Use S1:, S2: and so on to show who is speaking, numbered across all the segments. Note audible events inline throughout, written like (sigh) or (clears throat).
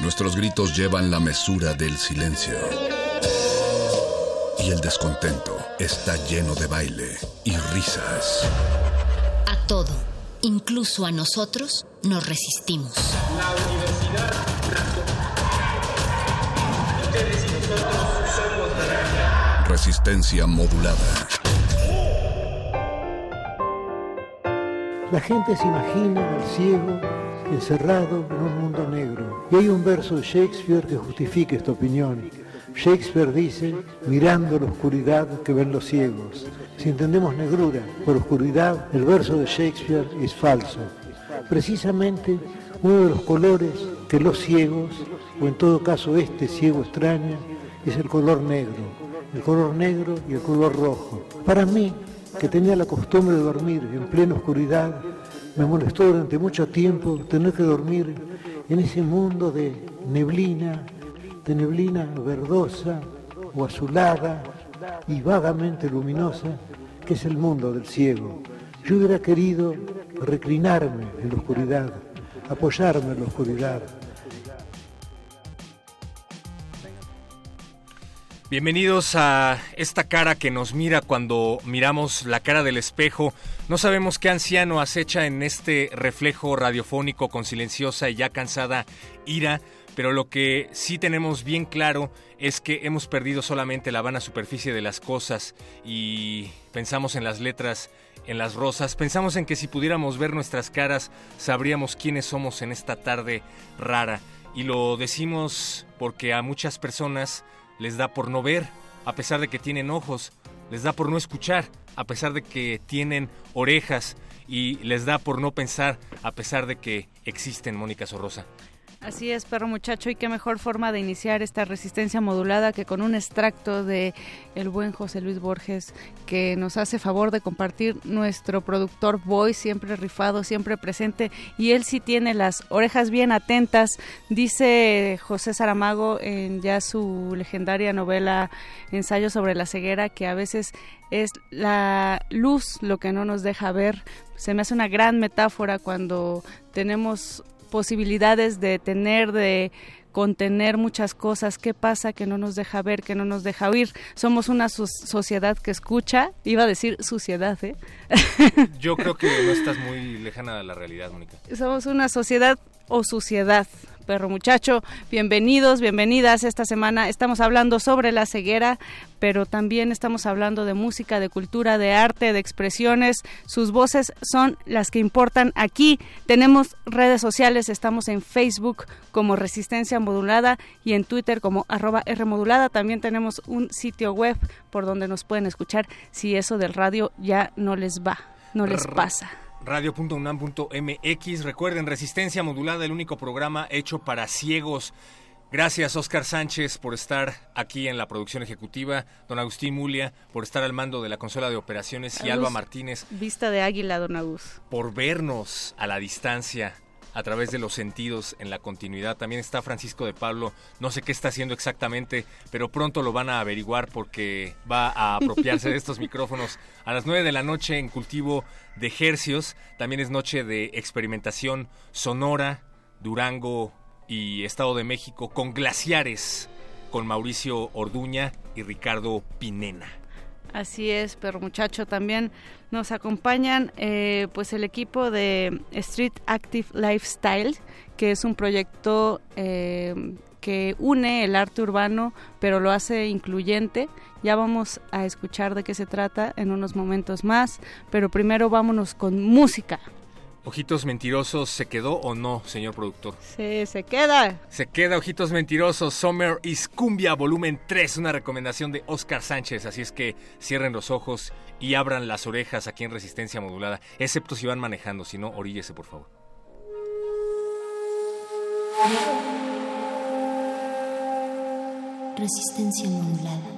S1: Nuestros gritos llevan la mesura del silencio. Y el descontento está lleno de baile y risas.
S2: A todo, incluso a nosotros, nos resistimos.
S3: La universidad Ustedes y nosotros somos la
S1: Resistencia modulada.
S4: La gente se imagina al ciego encerrado en un mundo negro. Y hay un verso de Shakespeare que justifica esta opinión. Shakespeare dice, mirando la oscuridad que ven los ciegos. Si entendemos negrura por oscuridad, el verso de Shakespeare es falso. Precisamente uno de los colores que los ciegos, o en todo caso este ciego extraña, es el color negro. El color negro y el color rojo. Para mí, que tenía la costumbre de dormir en plena oscuridad, me molestó durante mucho tiempo tener que dormir en ese mundo de neblina, de neblina verdosa o azulada y vagamente luminosa, que es el mundo del ciego. Yo hubiera querido reclinarme en la oscuridad, apoyarme en la oscuridad,
S5: Bienvenidos a esta cara que nos mira cuando miramos la cara del espejo. No sabemos qué anciano acecha en este reflejo radiofónico con silenciosa y ya cansada ira, pero lo que sí tenemos bien claro es que hemos perdido solamente la vana superficie de las cosas y pensamos en las letras, en las rosas, pensamos en que si pudiéramos ver nuestras caras sabríamos quiénes somos en esta tarde rara. Y lo decimos porque a muchas personas les da por no ver, a pesar de que tienen ojos, les da por no escuchar, a pesar de que tienen orejas, y les da por no pensar, a pesar de que existen Mónica Sorrosa.
S6: Así es, perro muchacho, y qué mejor forma de iniciar esta resistencia modulada que con un extracto de el buen José Luis Borges, que nos hace favor de compartir nuestro productor Boy, siempre rifado, siempre presente, y él sí tiene las orejas bien atentas, dice José Saramago en ya su legendaria novela Ensayo sobre la ceguera, que a veces es la luz lo que no nos deja ver. Se me hace una gran metáfora cuando tenemos posibilidades de tener, de contener muchas cosas. ¿Qué pasa que no nos deja ver, que no nos deja oír? Somos una sociedad que escucha, iba a decir suciedad, ¿eh? (laughs)
S5: Yo creo que no estás muy lejana de la realidad, Mónica.
S6: Somos una sociedad o suciedad perro muchacho. Bienvenidos, bienvenidas. Esta semana estamos hablando sobre la ceguera, pero también estamos hablando de música, de cultura, de arte, de expresiones. Sus voces son las que importan aquí. Tenemos redes sociales, estamos en Facebook como Resistencia Modulada y en Twitter como arroba Rmodulada. También tenemos un sitio web por donde nos pueden escuchar si eso del radio ya no les va, no les pasa
S5: radio.unam.mx. Recuerden, Resistencia Modulada, el único programa hecho para ciegos. Gracias, Oscar Sánchez, por estar aquí en la producción ejecutiva, don Agustín Mulia, por estar al mando de la consola de operaciones y Alba Martínez.
S6: Vista de águila, don Agus.
S5: Por vernos a la distancia a través de los sentidos en la continuidad. También está Francisco de Pablo, no sé qué está haciendo exactamente, pero pronto lo van a averiguar porque va a apropiarse de estos (laughs) micrófonos a las 9 de la noche en cultivo de hercios. También es noche de experimentación sonora, Durango y Estado de México con glaciares con Mauricio Orduña y Ricardo Pinena.
S6: Así es, pero muchacho, también nos acompañan eh, pues el equipo de Street Active Lifestyle, que es un proyecto eh, que une el arte urbano, pero lo hace incluyente. Ya vamos a escuchar de qué se trata en unos momentos más, pero primero vámonos con música.
S5: Ojitos Mentirosos, ¿se quedó o no, señor productor?
S6: Sí, se queda.
S5: Se queda Ojitos Mentirosos, Summer is Cumbia, volumen 3, una recomendación de Oscar Sánchez, así es que cierren los ojos y abran las orejas aquí en Resistencia Modulada, excepto si van manejando, si no, oríllese por favor.
S2: Resistencia modulada.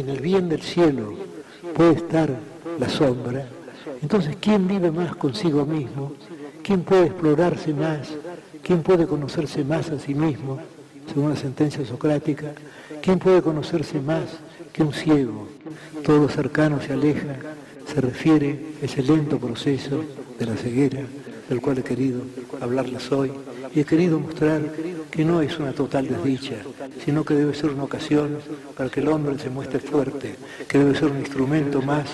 S4: En el bien del cielo puede estar la sombra. Entonces, ¿quién vive más consigo mismo? ¿Quién puede explorarse más? ¿Quién puede conocerse más a sí mismo? Según la sentencia socrática, ¿quién puede conocerse más que un ciego? Todo cercano se aleja, se refiere a ese lento proceso de la ceguera del cual he querido hablarles hoy y he querido mostrar que no es una total desdicha, sino que debe ser una ocasión para que el hombre se muestre fuerte, que debe ser un instrumento más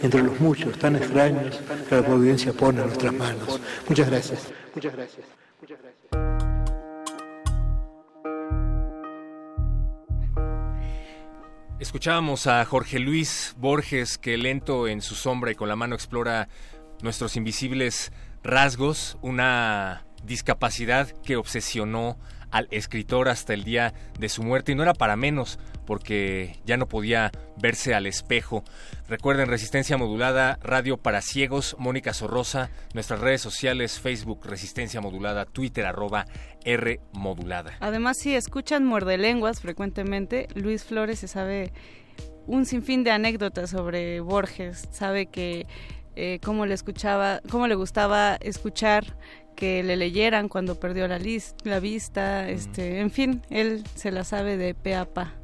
S4: entre los muchos tan extraños que la providencia pone en nuestras manos. Muchas gracias. Muchas gracias. Muchas gracias.
S5: Escuchábamos a Jorge Luis Borges que lento en su sombra y con la mano explora nuestros invisibles rasgos, una discapacidad que obsesionó al escritor hasta el día de su muerte y no era para menos porque ya no podía verse al espejo. Recuerden Resistencia Modulada, Radio para Ciegos, Mónica Sorrosa, nuestras redes sociales, Facebook Resistencia Modulada, Twitter arroba R Modulada.
S6: Además, si escuchan muerde lenguas frecuentemente, Luis Flores se sabe un sinfín de anécdotas sobre Borges, sabe que eh, cómo le escuchaba, cómo le gustaba escuchar que le leyeran cuando perdió la, la vista, este, en fin, él se la sabe de pe a pa.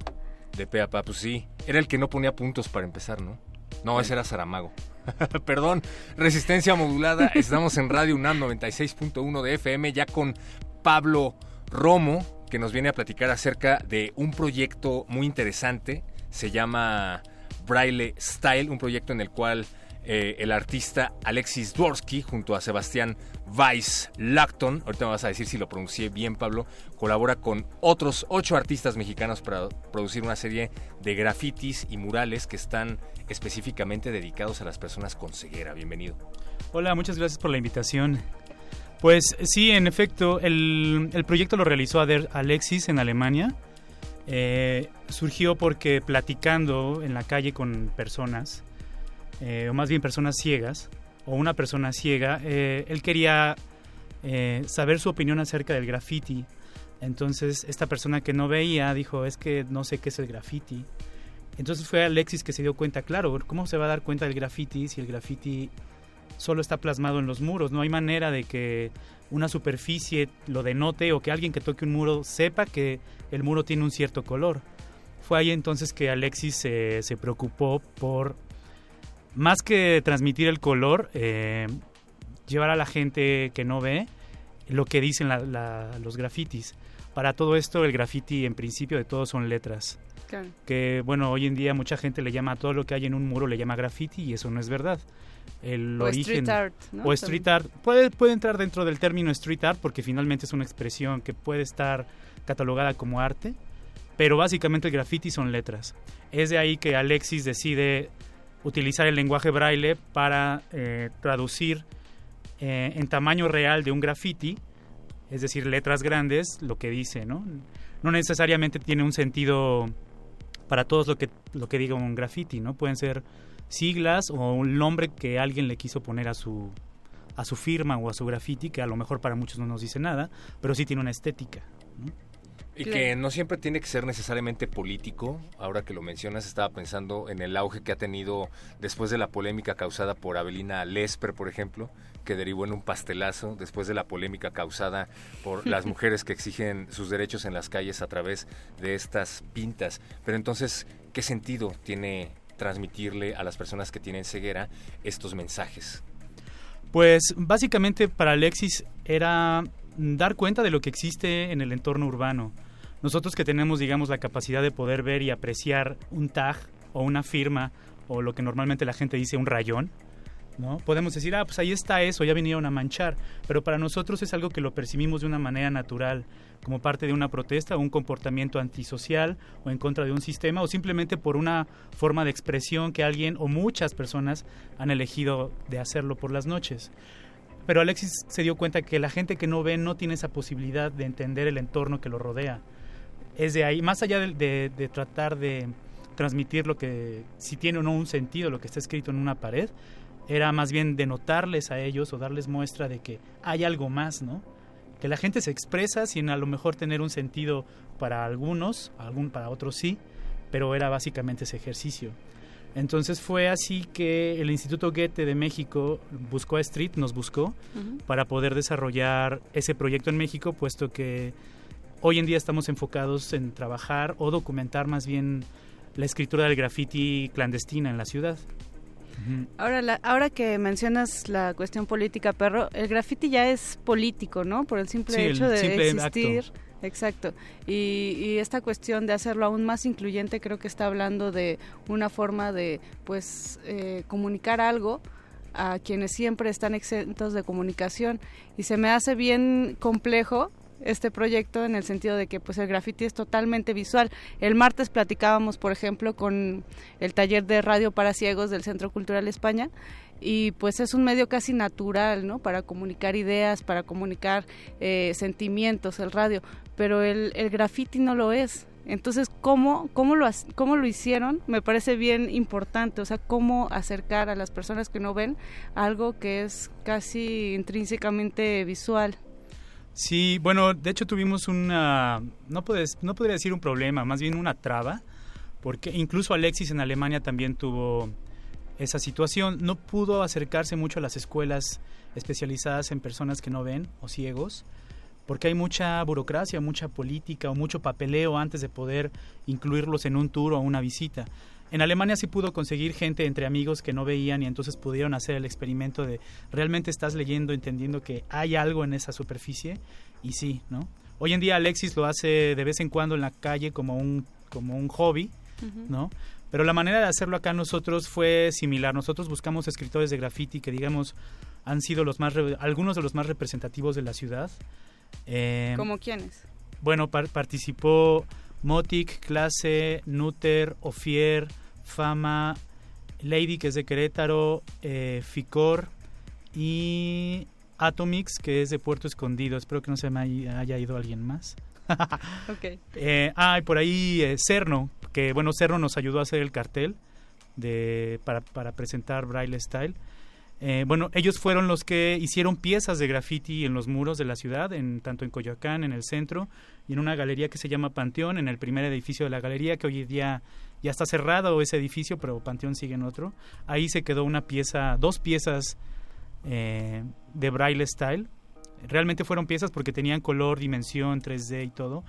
S5: De pe a pa, pues sí. Era el que no ponía puntos para empezar, ¿no? No, ese era Saramago. (laughs) Perdón, resistencia modulada. (laughs) Estamos en Radio UNAM 96.1 de FM ya con Pablo Romo, que nos viene a platicar acerca de un proyecto muy interesante. Se llama Braille Style, un proyecto en el cual eh, el artista Alexis Dworsky junto a Sebastián Weiss Lacton, ahorita me vas a decir si lo pronuncié bien Pablo, colabora con otros ocho artistas mexicanos para producir una serie de grafitis y murales que están específicamente dedicados a las personas con ceguera. Bienvenido.
S7: Hola, muchas gracias por la invitación. Pues sí, en efecto, el, proyecto lo realizó Alexis en Alemania. Eh, surgió porque platicando en la calle con personas, eh, o más bien personas ciegas, o una persona ciega, eh, él quería saber su opinión acerca del graffiti. Entonces esta persona que no veía dijo, es que no sé qué es el graffiti. Entonces fue Alexis que se dio cuenta, claro, ¿cómo se va a dar cuenta del graffiti si el graffiti solo está plasmado en los muros. No hay manera de que una superficie lo denote o que alguien que toque un muro sepa que el muro tiene un cierto color. Fue ahí entonces que Alexis se, preocupó por, más que transmitir el color, eh, llevar a la gente que no ve lo que dicen los grafitis. Para todo esto, el graffiti en principio de todo son letras. Que bueno, hoy en día mucha gente le llama a todo lo que hay en un muro, le llama graffiti y eso no es verdad el
S6: o
S7: origen
S6: street art,
S7: o street art puede puede entrar dentro del término street art porque finalmente es una expresión que puede estar catalogada como arte pero básicamente el graffiti son letras es de ahí que Alexis decide utilizar el lenguaje braille para eh, traducir eh, en tamaño real de un graffiti es decir letras grandes lo que dice no no necesariamente tiene un sentido para todos lo que lo que diga un graffiti no pueden ser siglas o un nombre que alguien le quiso poner a su a su firma o a su graffiti, que a lo mejor para muchos no nos dice nada, pero sí tiene una estética.
S5: Y que no siempre tiene que ser necesariamente político. Ahora que lo mencionas, estaba pensando en el auge que ha tenido después de la polémica causada por Abelina Lesper, por ejemplo, que derivó en un pastelazo, después de la polémica causada por las (laughs) mujeres que exigen sus derechos en las calles a través de estas pintas. Pero entonces, ¿qué sentido tiene transmitirle a las personas que tienen ceguera estos mensajes?
S7: Pues básicamente para Alexis era dar cuenta de lo que existe en el entorno urbano. Nosotros que tenemos, digamos, la capacidad de poder ver y apreciar un tag o una firma o lo que normalmente la gente dice un rayón, ¿no? Podemos decir, ah, pues ahí está eso, ya vinieron a manchar, pero para nosotros es algo que lo percibimos de una manera natural, como parte de una protesta o un comportamiento antisocial o en contra de un sistema o simplemente por una forma de expresión que alguien o muchas personas han elegido de hacerlo por las noches. Pero Alexis se dio cuenta que la gente que no ve no tiene esa posibilidad de entender el entorno que lo rodea. Es de ahí, más allá de, de tratar de transmitir lo que, si tiene o no un sentido lo que está escrito en una pared, era más bien denotarles a ellos o darles muestra de que hay algo más, ¿no? Que la gente se expresa sin a lo mejor tener un sentido para algunos, algún para otros sí, pero era básicamente ese ejercicio. Entonces fue así que el Instituto Goethe de México buscó a Street, nos buscó, para poder desarrollar ese proyecto en México, puesto que hoy en día estamos enfocados en trabajar o documentar más bien la escritura del graffiti clandestina en la ciudad.
S6: Ahora, ahora que mencionas la cuestión política, perro, el graffiti ya es político, ¿no? Por el simple hecho de existir. Exacto. Y, esta cuestión de hacerlo aún más incluyente creo que está hablando de una forma de, pues, eh, comunicar algo a quienes siempre están exentos de comunicación. Y se me hace bien complejo este proyecto en el sentido de que pues el graffiti es totalmente visual. El martes platicábamos, por ejemplo, con el taller de radio para ciegos del Centro Cultural España y pues es un medio casi natural, ¿no? Para comunicar ideas, para comunicar eh, sentimientos, el radio, pero el, el graffiti no lo es. Entonces, ¿cómo, cómo, lo, ¿cómo lo hicieron? Me parece bien importante, o sea, cómo acercar a las personas que no ven algo que es casi intrínsecamente visual.
S7: Sí, bueno, de hecho tuvimos una, no, puedes, no podría decir un problema, más bien una traba, porque incluso Alexis en Alemania también tuvo esa situación. No pudo acercarse mucho a las escuelas especializadas en personas que no ven o ciegos, porque hay mucha burocracia, mucha política o mucho papeleo antes de poder incluirlos en un tour o una visita. En Alemania sí pudo conseguir gente entre amigos que no veían y entonces pudieron hacer el experimento de realmente estás leyendo, entendiendo que hay algo en esa superficie y sí, ¿no? Hoy en día Alexis lo hace de vez en cuando en la calle como un, como un hobby, ¿no? Pero la manera de hacerlo acá nosotros fue similar. Nosotros buscamos escritores de graffiti que, digamos, han sido los más algunos de los más representativos de la ciudad.
S6: Eh, ¿Como quiénes?
S7: Bueno, participó Motic, Clase, Nuter, Ofier, Fama, Lady, que es de Querétaro, eh, Ficor y Atomix, que es de Puerto Escondido. Espero que no se me haya ido alguien más. (laughs)
S6: okay.
S7: eh, ah, y por ahí eh, Cerno, que bueno, Cerno nos ayudó a hacer el cartel de, para, para presentar Braille Style. Eh, bueno, ellos fueron los que hicieron piezas de graffiti en los muros de la ciudad, en, tanto en Coyoacán, en el centro, y en una galería que se llama Panteón, en el primer edificio de la galería, que hoy día ya está cerrado ese edificio, pero Panteón sigue en otro. Ahí se quedó una pieza, dos piezas eh, de Braille Style. Realmente fueron piezas porque tenían color, dimensión, 3D y todo.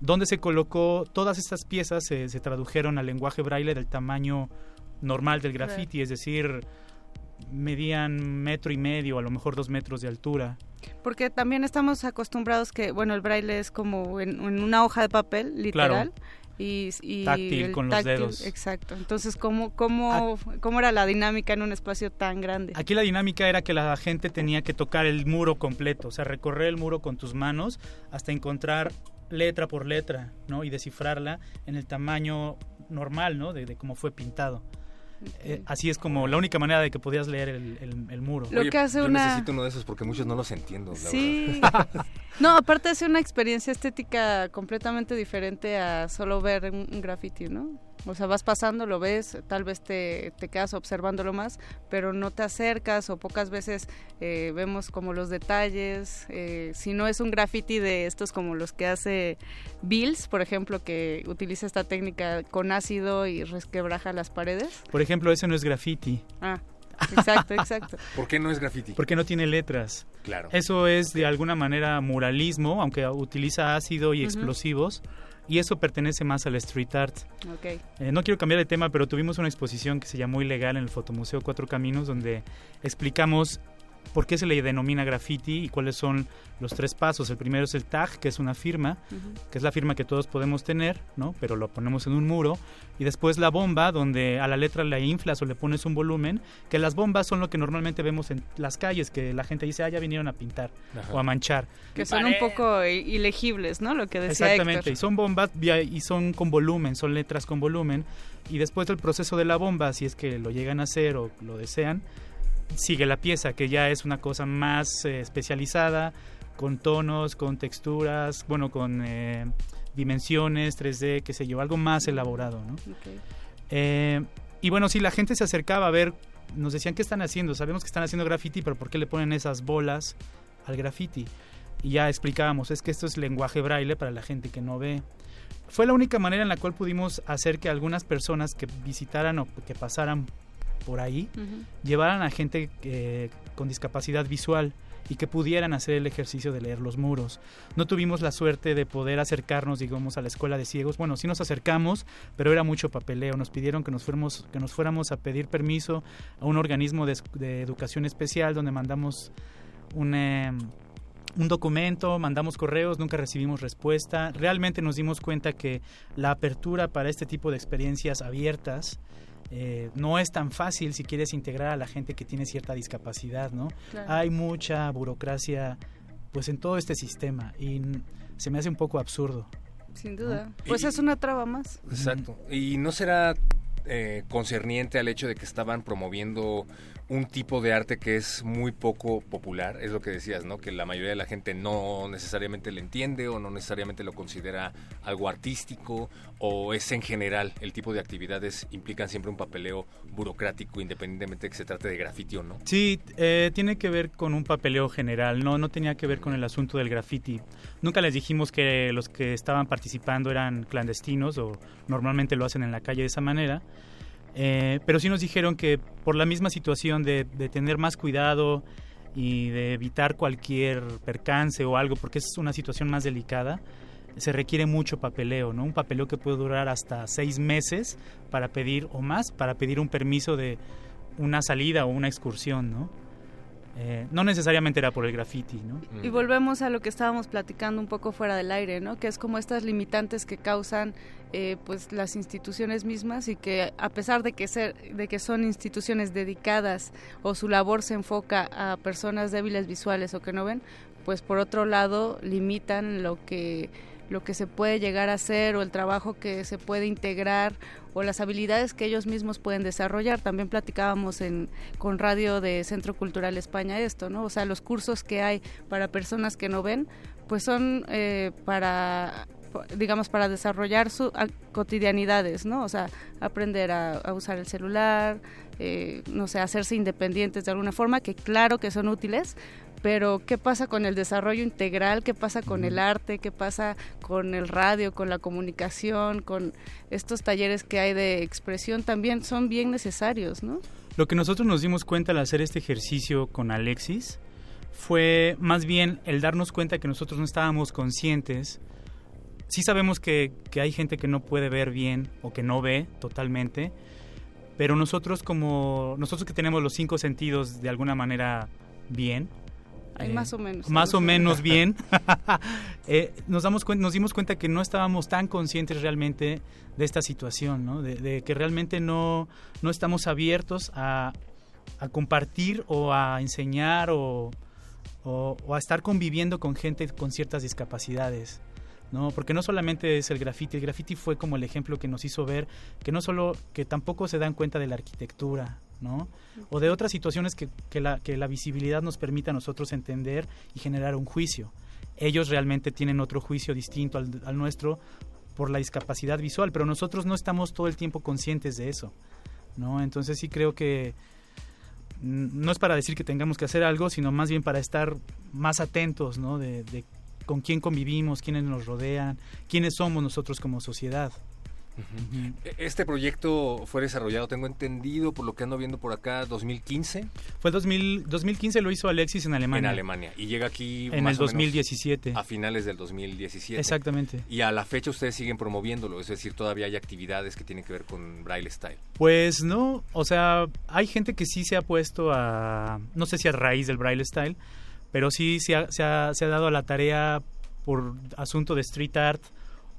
S7: Donde se colocó, todas estas piezas se, tradujeron al lenguaje Braille del tamaño normal del graffiti, es decir, medían metro y medio, a lo mejor dos metros de altura.
S6: Porque también estamos acostumbrados que, bueno, el braille es como en, una hoja de papel, literal. Y,
S7: táctil con los dedos.
S6: Exacto. Entonces, ¿cómo, cómo, ¿cómo era la dinámica en un espacio tan grande?
S7: Aquí la dinámica era que la gente tenía que tocar el muro completo, o sea, recorrer el muro con tus manos hasta encontrar letra por letra, ¿no? Y descifrarla en el tamaño normal, ¿no? De, de cómo fue pintado. Eh, así es como la única manera de que podías leer el, muro.
S5: Lo que hace yo necesito uno de esos porque muchos no los entiendo.
S6: sí. (laughs) no, aparte hace una experiencia estética completamente diferente a solo ver un, un graffiti, ¿no? O sea, vas pasando, lo ves, tal vez te, te quedas observándolo más, pero no te acercas o pocas veces eh, vemos como los detalles. Eh, si no es un graffiti de estos como los que hace Bills, por ejemplo, que utiliza esta técnica con ácido y resquebraja las paredes.
S7: Por ejemplo, ese no es graffiti.
S6: Ah. Exacto, exacto. (laughs)
S5: ¿Por qué no es graffiti?
S7: Porque no tiene letras.
S5: Claro.
S7: Eso es de alguna manera muralismo, aunque utiliza ácido y explosivos y eso pertenece más al street art.
S6: Okay.
S7: Eh, no quiero cambiar de tema, pero tuvimos una exposición que se llamó Ilegal en el Fotomuseo Cuatro Caminos, donde explicamos por qué se le denomina graffiti y cuáles son los tres pasos. El primero es el tag, que es una firma, que es la firma que todos podemos tener, ¿no? Pero lo ponemos en un muro. Y después la bomba, donde a la letra le inflas o le pones un volumen, que las bombas son lo que normalmente vemos en las calles, que la gente dice, ah, ya vinieron a pintar o a manchar.
S6: Que son un poco ilegibles, ¿no? Lo que decía
S7: Exactamente, y son bombas y son con volumen, son letras con volumen. Y después del proceso de la bomba, si es que lo llegan a hacer o lo desean, sigue la pieza, que ya es una cosa más eh, especializada, con tonos, con texturas, bueno, con eh, dimensiones, 3D, qué sé yo, algo más elaborado, ¿no? Eh, y bueno, si la gente se acercaba a ver, nos decían qué están haciendo, sabemos que están haciendo graffiti, pero ¿por qué le ponen esas bolas al graffiti? Y ya explicábamos, es que esto es lenguaje braille para la gente que no ve. Fue la única manera en la cual pudimos hacer que algunas personas que visitaran o que pasaran por ahí llevaran a gente eh, con discapacidad visual y que pudieran hacer el ejercicio de leer los muros. No tuvimos la suerte de poder acercarnos, digamos, a la escuela de ciegos. Bueno, sí nos acercamos, pero era mucho papeleo. Nos pidieron que nos fuéramos, que nos fuéramos a pedir permiso a un organismo de, educación especial donde mandamos un... Em, un documento, mandamos correos, nunca recibimos respuesta. Realmente nos dimos cuenta que la apertura para este tipo de experiencias abiertas eh, no es tan fácil si quieres integrar a la gente que tiene cierta discapacidad, ¿no? Hay mucha burocracia pues en todo este sistema y se me hace un poco absurdo.
S6: Sin duda. Pues es una traba más.
S5: Exacto. ¿Y no será eh, concerniente al hecho de que estaban promoviendo un tipo de arte que es muy poco popular, es lo que decías, ¿no? Que la mayoría de la gente no necesariamente le entiende o no necesariamente lo considera algo artístico o es en general el tipo de actividades implican siempre un papeleo burocrático independientemente de que se trate de grafiti o no.
S7: Sí, eh, tiene que ver con un papeleo general, no, no tenía que ver con el asunto del graffiti. Nunca les dijimos que los que estaban participando eran clandestinos o normalmente lo hacen en la calle de esa manera. Eh, pero sí nos dijeron que por la misma situación de, tener más cuidado y de evitar cualquier percance o algo, porque es una situación más delicada, se requiere mucho papeleo, ¿no? Un papeleo que puede durar hasta seis meses para pedir o más, para pedir un permiso de una salida o una excursión, ¿no? Eh, no necesariamente era por el graffiti, ¿no?
S6: Y volvemos a lo que estábamos platicando un poco fuera del aire, ¿no? Que es como estas limitantes que causan eh, pues las instituciones mismas y que a pesar de que ser de que son instituciones dedicadas o su labor se enfoca a personas débiles visuales o que no ven, pues por otro lado limitan lo que lo que se puede llegar a hacer o el trabajo que se puede integrar o las habilidades que ellos mismos pueden desarrollar. También platicábamos en, con Radio de Centro Cultural España esto, ¿no? O sea, los cursos que hay para personas que no ven, pues son eh, para digamos para desarrollar sus cotidianidades, ¿no? O sea, aprender a, usar el celular, eh, no sé, hacerse independientes de alguna forma, que claro que son útiles, pero ¿qué pasa con el desarrollo integral? ¿Qué pasa con el arte? ¿Qué pasa con el radio, con la comunicación, con estos talleres que hay de expresión? También son bien necesarios, ¿no?
S7: Lo que nosotros nos dimos cuenta al hacer este ejercicio con Alexis fue más bien el darnos cuenta que nosotros no estábamos conscientes. Sí sabemos que, que hay gente que no puede ver bien o que no ve totalmente, pero nosotros como nosotros que tenemos los cinco sentidos de alguna manera bien,
S6: eh, más o menos.
S7: Más o menos (laughs) bien. (laughs) Eh, nos, damos nos dimos cuenta que no estábamos tan conscientes realmente de esta situación, ¿no? de, que realmente no, no estamos abiertos a, a compartir o a enseñar o, o, o, a estar conviviendo con gente con ciertas discapacidades. ¿No? Porque no solamente es el graffiti, el graffiti fue como el ejemplo que nos hizo ver que no solo, que tampoco se dan cuenta de la arquitectura, ¿no? O de otras situaciones que, que, la, que la visibilidad nos permite a nosotros entender y generar un juicio. Ellos realmente tienen otro juicio distinto al, al nuestro por la discapacidad visual, pero nosotros no estamos todo el tiempo conscientes de eso, ¿no? Entonces sí creo que no es para decir que tengamos que hacer algo, sino más bien para estar más atentos, ¿no? De, de con quién convivimos, quiénes nos rodean, quiénes somos nosotros como sociedad.
S5: E, este proyecto fue desarrollado, tengo entendido, por lo que ando viendo por acá, 2015.
S7: Fue el 2000, 2015 lo hizo Alexis en Alemania.
S5: En Alemania. Y llega aquí
S7: en el 2017.
S5: a finales del 2017.
S7: Exactamente.
S5: Y a la fecha ustedes siguen promoviéndolo, es decir, todavía hay actividades que tienen que ver con Braille Style.
S7: Pues no, o sea, hay gente que sí se ha puesto a, no sé si a raíz del Braille Style, pero sí se ha, se ha, se ha dado a la tarea por asunto de street art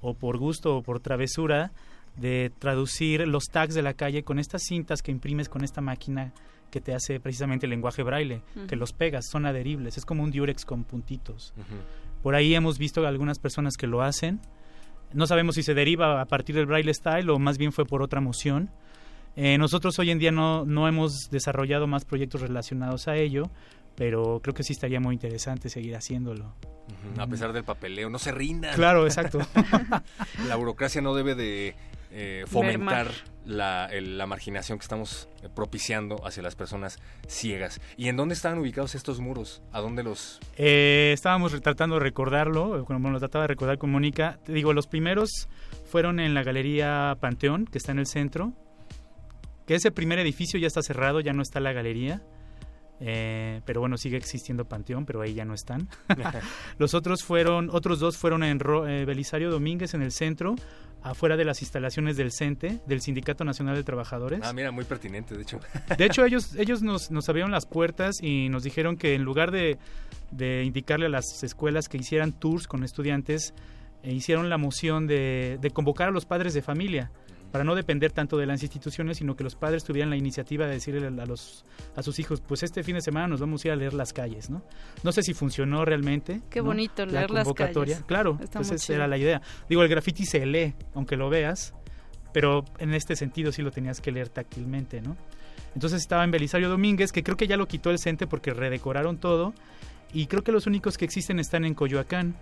S7: o por gusto o por travesura de traducir los tags de la calle con estas cintas que imprimes con esta máquina que te hace precisamente el lenguaje braille, que los pegas, son adheribles, es como un diurex con puntitos. Por ahí hemos visto algunas personas que lo hacen. No sabemos si se deriva a partir del braille style o más bien fue por otra moción. Eh, nosotros hoy en día no, no hemos desarrollado más proyectos relacionados a ello, pero creo que sí estaría muy interesante seguir haciéndolo.
S5: A pesar del papeleo, no se rindan.
S7: Claro, exacto. (laughs)
S5: la burocracia no debe de eh, fomentar la, la, marginación que estamos eh, propiciando hacia las personas ciegas. ¿Y en dónde estaban ubicados estos muros? ¿A dónde los...?
S7: Eh, estábamos tratando de recordarlo, como lo trataba de recordar con Mónica. Te digo, los primeros fueron en la Galería Panteón, que está en el centro, que ese primer edificio ya está cerrado, ya no está la galería. Eh, pero bueno, sigue existiendo Panteón, pero ahí ya no están. (laughs) (laughs) Los otros fueron, otros dos fueron en eh, Belisario Domínguez, en el centro, afuera de las instalaciones del CENTE, del Sindicato Nacional de Trabajadores.
S5: Ah, mira, muy pertinente, de hecho.
S7: De hecho, (laughs) ellos, ellos nos, nos abrieron las puertas y nos dijeron que en lugar de, de indicarle a las escuelas que hicieran tours con estudiantes, eh, hicieron la moción de, de convocar a los padres de familia para no depender tanto de las instituciones, sino que los padres tuvieran la iniciativa de decirle a, los, a sus hijos, pues este fin de semana nos vamos a ir a leer las calles, ¿no? No sé si funcionó realmente.
S6: Qué bonito leer
S7: la
S6: las calles.
S7: Claro, entonces era la idea. Digo, el graffiti se lee, aunque lo veas, pero en este sentido sí lo tenías que leer táctilmente, ¿no? Entonces estaba en Belisario Domínguez, que creo que ya lo quitó el CENTE porque redecoraron todo, y creo que los únicos que existen están en Coyoacán,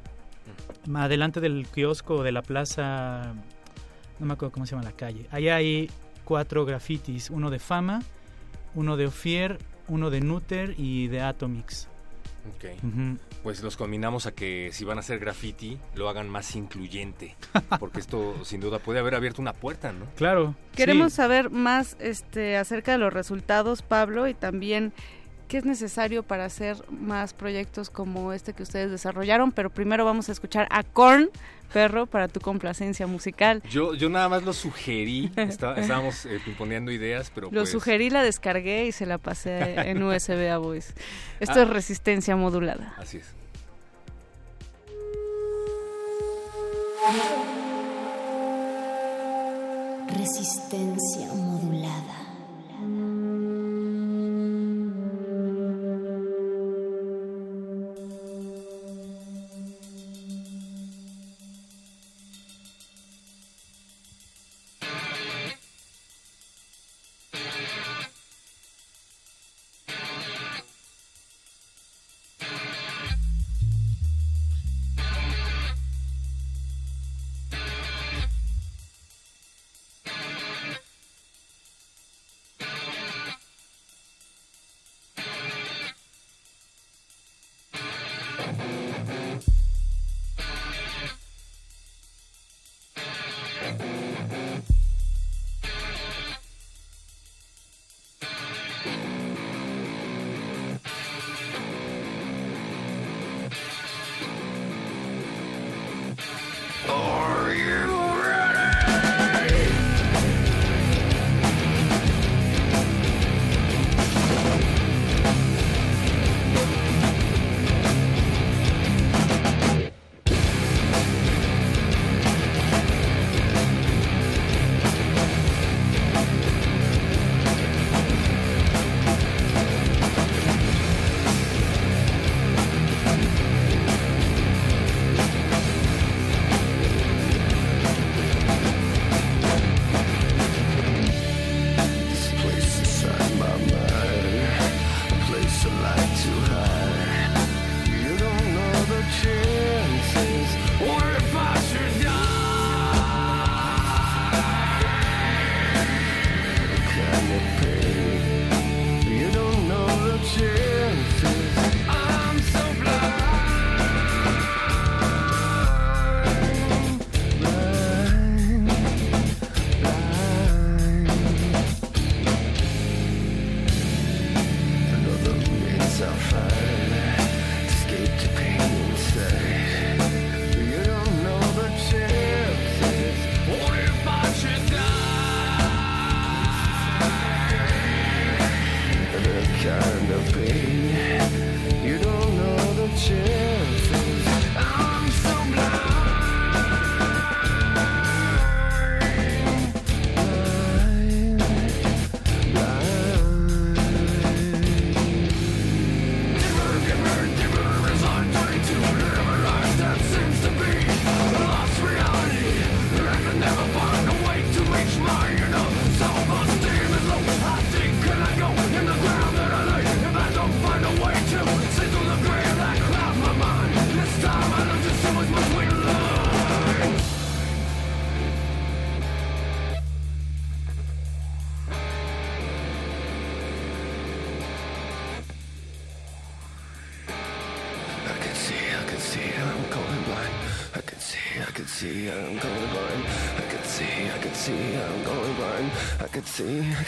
S7: adelante del kiosco de la plaza no me acuerdo cómo se llama la calle. Ahí hay cuatro grafitis, uno de Fama, uno de Ofier, uno de Nutter y de Atomix.
S5: Ok. Pues los combinamos a que si van a hacer graffiti, lo hagan más incluyente. (laughs) Porque esto sin duda puede haber abierto una puerta, ¿no?
S7: Claro.
S6: Queremos saber más este, acerca de los resultados, Pablo, y también qué es necesario para hacer más proyectos como este que ustedes desarrollaron, pero primero vamos a escuchar a Korn, perro, para tu complacencia musical.
S5: Yo, yo nada más lo sugerí, (laughs) estábamos eh, pimponeando ideas, pero...
S6: Lo
S5: pues
S6: sugerí, la descargué y se la pasé en (laughs) USB a Voice. Esto
S5: ah.
S6: es resistencia modulada.
S5: Así es.
S2: Resistencia modulada.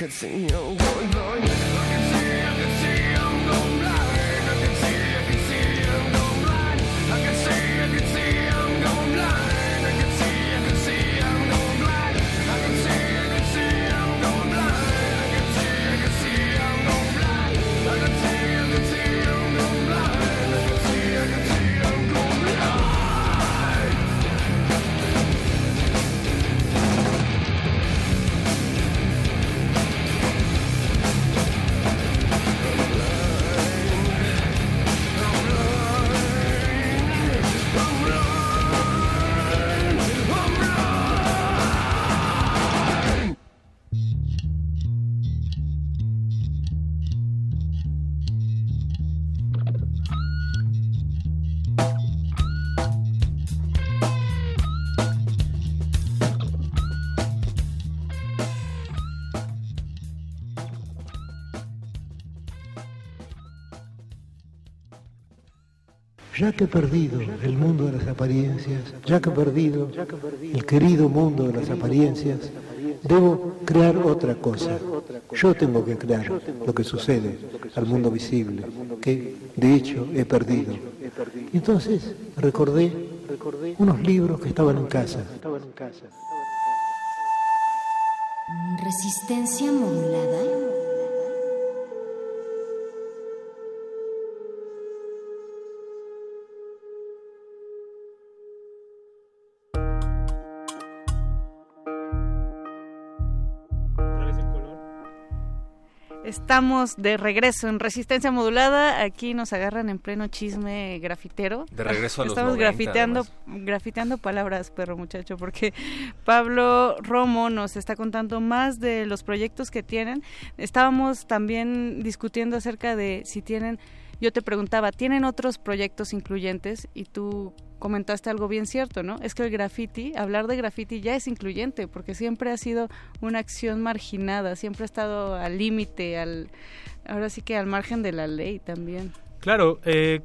S8: could see you.
S4: Ya que he perdido el mundo de las apariencias, ya que he perdido el querido mundo de las apariencias, debo crear otra cosa. Yo tengo que crear lo que sucede al mundo visible, que de hecho he perdido. Entonces recordé unos libros que estaban en casa.
S2: Resistencia modulada.
S6: Estamos de regreso en Resistencia Modulada. Aquí nos agarran en pleno chisme grafitero.
S5: De regreso a los
S6: Estamos
S5: 90,
S6: grafiteando,
S5: además.
S6: grafiteando palabras, perro muchacho, porque Pablo Romo nos está contando más de los proyectos que tienen. Estábamos también discutiendo acerca de si tienen, yo te preguntaba, ¿tienen otros proyectos incluyentes? Y tú comentaste algo bien cierto, ¿no? Es que el graffiti, hablar de graffiti ya es incluyente, porque siempre ha sido una acción marginada, siempre ha estado al límite, al, ahora sí que al margen de la ley también.
S7: Claro, eh,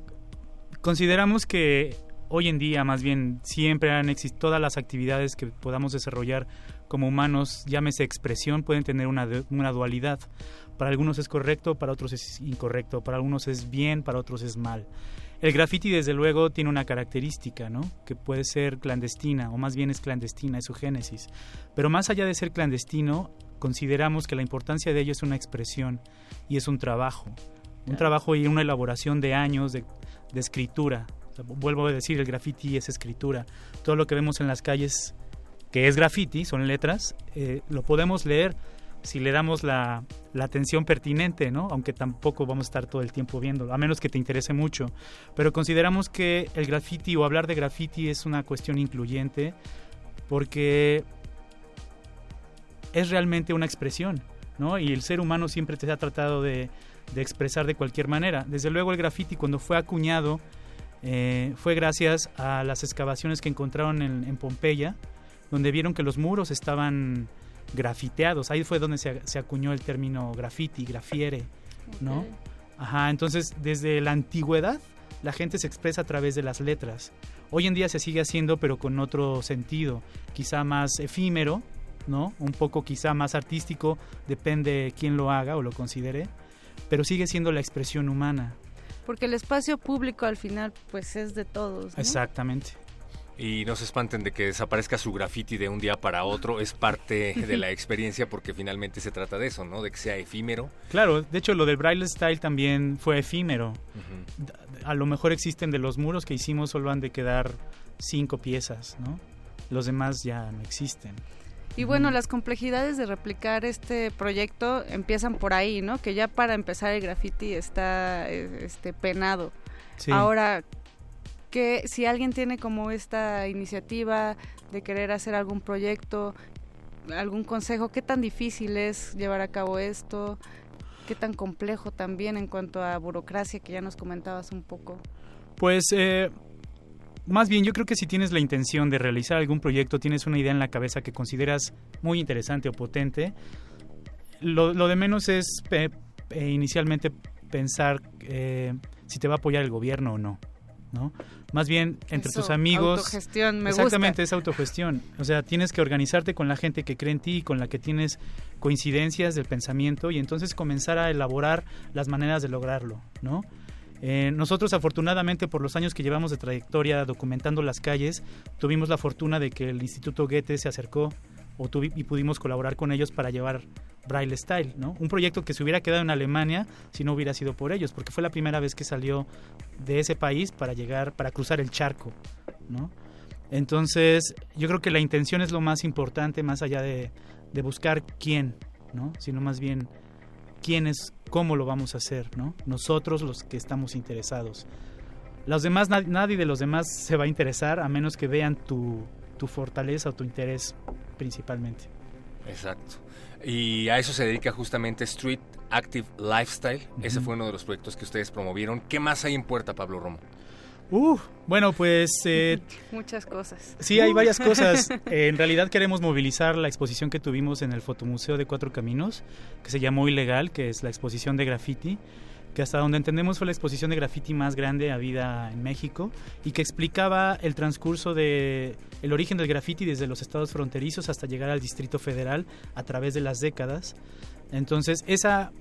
S7: consideramos que hoy en día, más bien, siempre han existido todas las actividades que podamos desarrollar como humanos, llámese expresión, pueden tener una, una dualidad. Para algunos es correcto, para otros es incorrecto, para algunos es bien, para otros es mal. El graffiti, desde luego, tiene una característica, ¿no? Que puede ser clandestina, o más bien es clandestina, es su génesis. Pero más allá de ser clandestino, consideramos que la importancia de ello es una expresión y es un trabajo. Un trabajo y una elaboración de años de, de escritura. O sea, vuelvo a decir, el graffiti es escritura. Todo lo que vemos en las calles que es graffiti, son letras, eh, lo podemos leer si le damos la, la atención pertinente, ¿no? Aunque tampoco vamos a estar todo el tiempo viéndolo, a menos que te interese mucho. Pero consideramos que el graffiti o hablar de graffiti es una cuestión incluyente porque es realmente una expresión, ¿no? Y el ser humano siempre se ha tratado de, de expresar de cualquier manera. Desde luego el graffiti cuando fue acuñado eh, fue gracias a las excavaciones que encontraron en, en Pompeya, donde vieron que los muros estaban grafiteados. Ahí fue donde se, se acuñó el término graffiti, grafiere, ¿no? Ajá, entonces desde la antigüedad la gente se expresa a través de las letras. Hoy en día se sigue haciendo pero con otro sentido, quizá más efímero, ¿no? Un poco quizá más artístico, depende quién lo haga o lo considere, pero sigue siendo la expresión humana.
S6: Porque el espacio público al final pues es de todos. ¿no?
S7: Exactamente.
S5: Y no se espanten de que desaparezca su graffiti de un día para otro, es parte de la experiencia porque finalmente se trata de eso, ¿no? De que sea efímero.
S7: Claro, de hecho lo del Braille Style también fue efímero. A lo mejor existen de los muros que hicimos solo han de quedar cinco piezas, ¿no? Los demás ya no existen.
S6: Y bueno, las complejidades de replicar este proyecto empiezan por ahí, ¿no? Que ya para empezar el graffiti está eh, este penado.
S7: Sí.
S6: Ahora, que si alguien tiene como esta iniciativa de querer hacer algún proyecto, algún consejo, ¿qué tan difícil es llevar a cabo esto? ¿Qué tan complejo también en cuanto a burocracia que ya nos comentabas un poco?
S7: Pues eh, más bien yo creo que si tienes la intención de realizar algún proyecto, tienes una idea en la cabeza que consideras muy interesante o potente, lo, de menos es eh, inicialmente pensar eh, si te va a apoyar el gobierno o no. ¿No? Más bien entre
S6: Eso,
S7: tus amigos.
S6: autogestión, me
S7: Exactamente,
S6: gusta.
S7: es autogestión. O sea, tienes que organizarte con la gente que cree en ti y con la que tienes coincidencias del pensamiento y entonces comenzar a elaborar las maneras de lograrlo, ¿no? Eh, nosotros afortunadamente por los años que llevamos de trayectoria documentando las calles, tuvimos la fortuna de que el Instituto Goethe se acercó o y pudimos colaborar con ellos para llevar Braille Style, ¿no? Un proyecto que se hubiera quedado en Alemania si no hubiera sido por ellos, porque fue la primera vez que salió de ese país para llegar, para cruzar el charco, ¿no? Entonces, yo creo que la intención es lo más importante, más allá de, de buscar quién, ¿no? Sino más bien quién es, cómo lo vamos a hacer, ¿no? Nosotros los que estamos interesados. Los demás, nad- nadie de los demás se va a interesar a menos que vean tu, tu fortaleza o tu interés principalmente.
S5: Exacto. Y a eso se dedica justamente Street Active Lifestyle. Ese fue uno de los proyectos que ustedes promovieron. ¿Qué más hay en puerta, Pablo Romo?
S7: Uf, bueno, pues eh, (laughs)
S6: Muchas cosas.
S7: Sí, hay varias cosas. Eh, (laughs) en realidad queremos movilizar la exposición que tuvimos en el Fotomuseo de Cuatro Caminos, que se llamó Ilegal, que es la exposición de graffiti. Que hasta donde entendemos fue la exposición de graffiti más grande habida en México y que explicaba el transcurso de el origen del graffiti desde los estados fronterizos hasta llegar al Distrito Federal a través de las décadas. Entonces, esa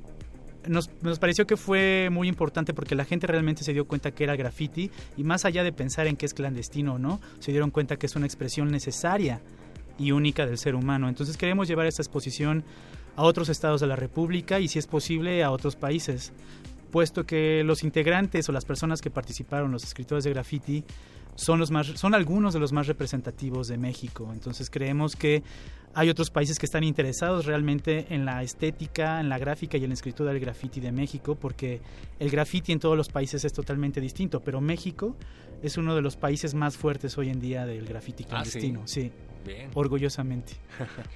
S7: nos, nos, pareció que fue muy importante porque la gente realmente se dio cuenta que era graffiti y más allá de pensar en que es clandestino o no, se dieron cuenta que es una expresión necesaria y única del ser humano. Entonces queremos llevar esta exposición a otros estados de la República y si es posible a otros países puesto que los integrantes o las personas que participaron, los escritores de graffiti, son, los más, son algunos de los más representativos de México. Entonces creemos que hay otros países que están interesados realmente en la estética, en la gráfica y en la escritura del graffiti de México, porque el graffiti en todos los países es totalmente distinto, pero México es uno de los países más fuertes hoy en día del graffiti ah, clandestino. sí? Orgullosamente.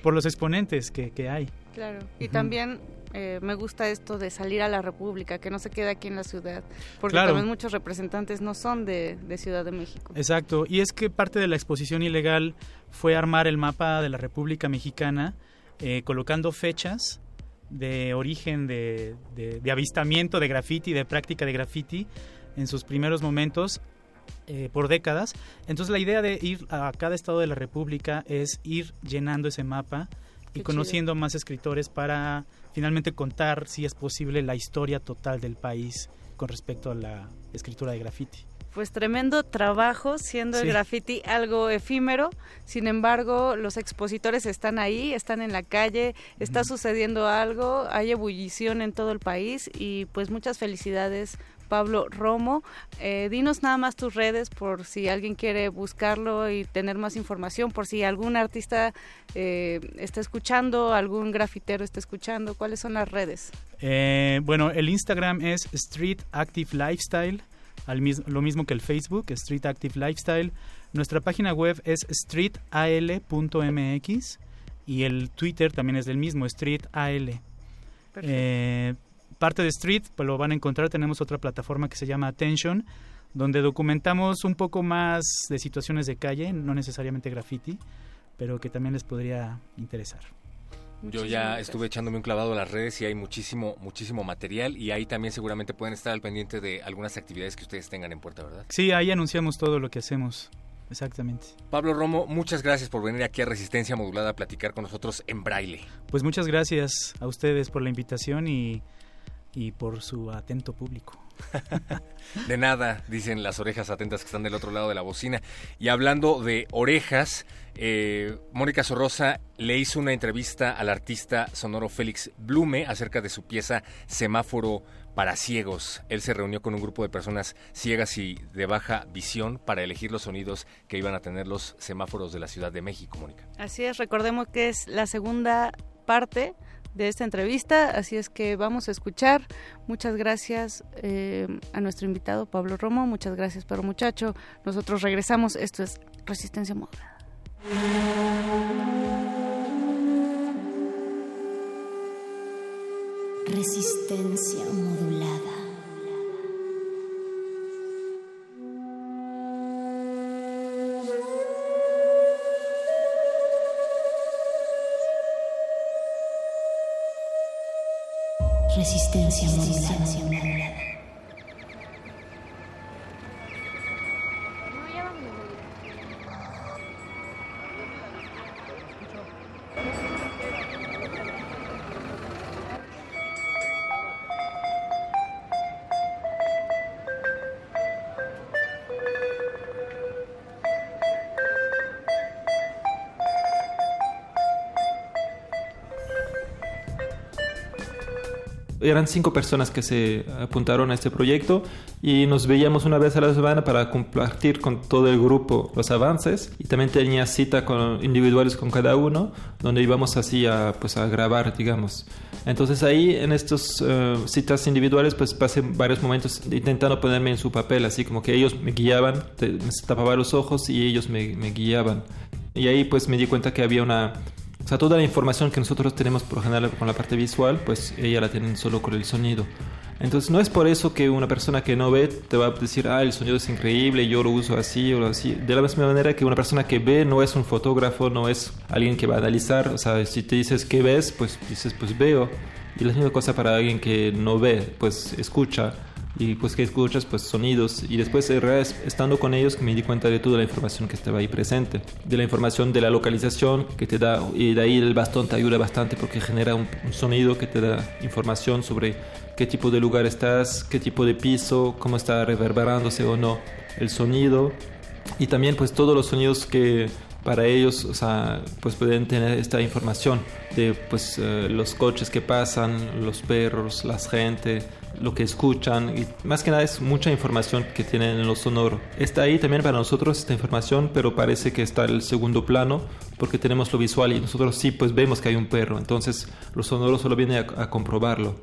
S7: por los exponentes que, que hay.
S6: Claro. Y también eh, me gusta esto de salir a la República, que no se quede aquí en la ciudad, porque también muchos representantes no son de, Ciudad de México.
S7: Exacto, y es que parte de la exposición ilegal fue armar el mapa de la República Mexicana, eh, colocando fechas de origen de, de, avistamiento de graffiti, de práctica de graffiti en sus primeros momentos eh, por décadas. Entonces la idea de ir a cada estado de la República es ir llenando ese mapa y conociendo más escritores para finalmente contar, si es posible, la historia total del país con respecto a la escritura de graffiti.
S6: Pues tremendo trabajo, siendo el graffiti algo efímero. Sin embargo, los expositores están ahí, están en la calle, está sucediendo algo, hay ebullición en todo el país y pues muchas felicidades Pablo Romo. Eh, dinos nada más tus redes por si alguien quiere buscarlo y tener más información, por si algún artista eh, está escuchando, algún grafitero está escuchando. ¿Cuáles son las redes?
S7: Eh, bueno, el Instagram es Street Active Lifestyle, lo mismo que el Facebook, Street Active Lifestyle. Nuestra página web es streetal.mx y el Twitter también es del mismo, streetal. Perfecto parte de Street, pues lo van a encontrar, tenemos otra plataforma que se llama Attention, donde documentamos un poco más de situaciones de calle, no necesariamente graffiti, pero que también les podría interesar.
S5: Yo ya estuve echándome un clavado a las redes y hay muchísimo, muchísimo material y ahí también seguramente pueden estar al pendiente de algunas actividades que ustedes tengan en puerta, ¿verdad?
S7: Sí, ahí anunciamos todo lo que hacemos. Exactamente.
S5: Pablo Romo, muchas gracias por venir aquí a Resistencia Modulada a platicar con nosotros en braille.
S7: Pues muchas gracias a ustedes por la invitación y y por su atento público. (laughs)
S5: de nada, dicen las orejas atentas que están del otro lado de la bocina. Y hablando de orejas, eh, Mónica Sorrosa le hizo una entrevista al artista sonoro Félix Blume acerca de su pieza Semáforo para ciegos. Él se reunió con un grupo de personas ciegas y de baja visión para elegir los sonidos que iban a tener los semáforos de la Ciudad de México, Mónica.
S6: Así es, recordemos que es la segunda parte de esta entrevista, así es que vamos a escuchar. Muchas gracias eh, a nuestro invitado Pablo Romo, muchas gracias pero Muchacho. Nosotros regresamos, esto es Resistencia Modulada.
S2: Resistencia modulada. Resistencia modulada.
S9: Eran cinco personas que se apuntaron a este proyecto y nos veíamos una vez a la semana para compartir con todo el grupo los avances y también tenía cita con individuales con cada uno donde íbamos así a, pues, a grabar, digamos. Entonces ahí en estas eh, citas individuales pues pasé varios momentos intentando ponerme en su papel, así como que ellos me guiaban, me tapaba los ojos y ellos me, me guiaban. Y ahí pues me di cuenta que había una o sea, toda la información que nosotros tenemos por general con la parte visual, pues ella la tiene solo con el sonido. Entonces no es por eso que una persona que no ve te va a decir, ah, el sonido es increíble, yo lo uso así o así. De la misma manera que una persona que ve no es un fotógrafo, no es alguien que va a analizar. O sea, si te dices, ¿qué ves? Pues dices, pues veo. Y la misma cosa para alguien que no ve, pues escucha y pues que escuchas pues sonidos. Y después estando con ellos me di cuenta de toda la información que estaba ahí presente. De la información de la localización que te da y de ahí el bastón te ayuda bastante porque genera un, sonido que te da información sobre qué tipo de lugar estás qué tipo de piso cómo está reverberándose o no el sonido. Y también pues todos los sonidos que para ellos, o sea, pues pueden tener esta información de pues eh, los coches que pasan, los perros, la gente, lo que escuchan y más que nada es mucha información que tienen en lo sonoro. Está ahí también para nosotros esta información, pero parece que está en el segundo plano porque tenemos lo visual y nosotros sí pues vemos que hay un perro, entonces lo sonoro solo viene a, comprobarlo.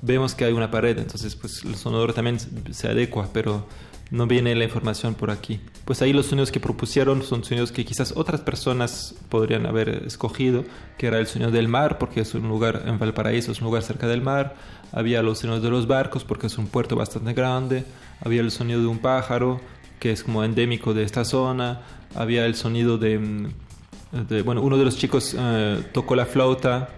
S9: Vemos que hay una pared, entonces pues el sonoro también se adecua, pero no viene la información por aquí. Pues ahí los sonidos que propusieron son sonidos que quizás otras personas podrían haber escogido, que era el sonido del mar, porque es un lugar en Valparaíso, es un lugar cerca del mar. Había los sonidos de los barcos, porque es un puerto bastante grande. Había el sonido de un pájaro, que es como endémico de esta zona. Había el sonido de... Mm, bueno, uno de los chicos eh, tocó la flauta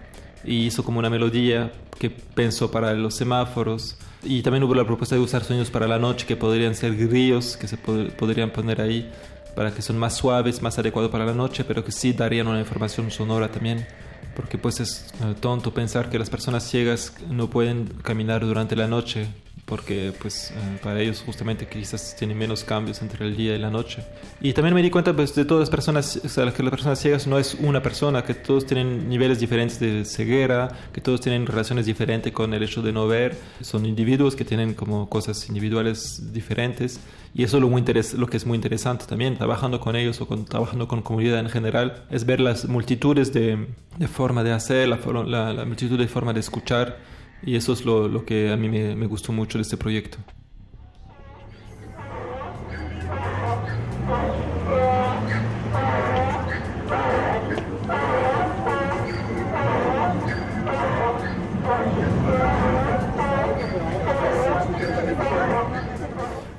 S9: y hizo como una melodía que pensó para los semáforos. Y también hubo la propuesta de usar sonidos para la noche que podrían ser grillos, que se podrían poner ahí para que son más suaves, más adecuados para la noche, pero que sí darían una información sonora también. Porque pues es eh, tonto pensar que las personas ciegas no pueden caminar durante la noche porque pues eh, para ellos justamente quizás tienen menos cambios entre el día y la noche. Y también me di cuenta pues de todas las personas, o sea, que las personas ciegas no es una persona, que todos tienen niveles diferentes de ceguera, que todos tienen relaciones diferentes con el hecho de no ver, son individuos que tienen como cosas individuales diferentes. Y eso es lo, muy lo que es muy interesante también, trabajando con ellos o con, trabajando con comunidad en general, es ver las multitudes de, de forma de hacer, la, la, la multitud de forma de escuchar y eso es lo, que a mí me, gustó mucho de este proyecto.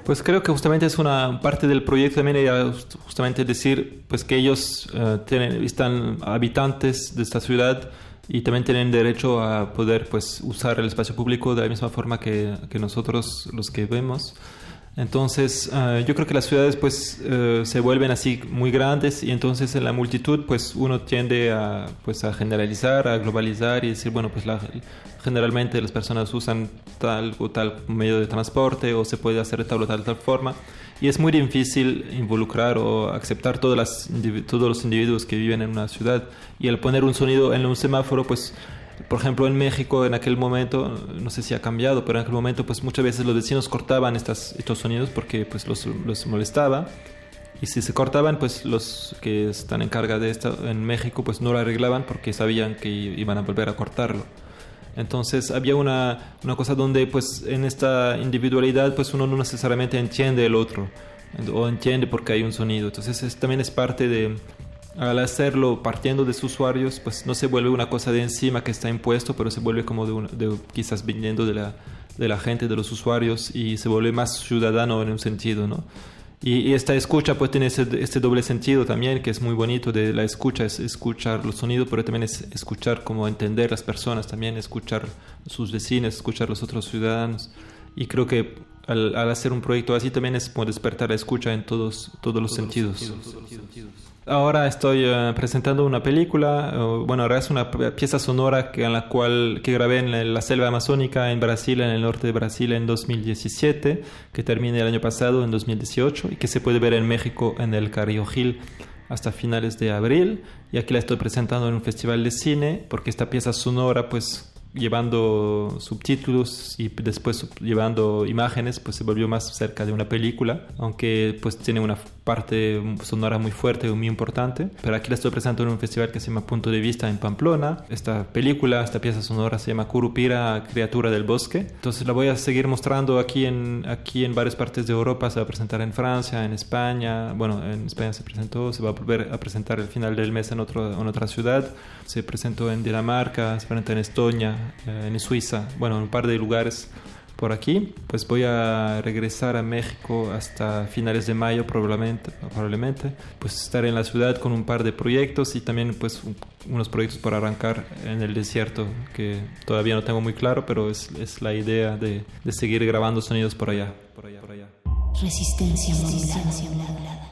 S9: Pues creo que justamente es una parte del proyecto también justamente decir pues que ellos tienen, están habitantes de esta ciudad y también tienen derecho a poder pues usar el espacio público de la misma forma que, que nosotros los que vemos. Entonces, uh, yo creo que las ciudades pues uh, se vuelven así muy grandes y entonces en la multitud pues uno tiende a pues a generalizar, a globalizar y decir, bueno, pues la, generalmente las personas usan tal o tal medio de transporte o se puede hacer de tal o tal, tal forma y es muy difícil involucrar o aceptar todas las, todos los individuos que viven en una ciudad. Y al poner un sonido en un semáforo pues por ejemplo en México en aquel momento no sé si ha cambiado pero en aquel momento pues muchas veces los vecinos cortaban estos sonidos porque pues los, los molestaba. Y si se cortaban pues los que están en carga de esto en México pues no lo arreglaban porque sabían que iban a volver a cortarlo entonces había una, una cosa donde pues en esta individualidad pues uno no necesariamente entiende el otro o entiende porque hay un sonido. Entonces también es parte de, al hacerlo partiendo de sus usuarios, pues no se vuelve una cosa de encima que está impuesto, pero se vuelve como de, de quizás viniendo de la, de la gente, de los usuarios y se vuelve más ciudadano en un sentido, ¿no? Y, esta escucha pues tiene este doble sentido también, que es muy bonito de la escucha, es escuchar los sonidos, pero también es escuchar cómo entender las personas, también escuchar sus vecinos, escuchar los otros ciudadanos. Y creo que al, hacer un proyecto así también es como despertar la escucha en todos, todos los sentidos. Ahora estoy eh, presentando una película, bueno, ahora es una pieza sonora que, en la cual que grabé en la selva amazónica en Brasil, en el norte de Brasil en 2017, que termina el año pasado en 2018 y que se puede ver en México en el Carrillo Gil hasta finales de abril. Y aquí la estoy presentando en un festival de cine porque esta pieza sonora pues llevando subtítulos y después llevando imágenes, pues se volvió más cerca de una película, aunque pues tiene una parte sonora muy fuerte y muy importante. Pero aquí la estoy presentando en un festival que se llama Punto de Vista en Pamplona. Esta película, esta pieza sonora se llama Curupira, Criatura del Bosque. Entonces la voy a seguir mostrando aquí en, aquí en varias partes de Europa. Se va a presentar en Francia, en España. Bueno, en España se presentó, se va a volver a presentar el final del mes en, otro, en otra ciudad. Se presentó en Dinamarca, se presenta en Estonia, en Suiza, bueno, en un par de lugares por aquí. Pues voy a regresar a México hasta finales de mayo probablemente, probablemente. Pues estaré en la ciudad con un par de proyectos y también pues unos proyectos para arrancar en el desierto que todavía no tengo muy claro, pero es, es la idea de, de, seguir grabando sonidos por allá, por allá, por allá.
S2: Resistencia modulada.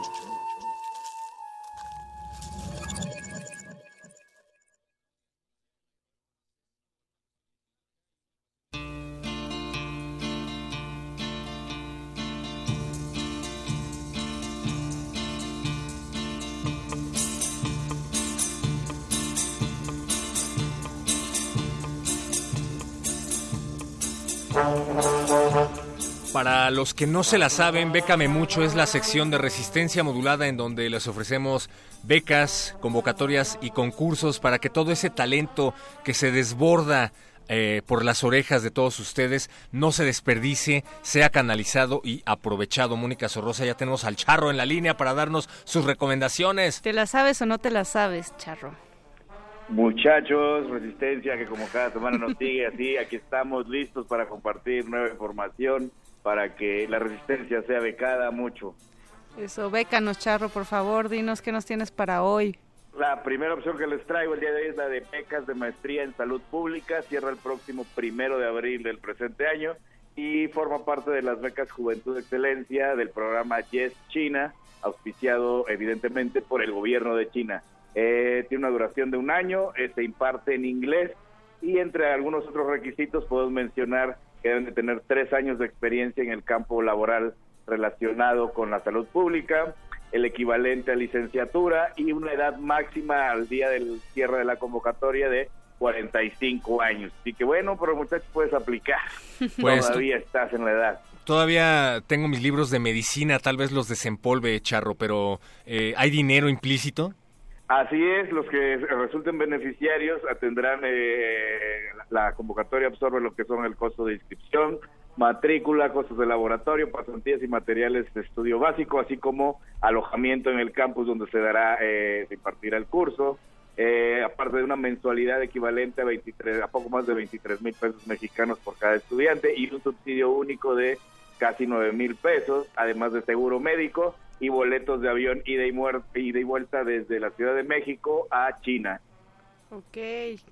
S5: Los que no se la saben, Bécame Mucho es la sección de resistencia modulada en donde les ofrecemos becas, convocatorias y concursos para que todo ese talento que se desborda eh, por las orejas de todos ustedes no se desperdicie, sea canalizado y aprovechado. Mónica Sorrosa, ya tenemos al Charro en la línea para darnos sus recomendaciones.
S6: ¿Te la sabes o no te la sabes, Charro?
S10: Muchachos, Resistencia, que como cada semana nos sigue así, aquí estamos listos para compartir nueva información para que la resistencia sea becada mucho.
S6: Eso, bécanos, Charro, por favor, dinos qué nos tienes para hoy.
S10: La primera opción que les traigo el día de hoy es la de becas de maestría en salud pública, cierra el próximo primero de abril del presente año y forma parte de las becas Juventud Excelencia del programa Yes China, auspiciado evidentemente por el gobierno de China. Eh, tiene una duración de un año, eh, se imparte en inglés y entre algunos otros requisitos podemos mencionar que deben de tener tres años de experiencia en el campo laboral relacionado con la salud pública, el equivalente a licenciatura y una edad máxima al día del cierre de la convocatoria de 45 años. Así que bueno, pero muchachos puedes aplicar. (laughs)
S5: Pues,
S10: Todavía estás en la edad.
S5: Todavía tengo mis libros de medicina, tal vez los desempolve, Charro, pero eh, ¿hay dinero implícito?
S10: Así es, los que resulten beneficiarios tendrán eh, la convocatoria absorbe lo que son el costo de inscripción, matrícula, costos de laboratorio, pasantías y materiales de estudio básico, así como alojamiento en el campus donde se dará, eh, se impartirá el curso, eh, aparte de una mensualidad equivalente a 23, a poco más de 23 mil pesos mexicanos por cada estudiante y un subsidio único de casi 9 mil pesos, además de seguro médico y boletos de avión ida y, muerte, ida y vuelta desde la Ciudad de México a China.
S6: Ok,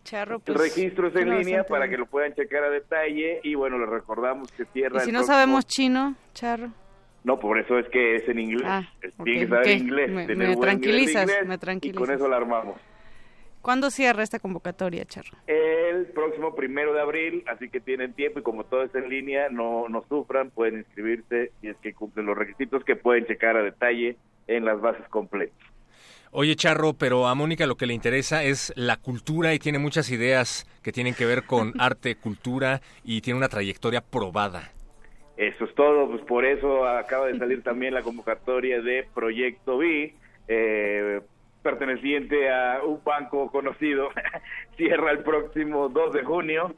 S6: Charro.
S10: Pues, el registro es en línea para que lo puedan checar a detalle y bueno, les recordamos que cierra.
S6: ¿Y si no sabemos chino, Charro?
S10: No, por eso es que es en inglés.
S6: Ah,
S10: Tiene que saber
S6: okay.
S10: inglés.
S6: Me,
S10: tener
S6: me
S10: buen
S6: tranquilizas,
S10: inglés,
S6: me tranquilizas.
S10: Y con eso la armamos.
S6: ¿Cuándo cierra esta convocatoria, Charro?
S10: El próximo primero de abril, así que tienen tiempo y como todo es en línea, no, no sufran, pueden inscribirse y es que cumplen los requisitos que pueden checar a detalle en las bases completas.
S5: Oye, Charro, pero a Mónica lo que le interesa es la cultura y tiene muchas ideas que tienen que ver con (laughs) arte, cultura y tiene una trayectoria probada.
S10: Eso es todo, pues por eso acaba de salir también la convocatoria de Proyecto B, eh, perteneciente a un banco conocido, (laughs) cierra el próximo 2 de junio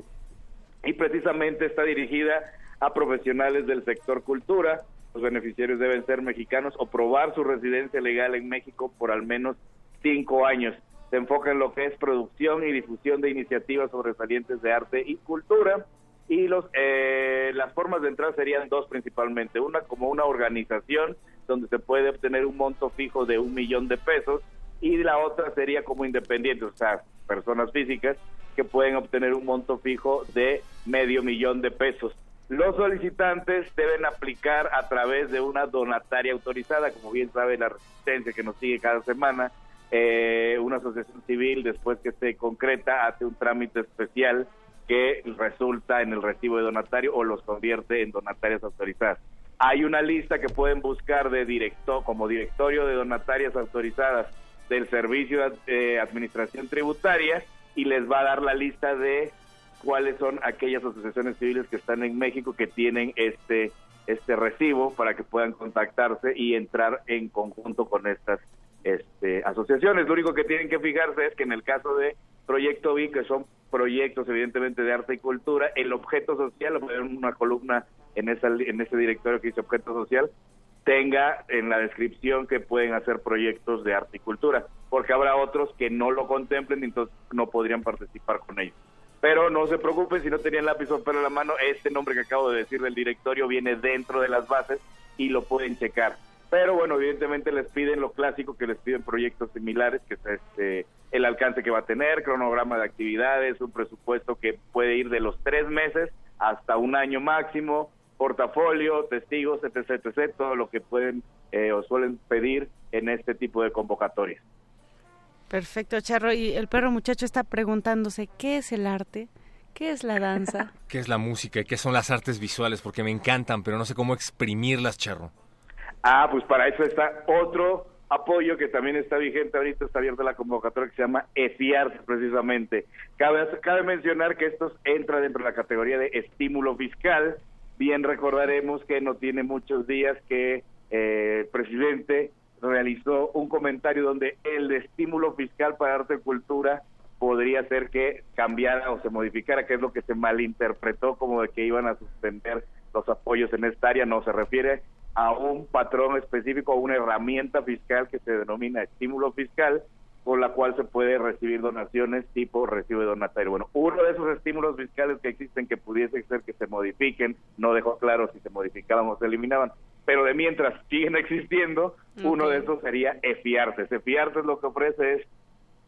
S10: y precisamente está dirigida a profesionales del sector cultura. Los beneficiarios deben ser mexicanos o probar su residencia legal en México por al menos cinco años. Se enfoca en lo que es producción y difusión de iniciativas sobresalientes de arte y cultura. Y los, eh, las formas de entrar serían dos principalmente. Una como una organización donde se puede obtener un monto fijo de un millón de pesos y la otra sería como independientes, o sea, personas físicas que pueden obtener un monto fijo de medio millón de pesos. Los solicitantes deben aplicar a través de una donataria autorizada, como bien sabe la resistencia que nos sigue cada semana, eh, una asociación civil después que se concreta hace un trámite especial que resulta en el recibo de donatario o los convierte en donatarias autorizadas. Hay una lista que pueden buscar de directo como directorio de donatarias autorizadas del Servicio de Administración Tributaria y les va a dar la lista de cuáles son aquellas asociaciones civiles que están en México que tienen este este recibo para que puedan contactarse y entrar en conjunto con estas este, asociaciones. Lo único que tienen que fijarse es que en el caso de Proyecto B, que son proyectos evidentemente de arte y cultura, el objeto social, una columna en, esa, en ese directorio que dice objeto social, tenga en la descripción que pueden hacer proyectos de arte y cultura, porque habrá otros que no lo contemplen y entonces no podrían participar con ellos. Pero no se preocupen si no tenían lápiz o papel en la mano, este nombre que acabo de decir del directorio viene dentro de las bases y lo pueden checar. Pero bueno, evidentemente les piden lo clásico que les piden proyectos similares, que es este, el alcance que va a tener, cronograma de actividades, un presupuesto que puede ir de los tres meses hasta un año máximo, portafolio, testigos, etc., etc., todo lo que pueden eh, o suelen pedir en este tipo de convocatorias.
S6: Perfecto, Charro. Y el perro muchacho está preguntándose, ¿qué es el arte? ¿Qué es la danza? (laughs)
S5: ¿Qué es la música y qué son las artes visuales? Porque me encantan, pero no sé cómo exprimirlas, Charro.
S10: Ah, pues para eso está otro apoyo que también está vigente ahorita, está abierta la convocatoria que se llama EFIARTE precisamente. Cabe, cabe mencionar que esto entra dentro de la categoría de estímulo fiscal. Bien recordaremos que no tiene muchos días que eh, el presidente realizó un comentario donde el estímulo fiscal para arte y cultura podría ser que cambiara o se modificara, que es lo que se malinterpretó como de que iban a suspender los apoyos en esta área, no se refiere a un patrón específico, a una herramienta fiscal que se denomina estímulo fiscal, con la cual se puede recibir donaciones tipo recibe donatario. Bueno, uno de esos estímulos fiscales que existen que pudiese ser que se modifiquen, no dejó claro si se modificaban o se eliminaban, pero de mientras (laughs) siguen existiendo, uno de esos sería EFIARTES. EFIARTES lo que ofrece es,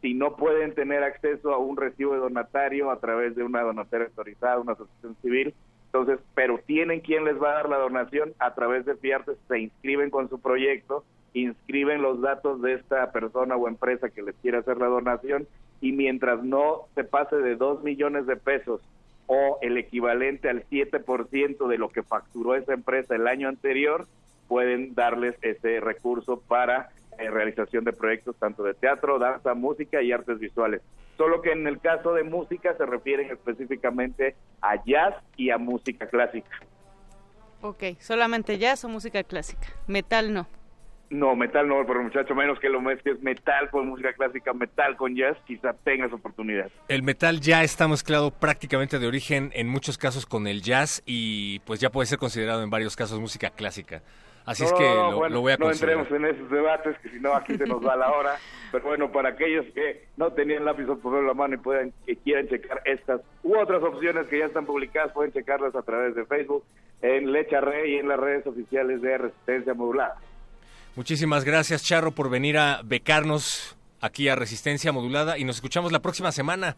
S10: si no pueden tener acceso a un recibo de donatario a través de una donataria autorizada, una asociación civil, entonces, pero tienen quien les va a dar la donación a través de FIARTES, se inscriben con su proyecto, inscriben los datos de esta persona o empresa que les quiere hacer la donación y mientras no se pase de dos millones de pesos o el equivalente al 7% de lo que facturó esa empresa el año anterior, pueden darles ese recurso para eh, realización de proyectos tanto de teatro, danza, música y artes visuales. Solo que en el caso de música se refieren específicamente a jazz y a música clásica.
S6: Ok, solamente jazz o música clásica. Metal no.
S10: No, metal no, pero muchacho, menos que lo mezcles metal con música clásica, metal con jazz, quizá tengas oportunidad.
S5: El metal ya está mezclado prácticamente de origen en muchos casos con el jazz y pues ya puede ser considerado en varios casos música clásica. Así es que lo, voy a
S10: No entremos en esos debates, que si no aquí se nos va la hora. (laughs) Pero bueno, para aquellos que no tenían lápiz o papel en la mano y puedan, que quieran checar estas u otras opciones que ya están publicadas, pueden checarlas a través de Facebook, en Lecha Rey y en las redes oficiales de Resistencia Modulada.
S5: Muchísimas gracias, Charro, por venir a becarnos aquí a Resistencia Modulada y nos escuchamos la próxima semana.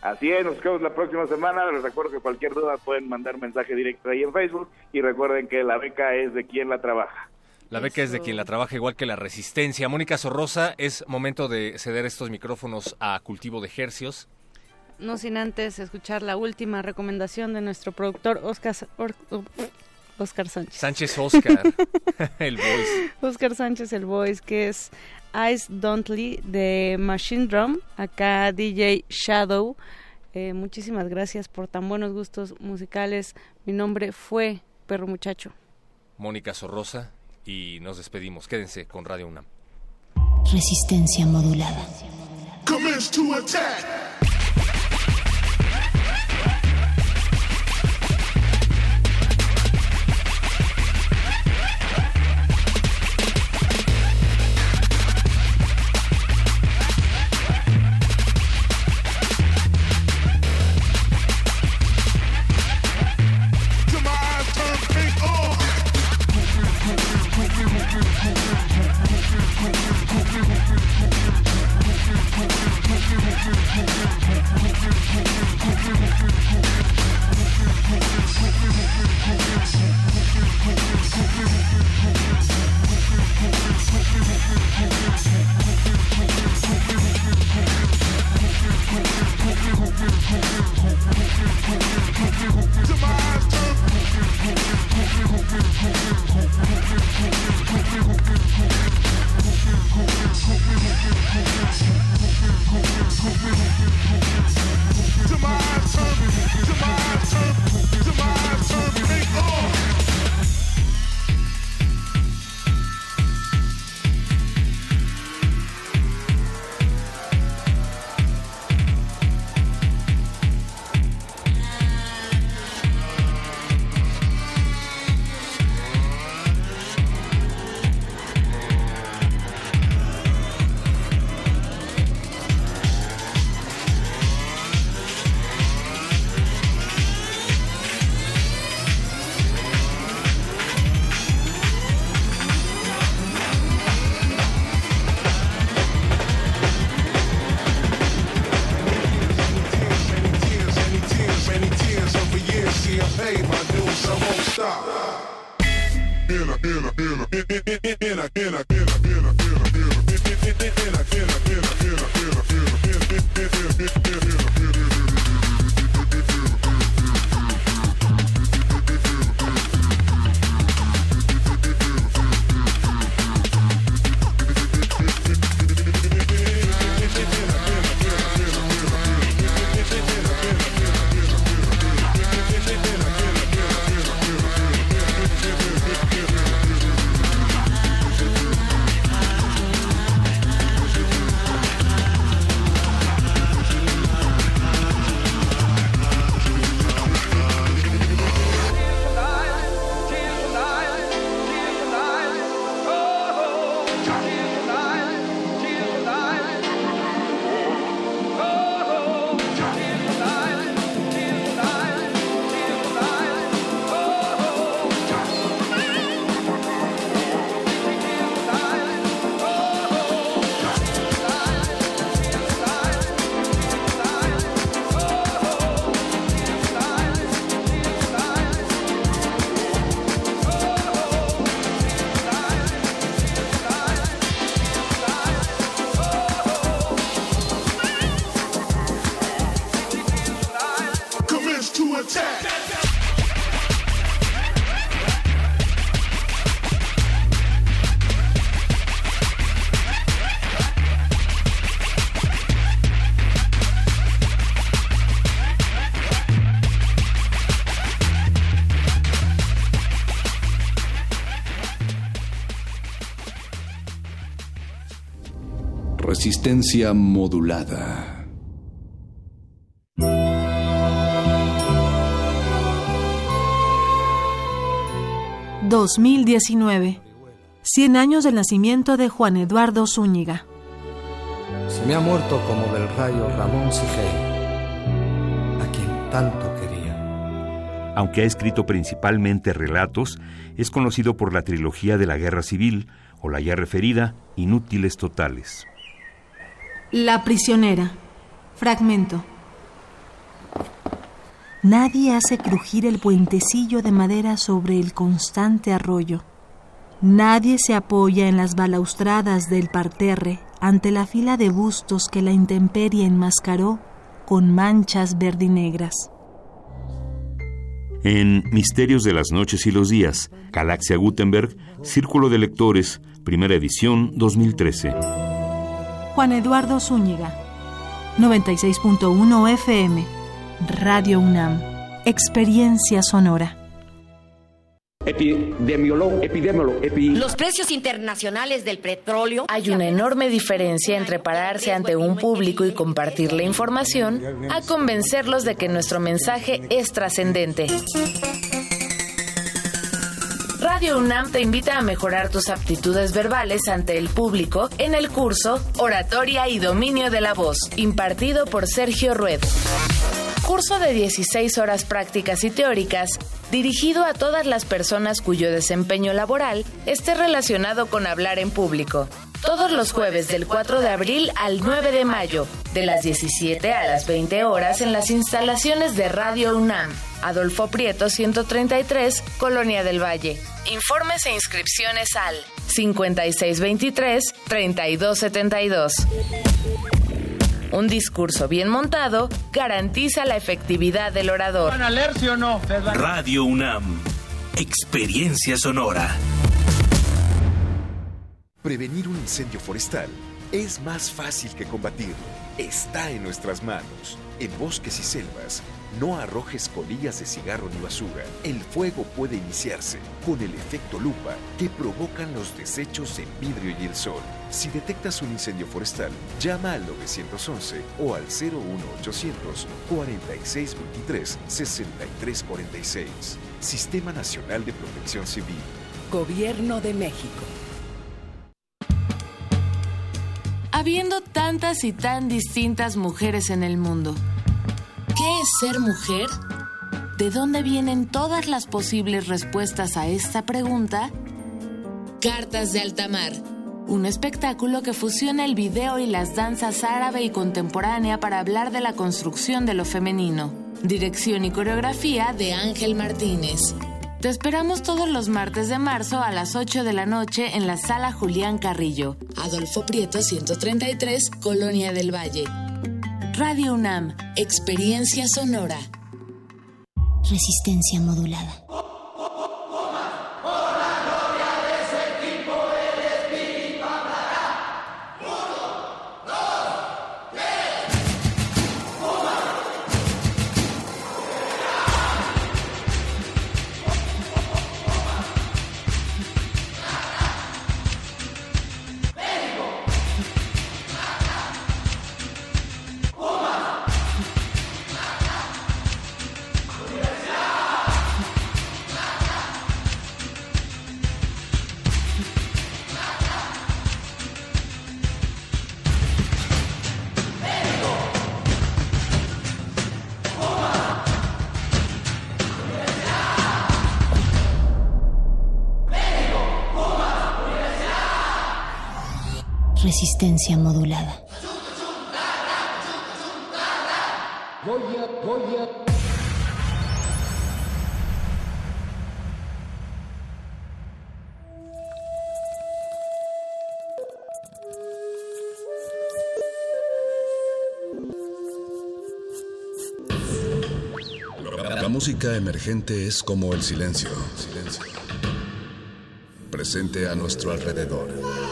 S10: Así es, nos vemos la próxima semana. Les recuerdo que cualquier duda pueden mandar mensaje directo ahí en Facebook y recuerden que la beca es de quien la trabaja.
S5: La beca es de quien la trabaja, igual que la resistencia. Mónica Sorrosa, es momento de ceder estos micrófonos a cultivo de hercios.
S6: No sin antes escuchar la última recomendación de nuestro productor Oscar, Oscar Sánchez.
S5: Sánchez Oscar, (laughs) (laughs) el voice.
S6: Oscar Sánchez, el voice, que es Ice Don'tley de Machine Drum, acá DJ Shadow. Eh, muchísimas gracias por tan buenos gustos musicales. Mi nombre fue Perro Muchacho.
S5: Mónica Sorrosa y nos despedimos. Quédense con Radio UNAM.
S2: Resistencia modulada.
S8: Thank you.
S11: To my turn.
S1: Resistencia modulada.
S12: ...2019... ...100 años del nacimiento de Juan Eduardo Zúñiga...
S13: Se me ha muerto como del rayo Ramón Sigey... ...a quien tanto quería...
S14: Aunque ha escrito principalmente relatos... ...es conocido por la trilogía de la Guerra Civil... ...o la ya referida Inútiles Totales...
S12: La prisionera. Fragmento. Nadie hace crujir el puentecillo de madera sobre el constante arroyo. Nadie se apoya en las balaustradas del parterre ante la fila de bustos que la intemperie enmascaró con manchas verdinegras.
S14: En Misterios de las Noches y los Días, Galaxia Gutenberg, Círculo de Lectores, primera edición 2013.
S12: Juan Eduardo Zúñiga. 96.1 FM. Radio UNAM. Experiencia sonora.
S15: Epidemiólogo, epidemiólogo,
S16: Los precios internacionales del petróleo.
S17: Hay una enorme diferencia entre pararse ante un público y compartir la información a convencerlos de que nuestro mensaje es trascendente. Radio UNAM te invita a mejorar tus aptitudes verbales ante el público en el curso Oratoria y Dominio de la Voz, impartido por Sergio Rued. Curso de 16 horas prácticas y teóricas, dirigido a todas las personas cuyo desempeño laboral esté relacionado con hablar en público. Todos los jueves del 4 de abril al 9 de mayo, de las 17 a las 20 horas en las instalaciones de Radio UNAM. Adolfo Prieto 133, Colonia del Valle. Informes e inscripciones al 5623-3272. Un discurso bien montado garantiza la efectividad del orador.
S15: ¿Van a leer, sí o no?
S18: Radio UNAM. Experiencia sonora.
S19: Prevenir un incendio forestal es más fácil que combatirlo. Está en nuestras manos. En bosques y selvas, no arrojes colillas de cigarro ni basura. El fuego puede iniciarse con el efecto lupa que provocan los desechos en vidrio y el sol. Si detectas un incendio forestal, llama al 911 o al 01800 4623 6346. Sistema Nacional de Protección Civil.
S20: Gobierno de México.
S17: Habiendo tantas y tan distintas mujeres en el mundo, ¿qué es ser mujer? ¿De dónde vienen todas las posibles respuestas a esta pregunta? Cartas de Altamar, un espectáculo que fusiona el video y las danzas árabe y contemporánea para hablar de la construcción de lo femenino. Dirección y coreografía de Ángel Martínez. Te esperamos todos los martes de marzo a las 8 de la noche en la sala Julián Carrillo, Adolfo Prieto 133, Colonia del Valle. Radio UNAM, Experiencia Sonora.
S21: Resistencia modulada. Resistencia modulada.
S1: La música emergente es como el silencio. Silencio. Presente a nuestro alrededor.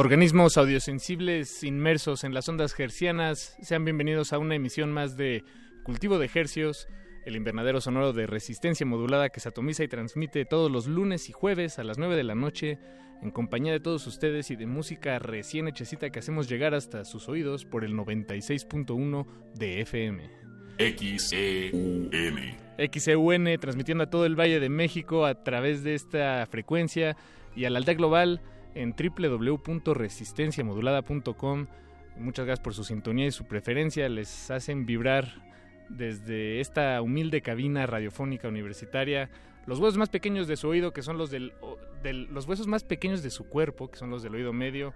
S22: Organismos audiosensibles inmersos en las ondas hercianas, sean bienvenidos a una emisión más de Cultivo de Hercios, el invernadero sonoro de resistencia modulada que se atomiza y transmite todos los lunes y jueves a las 9 de la noche en compañía de todos ustedes y de música recién hechecita que hacemos llegar hasta sus oídos por el 96.1 de FM.
S23: XEUN.
S22: XEUN transmitiendo a todo el Valle de México a través de esta frecuencia y a la aldea global en www.resistenciamodulada.com. Muchas gracias por su sintonía y su preferencia. Les hacen vibrar desde esta humilde cabina radiofónica universitaria los huesos más pequeños de su oído, que son los del, los huesos más pequeños de su cuerpo, que son los del oído medio.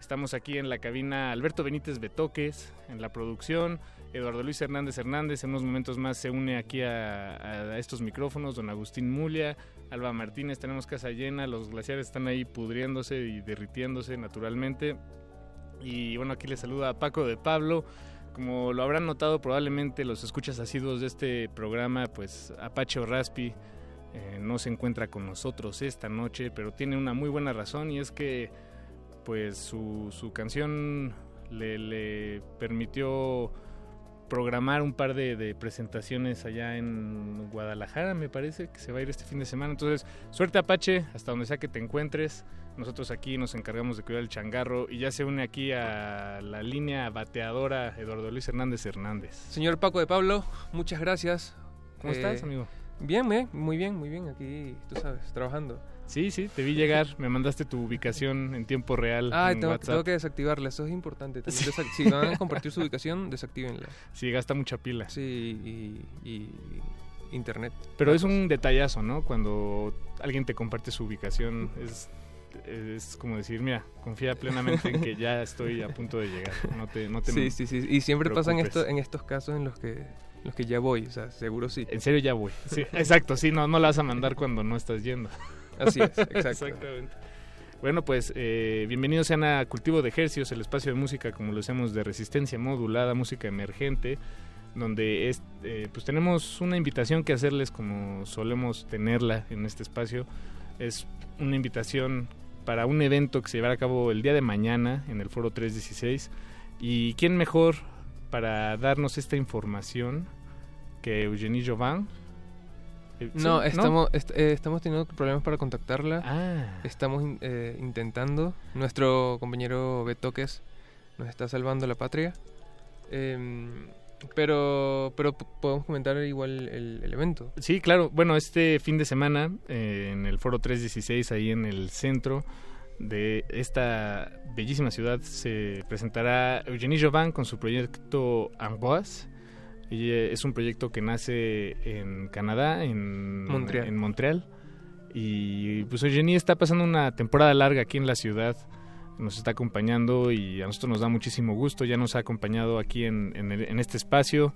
S22: Estamos aquí en la cabina Alberto Benítez Betoques, en la producción. Eduardo Luis Hernández Hernández en unos momentos más se une aquí a, a estos micrófonos. Don Agustín Mulia, Alba Martínez, tenemos casa llena. Los glaciares están ahí pudriéndose y derritiéndose naturalmente. Y bueno, aquí les saluda Paco de Pablo. Como lo habrán notado probablemente los escuchas asiduos de este programa, pues Apache Raspi eh, no se encuentra con nosotros esta noche, pero tiene una muy buena razón y es que pues su, su canción le permitió programar un par de, de presentaciones allá en Guadalajara, me parece, que se va a ir este fin de semana. Entonces, suerte Apache, hasta donde sea que te encuentres. Nosotros aquí nos encargamos de cuidar el changarro y ya se une aquí a la línea bateadora Eduardo Luis Hernández Hernández.
S24: Señor Paco de Pablo, muchas gracias.
S22: ¿Cómo estás, amigo?
S24: Bien, eh, muy bien, muy bien. Aquí, tú sabes, trabajando.
S22: Sí, sí, te vi llegar, me mandaste tu ubicación en tiempo real
S24: Ah,
S22: en
S24: tengo,
S22: WhatsApp.
S24: tengo que desactivarla, eso es importante. Desac- Si van a (laughs) compartir su ubicación, desactívenla.
S22: Sí, gasta mucha pila.
S24: Sí, y, y internet.
S22: Pero es un detallazo, ¿no? Cuando alguien te comparte su ubicación, es, es como decir, mira, confía plenamente en que ya estoy a punto de llegar. No te, no te
S24: Sí, sí, sí. Y siempre pasan esto, en estos casos en los que, los que ya voy, o sea, seguro sí.
S22: En serio ya voy. Sí, exacto, sí, no, no la vas a mandar cuando no estás yendo.
S24: Así es, (laughs) exacto.
S22: Exactamente. Bueno, pues eh, bienvenidos sean a Cultivo de Ejercios, el espacio de música, como lo hacemos, de resistencia modulada, música emergente, donde es, eh, pues tenemos una invitación que hacerles como solemos tenerla en este espacio. Es una invitación para un evento que se llevará a cabo el día de mañana en el Foro 316. ¿Y quién mejor para darnos esta información que Eugenie Jovan? Eh,
S24: No,
S22: ¿sí?
S24: estamos, est- eh, estamos teniendo problemas para contactarla.
S22: Ah.
S24: Estamos in- eh, intentando. Nuestro compañero Betoques nos está salvando la patria. Em, pero pero podemos comentar igual el, el evento.
S22: Sí, claro. Bueno, este fin de semana en el Foro 316, ahí en el centro de esta bellísima ciudad, se presentará Eugénie Jovan con su proyecto Amboise. Y eh, es un proyecto que nace en Canadá, en
S24: Montreal.
S22: En Montreal. Y pues Eugénie está pasando una temporada larga aquí en la ciudad. Nos está acompañando y a nosotros nos da muchísimo gusto. Ya nos ha acompañado aquí en, en el- en este espacio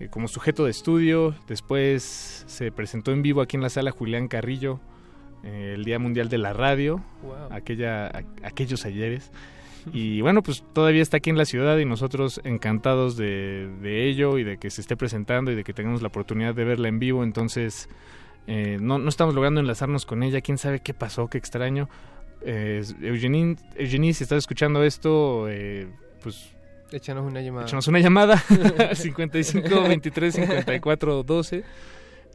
S22: eh, como sujeto de estudio. Después se presentó en vivo aquí en la sala Julián Carrillo, eh, el Día Mundial de la Radio,
S24: Wow.
S22: aquella, a- aquellos ayeres. Y bueno, pues todavía está aquí en la ciudad y nosotros encantados de, de ello y de que se esté presentando y de que tengamos la oportunidad de verla en vivo. Entonces, eh, no, no estamos logrando enlazarnos con ella. ¿Quién sabe qué pasó? Qué extraño. Eh, Eugenie, Eugenie, si estás escuchando esto, eh, pues
S24: Échanos una llamada.
S22: Échanos una llamada 55 23 54 12.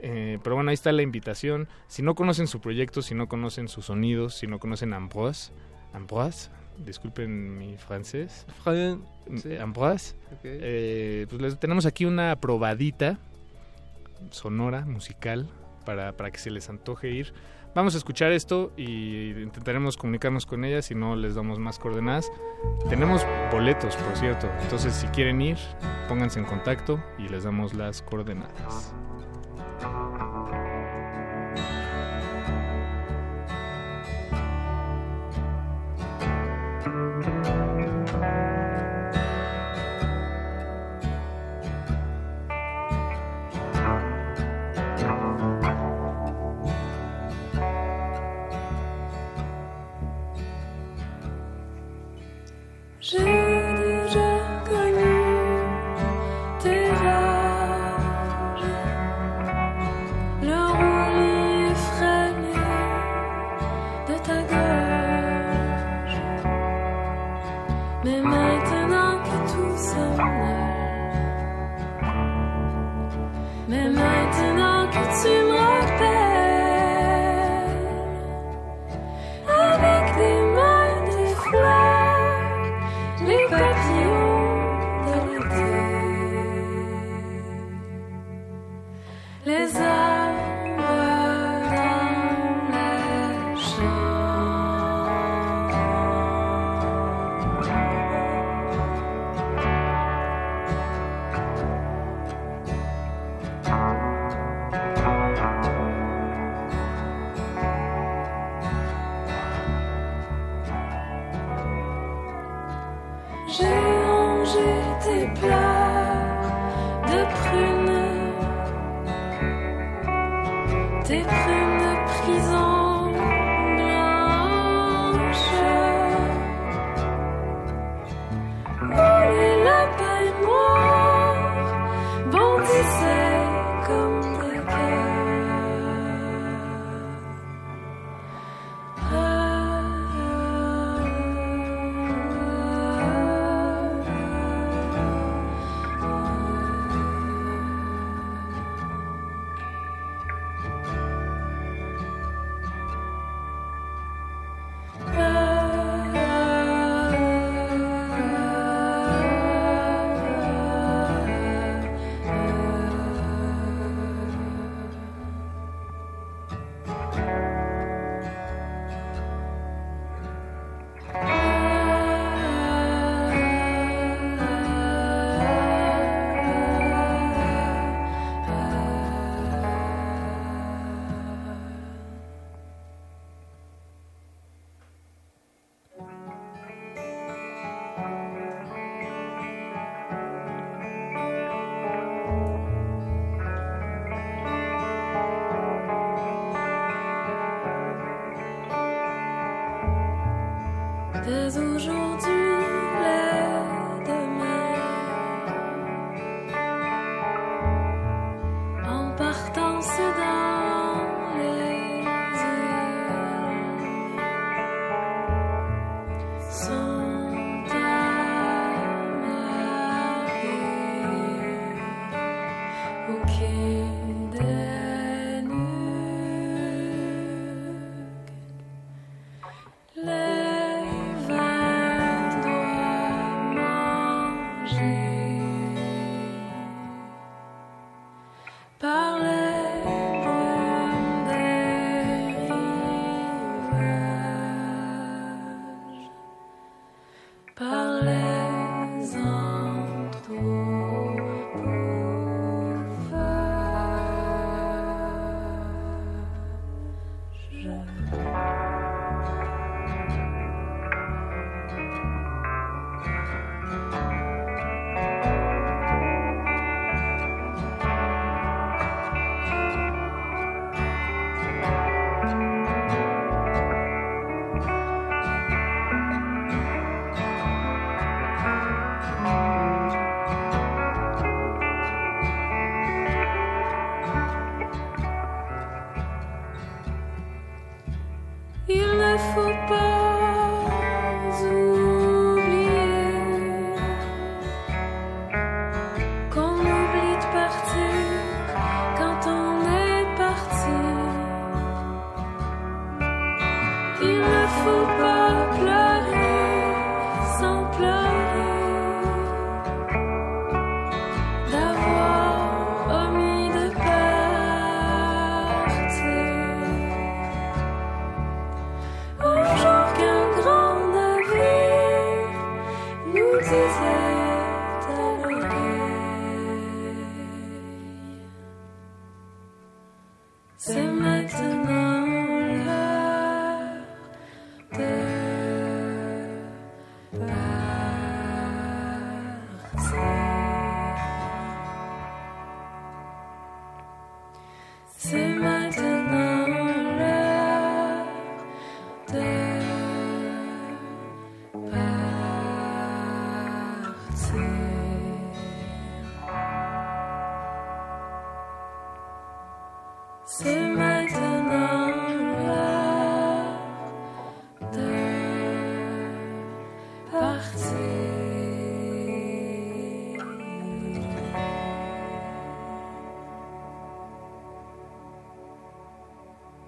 S22: Eh, pero bueno, ahí está la invitación. Si no conocen su proyecto, si no conocen sus sonidos, si no conocen Ambroise, Ambroise, disculpen mi francés,
S24: sí.
S22: Ambroise, eh, pues les tenemos aquí una probadita sonora, musical, para, para que se les antoje ir. Vamos a escuchar esto y intentaremos comunicarnos con ellas, si no les damos más coordenadas. Tenemos boletos, por cierto, entonces si quieren ir, pónganse en contacto y les damos las coordenadas.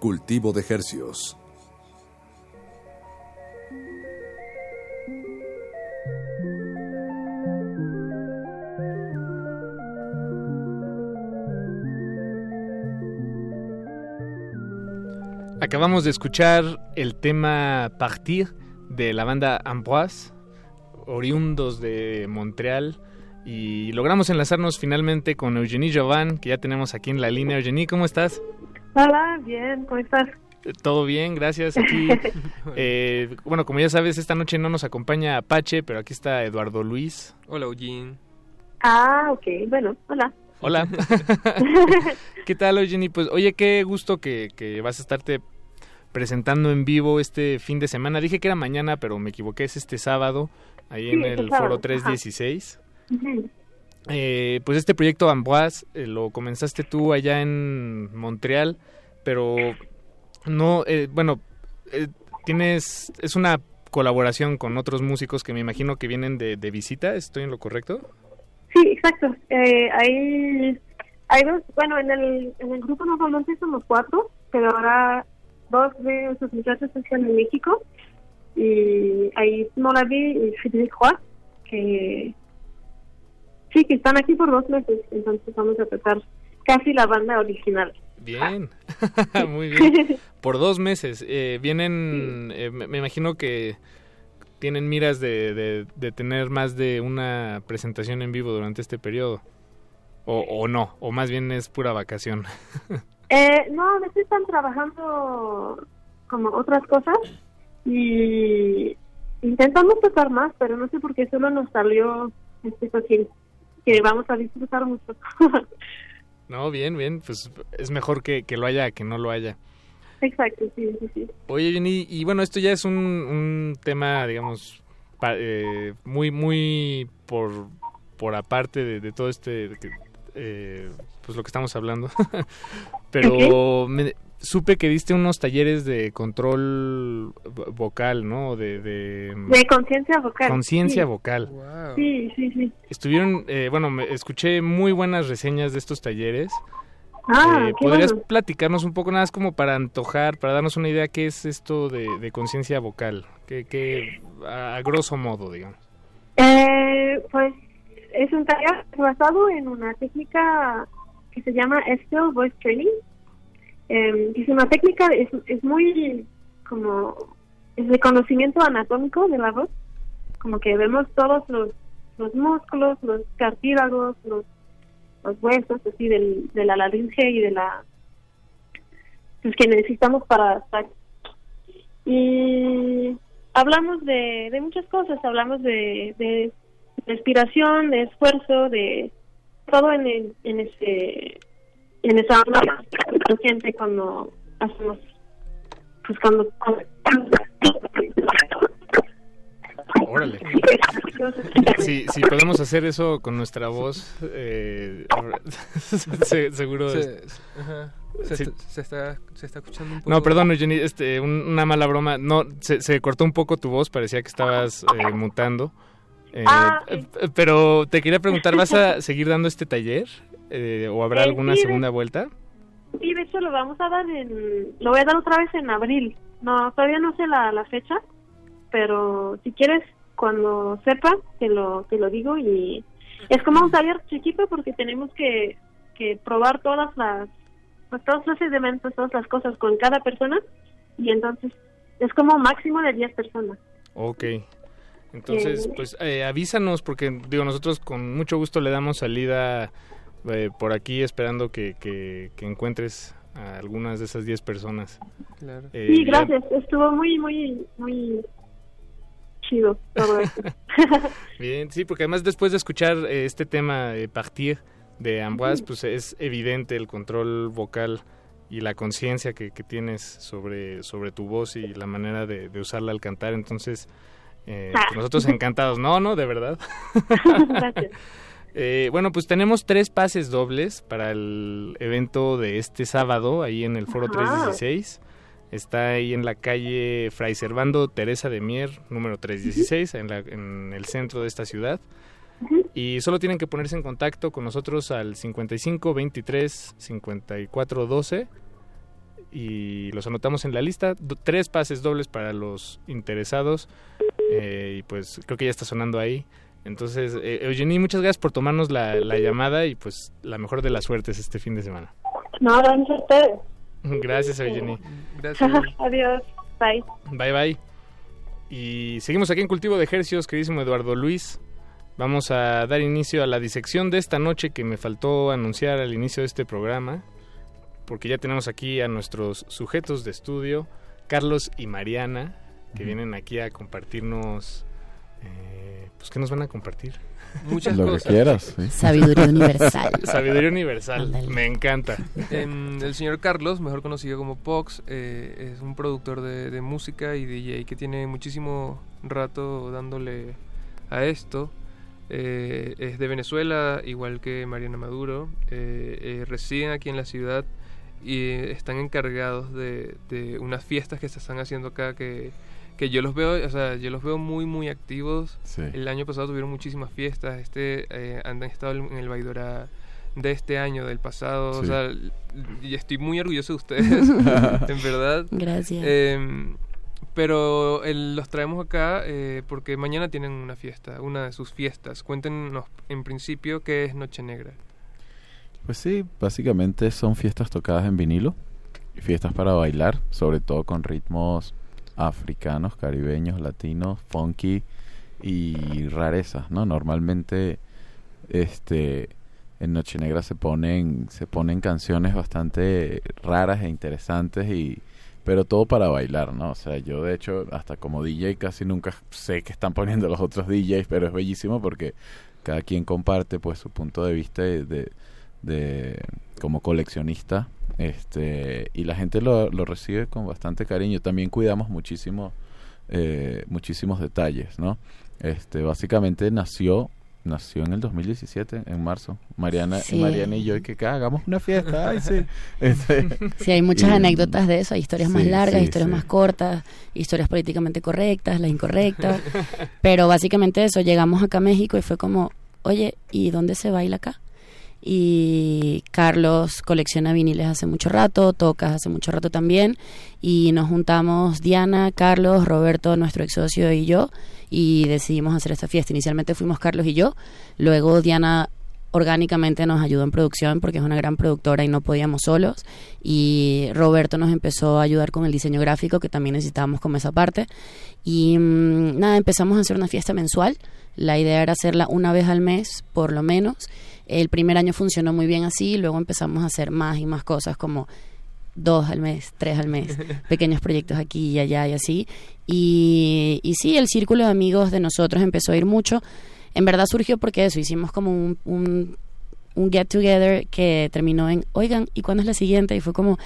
S1: Cultivo de hercios.
S22: Acabamos de escuchar el tema Partir de la banda Ambroise, oriundos de Montreal. Y logramos enlazarnos finalmente con Eugenie Jovan, que ya tenemos aquí en la línea. Eugenie, ¿cómo estás?
S25: Hola, bien, ¿cómo estás?
S22: Todo bien, gracias. Aquí, (laughs) eh, bueno, como ya sabes, esta noche no nos acompaña Apache, pero aquí está Eduardo Luis.
S24: Hola, Eugene.
S25: Ah, ok, bueno, hola.
S22: Hola. (laughs) (laughs) ¿Qué tal, Eugenie? Pues, oye, qué gusto que, que vas a estarte presentando en vivo este fin de semana. Dije que era mañana, pero me equivoqué, es este sábado, ahí
S25: Sí,
S22: en el
S25: sábado,
S22: Foro
S25: ajá.
S22: 316.
S25: Ujú.
S22: Eh, pues este proyecto Amboise eh, lo comenzaste tú allá en Montreal, pero no, eh, bueno, eh, tienes, es una colaboración con otros músicos que me imagino que vienen de, de visita, ¿estoy en lo correcto?
S25: Sí, exacto. Eh, hay, hay dos, bueno, en el, en el grupo normalmente somos cuatro, pero ahora dos de esos muchachos están en México y hay Moravi y Frédéric Roy, que sí, que están aquí por dos meses, entonces vamos a tocar casi la banda original.
S22: Bien, (laughs) muy bien. (laughs) Por dos meses. Eh, vienen, eh, me imagino que tienen miras de, de- de tener más de una presentación en vivo durante este periodo. O, o no, o más bien es pura vacación. (laughs)
S25: Eh, no, a veces están trabajando como otras cosas y intentamos tocar más, pero no sé por qué solo nos salió este fácil que vamos a disfrutar mucho. (laughs)
S22: No, bien, bien, pues es mejor que, que lo haya que no lo haya.
S25: Exacto, sí, sí, sí.
S22: Oye, Jenny, y bueno, esto ya es un, un tema, digamos, pa- eh, muy, muy por, por aparte de, de todo este, eh, pues lo que estamos hablando. (laughs) Pero me, supe que diste unos talleres de control vo- vocal, ¿no? De, de,
S25: De conciencia vocal.
S22: conciencia
S25: sí.
S22: vocal.
S25: Sí, sí, sí.
S22: Estuvieron, eh, bueno, me, escuché muy buenas reseñas de estos talleres.
S25: Ah,
S22: Eh, ¿Podrías
S25: bueno.
S22: platicarnos un poco nada más como para antojar, para darnos una idea qué es esto de, de conciencia vocal? Que, que a, a grosso modo, digamos.
S25: Eh, pues es un taller basado en una técnica que se llama Still Voice Training. Eh, es una técnica, es, es muy como, es de conocimiento anatómico de la voz, como que vemos todos los, los músculos, los cartílagos, los, los huesos, así del, de la laringe y de la, pues que necesitamos para. Y hablamos de, de muchas cosas, hablamos de, de respiración, de esfuerzo, de todo en, el- en ese en esa onda consciente cuando hacemos pues cuando, cuando-
S22: Órale. Si, si podemos hacer eso con nuestra voz, eh, (laughs) se- seguro...
S24: Se-
S22: es-
S24: ajá. Se,
S22: Sí.
S24: está, se, está, se está escuchando un poco.
S22: No, perdón, Jenny, este, un- una mala broma. No, se, se cortó un poco tu voz, parecía que estabas eh, mutando. Eh,
S25: Ah,
S22: eh, Pero te quería preguntar, ¿vas a seguir dando este taller? Eh, ¿O habrá alguna segunda vuelta?
S25: Sí, de hecho lo vamos a dar en... Lo voy a dar otra vez en abril. No, todavía no sé la, la fecha, pero si quieres cuando sepa te lo te lo digo y es como un taller chiquito porque tenemos que, que probar todas las pues, todos los elementos, todas las cosas con cada persona y entonces es como máximo de 10 personas.
S22: Ok. Entonces,
S25: Eh.
S22: pues eh, avísanos porque digo nosotros con mucho gusto le damos salida eh, por aquí esperando que, que, que encuentres a algunas de esas 10 personas.
S24: Claro.
S22: Eh,
S25: sí,
S22: ya-
S25: gracias. Estuvo muy, muy, muy chido todo eso. (laughs)
S22: Bien, sí, porque además después de escuchar eh, este tema de Partir de Amboise, pues es evidente el control vocal y la conciencia que, que tienes sobre, sobre tu voz y la manera de, de usarla al cantar. Entonces, eh,
S25: Ah.
S22: pues nosotros encantados. No, no, de verdad. (laughs)
S25: Gracias.
S22: Eh, bueno, pues tenemos tres pases dobles para el evento de este sábado, ahí en el Foro
S25: Ajá.
S22: 316. Está ahí en la calle Fray Servando Teresa de Mier, número 316, en, la- en el centro de esta ciudad. Y solo tienen que ponerse en contacto con nosotros al 55 23 54 12 y los anotamos en la lista. Do- tres pases dobles para los interesados eh, y pues creo que ya está sonando ahí. Entonces, eh, Eugenie, muchas gracias por tomarnos la, la llamada y pues la mejor de las suertes este fin de semana.
S25: No, gracias a ustedes.
S22: Gracias, Eugenie. (laughs)
S25: Adiós. Bye.
S22: Bye bye. Y seguimos aquí en Cultivo de Ejercios, queridísimo Eduardo Luis. Vamos a dar inicio a la disección de esta noche que me faltó anunciar al inicio de este programa, porque ya tenemos aquí a nuestros sujetos de estudio, Carlos y Mariana, que vienen aquí a compartirnos... eh, pues, ¿qué nos van a compartir?
S24: Muchas
S26: Lo que
S24: cosas.
S26: quieras, sí.
S27: Sabiduría universal. (laughs)
S22: Sabiduría universal, me encanta.
S24: Em, el señor Carlos, mejor conocido como Pox, eh, es un productor de, de música y DJ que tiene muchísimo rato dándole a esto. Eh, es de Venezuela, igual que Mariana Maduro. Eh, eh, residen aquí en la ciudad y están encargados de, de unas fiestas que se están haciendo acá que, que yo los veo, o sea, yo los veo muy muy activos.
S26: Sí.
S24: El año pasado tuvieron muchísimas fiestas, este eh, han estado en el Baidora de este año, del pasado, o
S26: Sí.
S24: sea, l- y estoy muy orgulloso de ustedes, (laughs) en verdad.
S27: Gracias.
S24: Em, pero el- los traemos acá eh, porque mañana tienen una fiesta, una de sus fiestas. Cuéntenos en principio qué es Noche Negra.
S26: Pues sí, básicamente son fiestas tocadas en vinilo, y fiestas para bailar, sobre todo con ritmos africanos, caribeños, latinos, funky y rarezas, ¿no? Normalmente este en Noche Negra se ponen se ponen canciones bastante raras e interesantes y pero todo para bailar, ¿no? O sea, yo de hecho hasta como DJ casi nunca sé qué están poniendo los otros DJs, pero es bellísimo porque cada quien comparte pues su punto de vista de, de, de- como coleccionista este y la gente lo, lo recibe con bastante cariño. También cuidamos muchísimo eh, muchísimos detalles, ¿no? Este básicamente nació nació en el 2017 en marzo. Mariana
S27: Sí.
S26: y Mariana y yo y que "Ah, hagamos una fiesta, ay sí. (laughs) Este,
S27: Sí, hay muchas
S26: y-
S27: anécdotas de eso, hay historias más largas, historias más cortas, historias políticamente correctas, las incorrectas, pero básicamente eso, llegamos acá a México y fue como, oye, ¿y dónde se baila acá? Y Carlos colecciona viniles hace mucho rato, tocas hace mucho rato también, y nos juntamos Diana, Carlos, Roberto, nuestro ex socio y yo, y decidimos hacer esta fiesta. Inicialmente fuimos Carlos y yo, luego Diana orgánicamente nos ayudó en producción porque es una gran productora y no podíamos solos y Roberto nos empezó a ayudar con el diseño gráfico que también necesitábamos como esa parte y mm, nada empezamos a hacer una fiesta mensual la idea era hacerla una vez al mes por lo menos el primer año funcionó muy bien así luego empezamos a hacer más y más cosas como dos al mes, tres al mes, (laughs) pequeños proyectos aquí y allá y así. Y, y sí, el círculo de amigos de nosotros empezó a ir mucho. En verdad surgió porque eso, hicimos como un, un, un get together que terminó en, oigan, ¿y cuándo es la siguiente? Y fue como,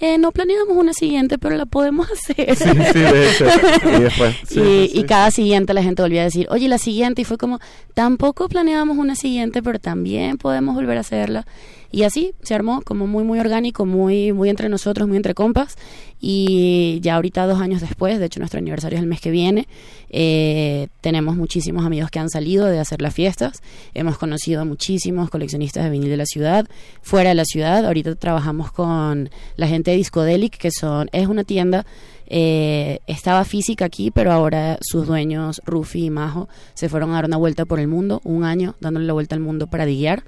S27: eh, no planeamos una siguiente, pero la podemos (laughs) hacer.
S26: Sí, sí, de hecho. (laughs) Y después, sí,
S27: y,
S26: sí,
S27: y
S26: sí.
S27: cada siguiente la gente volvía a decir, oye, la siguiente, y fue como, tampoco planeábamos una siguiente, pero también podemos volver a hacerla. Y así se armó como muy, muy orgánico, muy, muy entre nosotros, muy entre compas. Y ya ahorita, dos años después, de hecho nuestro aniversario es el mes que viene, eh, tenemos muchísimos amigos que han salido de hacer las fiestas. Hemos conocido a muchísimos coleccionistas de vinil de la ciudad, fuera de la ciudad. Ahorita trabajamos con la gente de Discodelic, que son, es una tienda Eh, estaba física aquí, pero ahora sus dueños, Rufi y Majo, se fueron a dar una vuelta por el mundo, un año dándole la vuelta al mundo para diguear.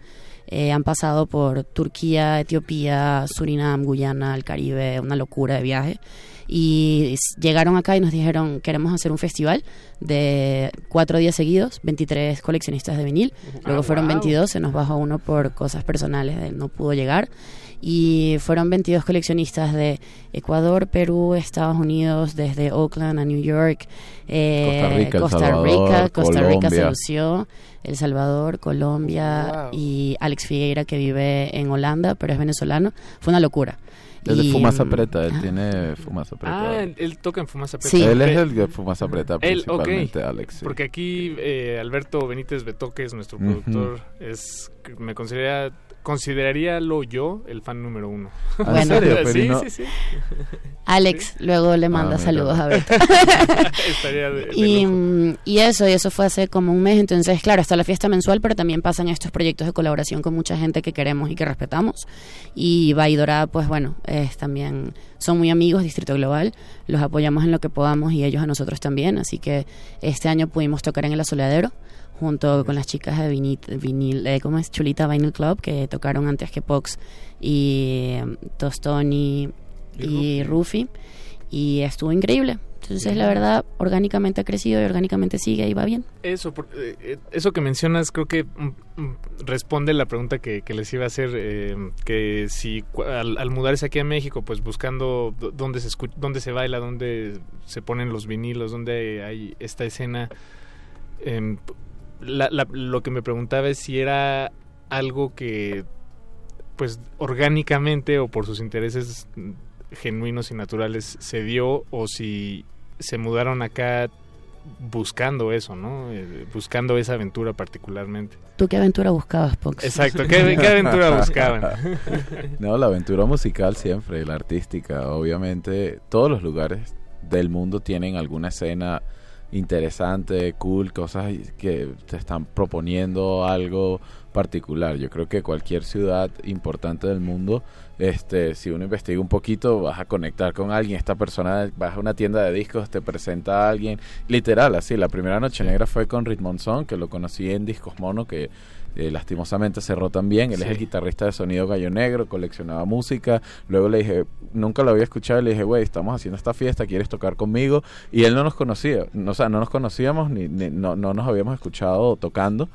S27: Eh, han pasado por Turquía, Etiopía, Surinam, Guyana, el Caribe, una locura de viaje. Y llegaron acá y nos dijeron, queremos hacer un festival de cuatro días seguidos, 23 coleccionistas de vinil. Luego
S22: Ah,
S27: fueron
S22: wow.
S27: 22, se nos bajó uno por cosas personales, él no pudo llegar. Y fueron 22 coleccionistas de Ecuador, Perú, Estados Unidos, desde Oakland a New York, eh,
S26: Costa Rica,
S27: Costa
S26: Salvador,
S27: Rica, Costa Rica se lució, El Salvador, Colombia y Alex Figueira que vive en Holanda, pero es venezolano. Fue una locura.
S26: De
S27: Y,
S26: Fumasa
S27: mm,
S26: Preta, él tiene Fumasa Preta.
S22: Ah, él, él toca en Fumasa Preta.
S27: Sí.
S26: Él es el de Fumasa Preta
S22: Él, ok.
S26: principalmente, Alex. sí.
S22: Porque aquí eh, Alberto Benítez Betoques, nuestro
S26: Ujú.
S22: productor, es me considera consideraría lo yo el fan número uno.
S26: Ah, ¿en (laughs) Bueno. serio? Pero
S22: sí,
S26: no-
S22: sí, sí.
S27: Alex luego le manda
S26: mira.
S27: saludos a Beto. (laughs)
S22: Estaría de- de
S27: y, mm, y eso, y eso fue hace como un mes. Entonces, claro, está la fiesta mensual, pero también pasan estos proyectos de colaboración con mucha gente que queremos y que respetamos. Y Baidora, pues bueno, es también son muy amigos, Distrito Global. Los apoyamos en lo que podamos y ellos a nosotros también. Así que este año pudimos tocar en el Asoleadero junto con las chicas de vinil, vinil eh, ¿cómo es? Chulita Vinyl Club, que tocaron antes que Pox y eh, Tostoni y, Rufi. Y estuvo increíble. Entonces, la verdad, orgánicamente ha crecido y orgánicamente sigue y va bien.
S22: Eso, por- eh, eh, eso que mencionas creo que mm, mm, responde la pregunta que, que les iba a hacer, eh, que si al, al mudarse aquí a México, pues buscando dónde se, escu- dónde se baila, dónde se ponen los vinilos, dónde hay esta escena, em, la- la- lo que me preguntaba es si era algo que, pues orgánicamente o por sus intereses genuinos y naturales se dio o si se mudaron acá buscando eso, ¿no? Eh, buscando esa aventura particularmente.
S27: ¿Tú qué aventura buscabas, Pox?
S22: Exacto, (laughs) ¿qué, qué aventura buscaban? (laughs)
S26: no, la aventura musical siempre, la artística, obviamente, todos los lugares del mundo tienen alguna escena interesante, cool, cosas que te están proponiendo algo particular. Yo creo que cualquier ciudad importante del mundo, este, si uno investiga un poquito, vas a conectar con alguien. Esta persona vas a una tienda de discos, te presenta a alguien. Literal, así. La primera noche negra fue con Ritmonson, que lo conocí en Discos Mono, que eh, lastimosamente cerró también. Él es el guitarrista de Sonido Gallo Negro, coleccionaba música. Luego le dije, nunca lo había escuchado, le dije, güey, estamos haciendo esta fiesta, ¿quieres tocar conmigo? Y él no nos conocía, no, o sea, no nos conocíamos, ni, ni- no, no nos habíamos escuchado tocando.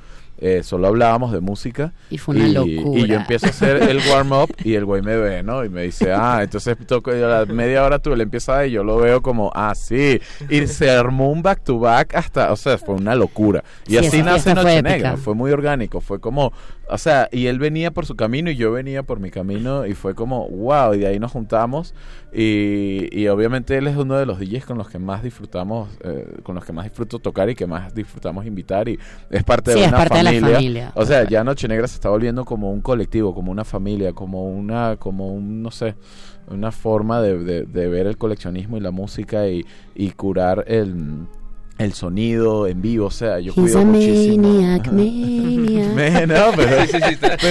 S26: Eh, solo hablábamos de música
S27: Y fue una
S26: y,
S27: locura.
S26: y yo empiezo a hacer el (laughs) warm up y el güey me ve, ¿no? Y me dice, ah, entonces toco la media hora tú le empiezas y yo lo veo como, ah, sí. Y se armó un back to back hasta, o sea, fue una locura. Y
S27: Sí,
S26: así nace
S27: fue
S26: Noche Negra, fue muy orgánico, fue como, o sea, y él venía por su camino y yo venía por mi camino y fue como, wow, y de ahí nos juntamos y, y obviamente él es uno de los DJs con los que más disfrutamos, eh, con los que más disfruto tocar y que más disfrutamos invitar y es parte
S27: Sí,
S26: de
S27: es
S26: una
S27: parte de la
S26: familia.
S27: familia.
S26: O sea, ya Noche Negra se está volviendo como un colectivo, como una familia, como una, como un, no sé, una forma de, de- de ver el coleccionismo y la música y, y curar el, el sonido en vivo. O sea, yo
S27: He's
S26: cuido muchísimo.
S27: maniac, maniac. (laughs)
S26: No, pero,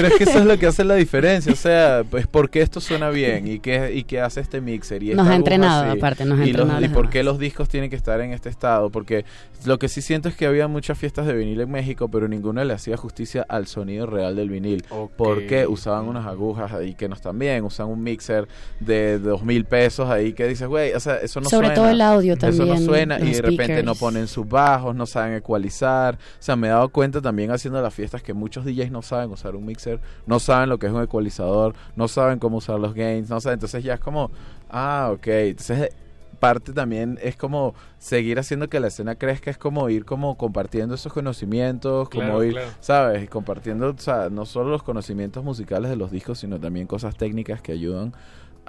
S26: es que eso es lo que hace la diferencia. O sea, pues porque esto suena bien y que y qué hace este mixer y
S27: Nos ha entrenado,
S26: así,
S27: aparte, nos ha
S26: y, los-
S27: entrenado
S26: y por qué los discos tienen que estar en este estado. Porque lo que sí siento es que había muchas fiestas de vinil en México, pero ninguno le hacía justicia al sonido real del vinil. Porque usaban unas agujas ahí que no están bien, usan un mixer de dos mil pesos ahí que dices, güey, o sea, eso no
S27: Sobre
S26: suena.
S27: todo el audio
S26: Eso
S27: también,
S26: no suena y de repente no
S27: speakers.
S26: Ponen sus bajos, no saben ecualizar. O sea, me he dado cuenta también haciendo las fiestas que muchos DJs no saben usar un mixer, no saben lo que es un ecualizador, no saben cómo usar los gains, no saben. Entonces ya es como, ah, ok. Entonces parte también es como seguir haciendo que la escena crezca, es como ir como compartiendo esos conocimientos, como
S22: Claro,
S26: ir,
S22: claro.
S26: ¿sabes? Y compartiendo, o sea, no solo los conocimientos musicales de los discos, sino también cosas técnicas que ayudan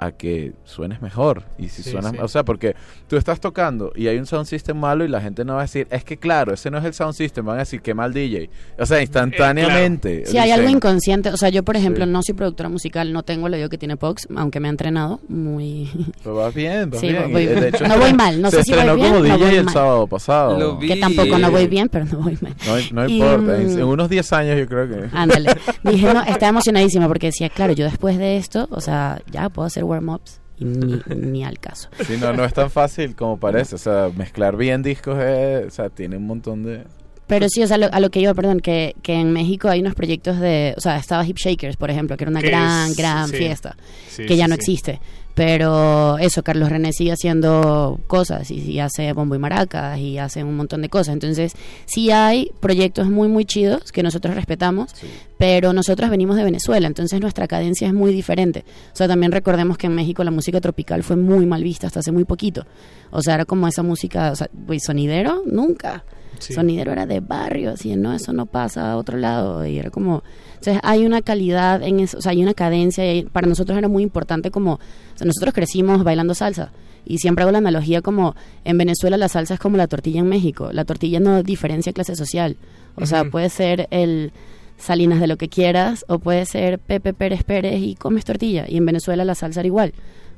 S26: a que suenes mejor. Y si
S22: Sí,
S26: suenas,
S22: sí.
S26: o sea, porque tú estás tocando y hay un sound system malo y la gente no va a decir, es que claro, ese no es el sound system, van a decir, qué mal DJ. O sea, instantáneamente.
S27: Si hay algo inconsciente, o sea, yo por ejemplo
S26: Sí.
S27: no soy productora musical, no tengo el oído que tiene Pox, aunque me ha entrenado muy...
S26: Pero vas bien, vas
S27: Sí,
S26: bien.
S27: voy-
S26: de hecho,
S27: no voy mal, no
S26: se
S27: sé si voy bien,
S26: como
S27: no
S26: DJ
S27: voy
S26: el
S27: mal.
S26: sábado pasado.
S24: Lo vi.
S27: que tampoco no voy bien, pero no voy mal.
S26: No, no
S27: Y,
S26: importa, en,
S27: mm,
S26: en unos 10 años yo creo que...
S27: Ándale. Dije, no, estaba emocionadísima porque decía, claro, yo después de esto, o sea, ya puedo hacer warm-ups y ni, (laughs) ni al caso.
S26: Sí, no, no es tan fácil como parece. O sea, mezclar bien discos es, o sea, tiene un montón de...
S27: Pero sí, o sea, lo- a lo que iba, perdón, que, que en México hay unos proyectos de, o sea, estaba Hip Shakers, por ejemplo, que era una gran,
S22: es-
S27: gran
S22: sí.
S27: fiesta,
S22: Sí,
S27: que ya no
S22: sí.
S27: existe. Pero eso, Carlos René sigue haciendo cosas y, y hace bombo y maracas y hace un montón de cosas. Entonces, sí hay proyectos muy, muy chidos que nosotros respetamos, pero nosotros venimos de Venezuela, entonces nuestra cadencia es muy diferente. O sea, también recordemos que en México la música tropical fue muy mal vista hasta hace muy poquito. O sea, era como esa música, o sea, güey, sonidero, nunca.
S22: Sí.
S27: Sonidero era de barrio, así, no, eso no pasa a otro lado. Y era como, entonces hay una calidad en eso, o sea, hay una cadencia. Y para nosotros era muy importante como, o sea, nosotros crecimos bailando salsa. Y siempre hago la analogía como, en Venezuela la salsa es como la tortilla en México. La tortilla no diferencia clase social. O sea, puede ser el Salinas de lo que quieras, o puede ser Pepe Pérez Pérez y comes tortilla. Y en Venezuela la salsa era igual.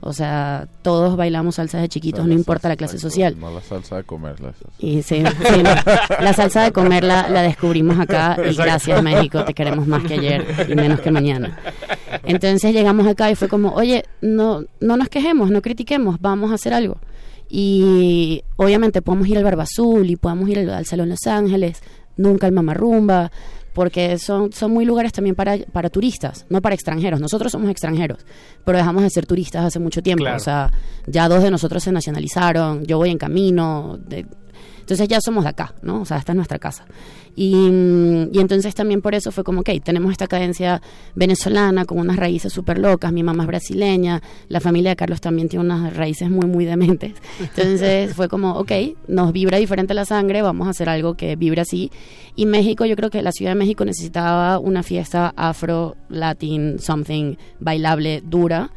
S27: O sea, todos bailamos salsa de chiquitos,
S26: o sea,
S27: no importa la clase social.
S26: No la salsa de comer, la salsa.
S27: Y sí, sí, no. la salsa de comer la, descubrimos acá y gracias México, te queremos más que ayer y menos que mañana. Entonces llegamos acá y fue como, oye, no, no nos quejemos, no critiquemos, vamos a hacer algo. Y obviamente podemos ir al Barba Azul y podemos ir al, al Salón Los Ángeles, nunca al Mamarrumba, porque son, son muy lugares también para, para turistas, no para extranjeros. Nosotros somos extranjeros, pero dejamos de ser turistas hace mucho tiempo.
S22: Claro.
S27: O sea, ya dos de nosotros se nacionalizaron, yo voy en camino. de- entonces ya somos de acá, ¿no? O sea, esta es nuestra casa. Y, mm, y entonces también por eso fue como, ok, tenemos esta cadencia venezolana con unas raíces súper locas, mi mamá es brasileña, la familia de Carlos también tiene unas raíces muy, muy dementes. Entonces fue como, ok, nos vibra diferente la sangre, vamos a hacer algo que vibre así. Y México, yo creo que la Ciudad de México necesitaba una fiesta afro, latin, something bailable, dura.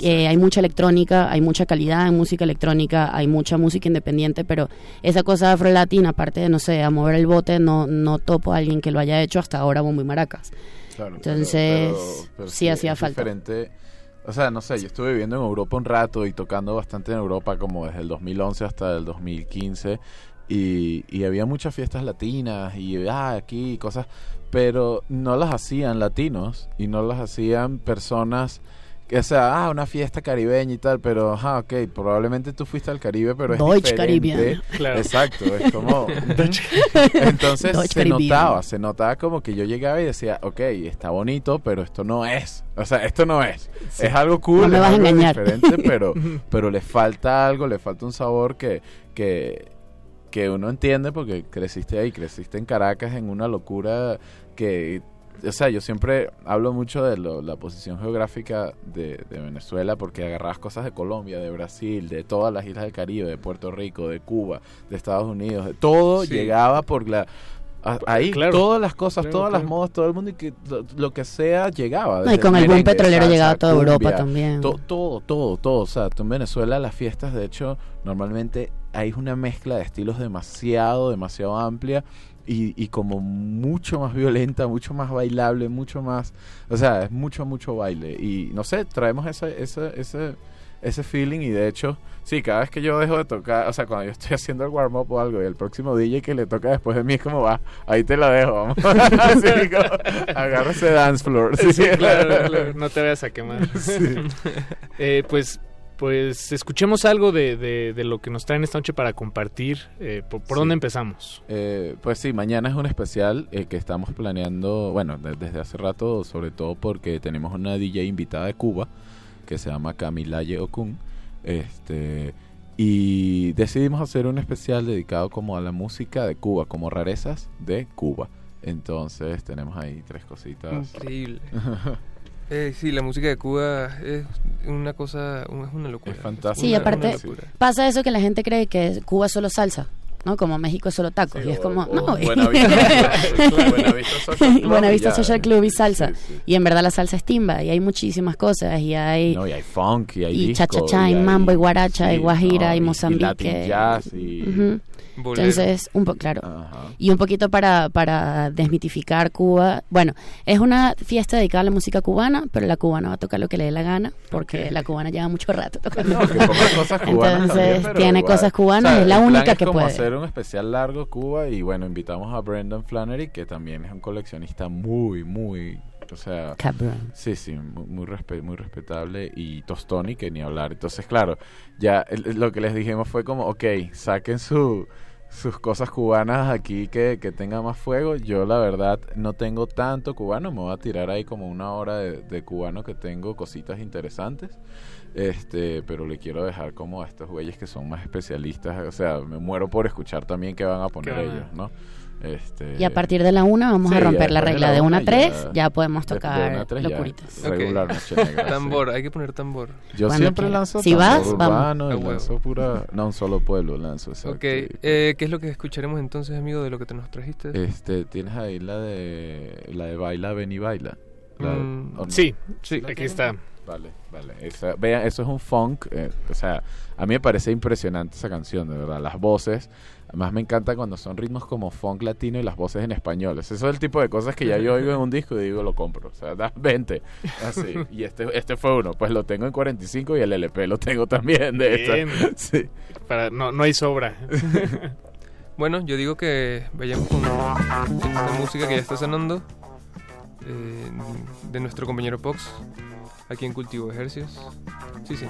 S27: Eh, hay mucha electrónica, hay mucha calidad en música electrónica, hay mucha música independiente, pero esa cosa afro-latina, aparte de, no sé, a mover el bote, no, no topo a alguien que lo haya hecho hasta ahora bombo y maracas.
S26: Claro,
S27: Entonces,
S26: pero- pero
S27: sí hacía falta.
S26: diferente. O sea, no sé, yo estuve viviendo en Europa un rato y tocando bastante en Europa como desde el 2011 hasta el 2015 y, y había muchas fiestas latinas y ah, aquí cosas, pero no las hacían latinos y no las hacían personas o sea, ah, una fiesta caribeña y tal, pero, ajá, ok, probablemente tú fuiste al Caribe, pero es
S27: Deutsch
S26: diferente.
S22: Claro.
S26: Exacto, es como... (laughs) Entonces
S27: Deutsch
S26: se
S27: Caribbean.
S26: notaba, se notaba como que yo llegaba y decía, ok, está bonito, pero esto no es. O sea, esto no es.
S27: Sí.
S26: Es algo cool,
S27: No me
S26: es
S27: vas a
S26: algo
S27: engañar.
S26: diferente, (laughs) pero, pero le falta algo, le falta un sabor que, que, que uno entiende porque creciste ahí, creciste en Caracas en una locura que... O sea, yo siempre hablo mucho de lo- la posición geográfica de, de Venezuela porque agarrabas cosas de Colombia, de Brasil, de todas las islas del Caribe, de Puerto Rico, de Cuba, de Estados Unidos, de todo
S22: Sí.
S26: llegaba por la... a- Ahí,
S22: Claro.
S26: todas las cosas,
S22: Claro,
S26: todas las modas, todo el mundo y que lo, lo que sea llegaba.
S27: No, y con el
S26: merengue,
S27: petrolero
S26: salsa,
S27: llegaba a toda Europa también.
S26: to- todo, todo, todo. O sea, tú en Venezuela las fiestas, de hecho, normalmente hay una mezcla de estilos demasiado, demasiado amplia y, y como mucho más violenta, mucho más bailable, mucho más... O sea, es mucho, mucho baile. Y no sé, traemos ese, ese, ese, ese feeling y de hecho, sí, cada vez que yo dejo de tocar, o sea, cuando yo estoy haciendo el warm-up o algo y el próximo DJ que le toca después de mí es como, va, ahí te la dejo, vamos. (laughs) Como, agarra ese dance floor.
S22: Sí, claro, claro, no te vayas a quemar.
S26: Sí. (laughs)
S22: Eh, pues, pues escuchemos algo de, de, de lo que nos traen esta noche para compartir. Eh, ¿Por, por
S26: Sí.
S22: dónde empezamos?
S26: Eh, pues sí, mañana es un especial eh, que estamos planeando, bueno, de- desde hace rato, sobre todo porque tenemos una DJ invitada de Cuba que se llama Camilaye Okun. Este, y decidimos hacer un especial dedicado como a la música de Cuba, como rarezas de Cuba. Entonces tenemos ahí tres cositas.
S24: Increíble. (laughs) Eh, sí, la música de Cuba es una cosa, es una locura.
S26: Es fantástico.
S27: Sí, aparte pasa eso que la gente cree que Cuba es solo salsa, ¿no? Como México es solo tacos.
S26: Sí,
S27: y es como,
S26: o
S27: no. (laughs)
S26: Buenavista- Social Club
S27: Buenavista
S26: y ya.
S27: Social Club y salsa.
S26: Sí, sí.
S27: Y en verdad la salsa es timba y hay muchísimas cosas y hay...
S26: No, y hay funk, y hay
S27: y
S26: disco,
S27: cha-cha-cha, y
S26: hay-
S27: mambo, y guaracha, y guajira,
S26: no,
S27: y
S26: y
S27: Mozambique.
S26: Latin jazz, y-.
S24: Bolero.
S27: Entonces, un poco, claro.
S26: Ajá.
S27: Y un poquito para, para desmitificar Cuba. Bueno, es una fiesta dedicada a la música cubana, pero la cubana va a tocar lo que le dé la gana, porque la cubana lleva mucho rato tocando.
S26: No, cosas cubanas
S27: Entonces,
S26: también,
S27: tiene
S26: igual.
S27: cosas cubanas,
S26: O sea,
S27: es la
S26: el plan
S27: única
S26: es
S27: que
S26: como
S27: puede.
S26: hacer un especial largo Cuba y bueno, invitamos a Brendan Flannery, que también es un coleccionista muy, muy O sea,
S27: Cabrón.
S26: sí, sí, muy, muy, respe- muy respetable. Y Tostoni, que ni hablar. Entonces, claro, ya el- lo que les dijimos fue como, ok, saquen su, sus cosas cubanas aquí que, que tenga más fuego. Yo, la verdad, no tengo tanto cubano. Me voy a tirar ahí como una hora de, de cubano que tengo cositas interesantes. Este, pero le quiero dejar como a estos güeyes que son más especialistas. O sea, me muero por escuchar también qué van a poner ellos, ¿no? Este,
S27: Y a partir de la una vamos
S26: Sí,
S27: a romper
S26: ya
S27: la regla
S26: la
S27: de una a
S26: una
S27: tres,
S26: ya-
S27: ya podemos
S26: de- de
S27: tocar
S26: una a tres ya
S27: locuritas.
S26: regular noche negra, sí.
S24: tambor, hay que poner tambor.
S26: Yo
S27: Cuando
S26: siempre
S27: quieras.
S26: lanzo
S27: Si
S26: tambor
S27: vas, vamos.
S26: urbano y
S24: A huevo.
S26: lanzo pura... No, un solo pueblo lanzo, exacto.
S24: Ok, eh, ¿qué es lo que escucharemos entonces, amigo, de lo que te nos trajiste?
S26: Este, tienes ahí la de la de Baila, Ven y Baila. La-
S24: Mm,
S26: ¿o no?
S22: sí,
S24: sí,
S22: aquí está.
S26: Vale, vale. Esa- vean, eso es un funk. eh, o sea, a mí me parece impresionante esa canción, de verdad. Las voces. Además, me encanta cuando son ritmos como funk latino y las voces en español. Eso es el tipo de cosas que ya yo oigo en un disco y digo, lo compro. O sea, (laughs) da 20. Así. (laughs) Y este, este fue uno. Pues lo tengo en 45 y el LP lo tengo también de esta.
S22: Bien. (laughs)
S26: Sí.
S22: Para, no, no hay sobra.
S24: Bueno, yo digo que vayamos con esta música que ya está sonando eh, de nuestro compañero Pox, aquí en Cultivo Ejercicios. Sí, sí.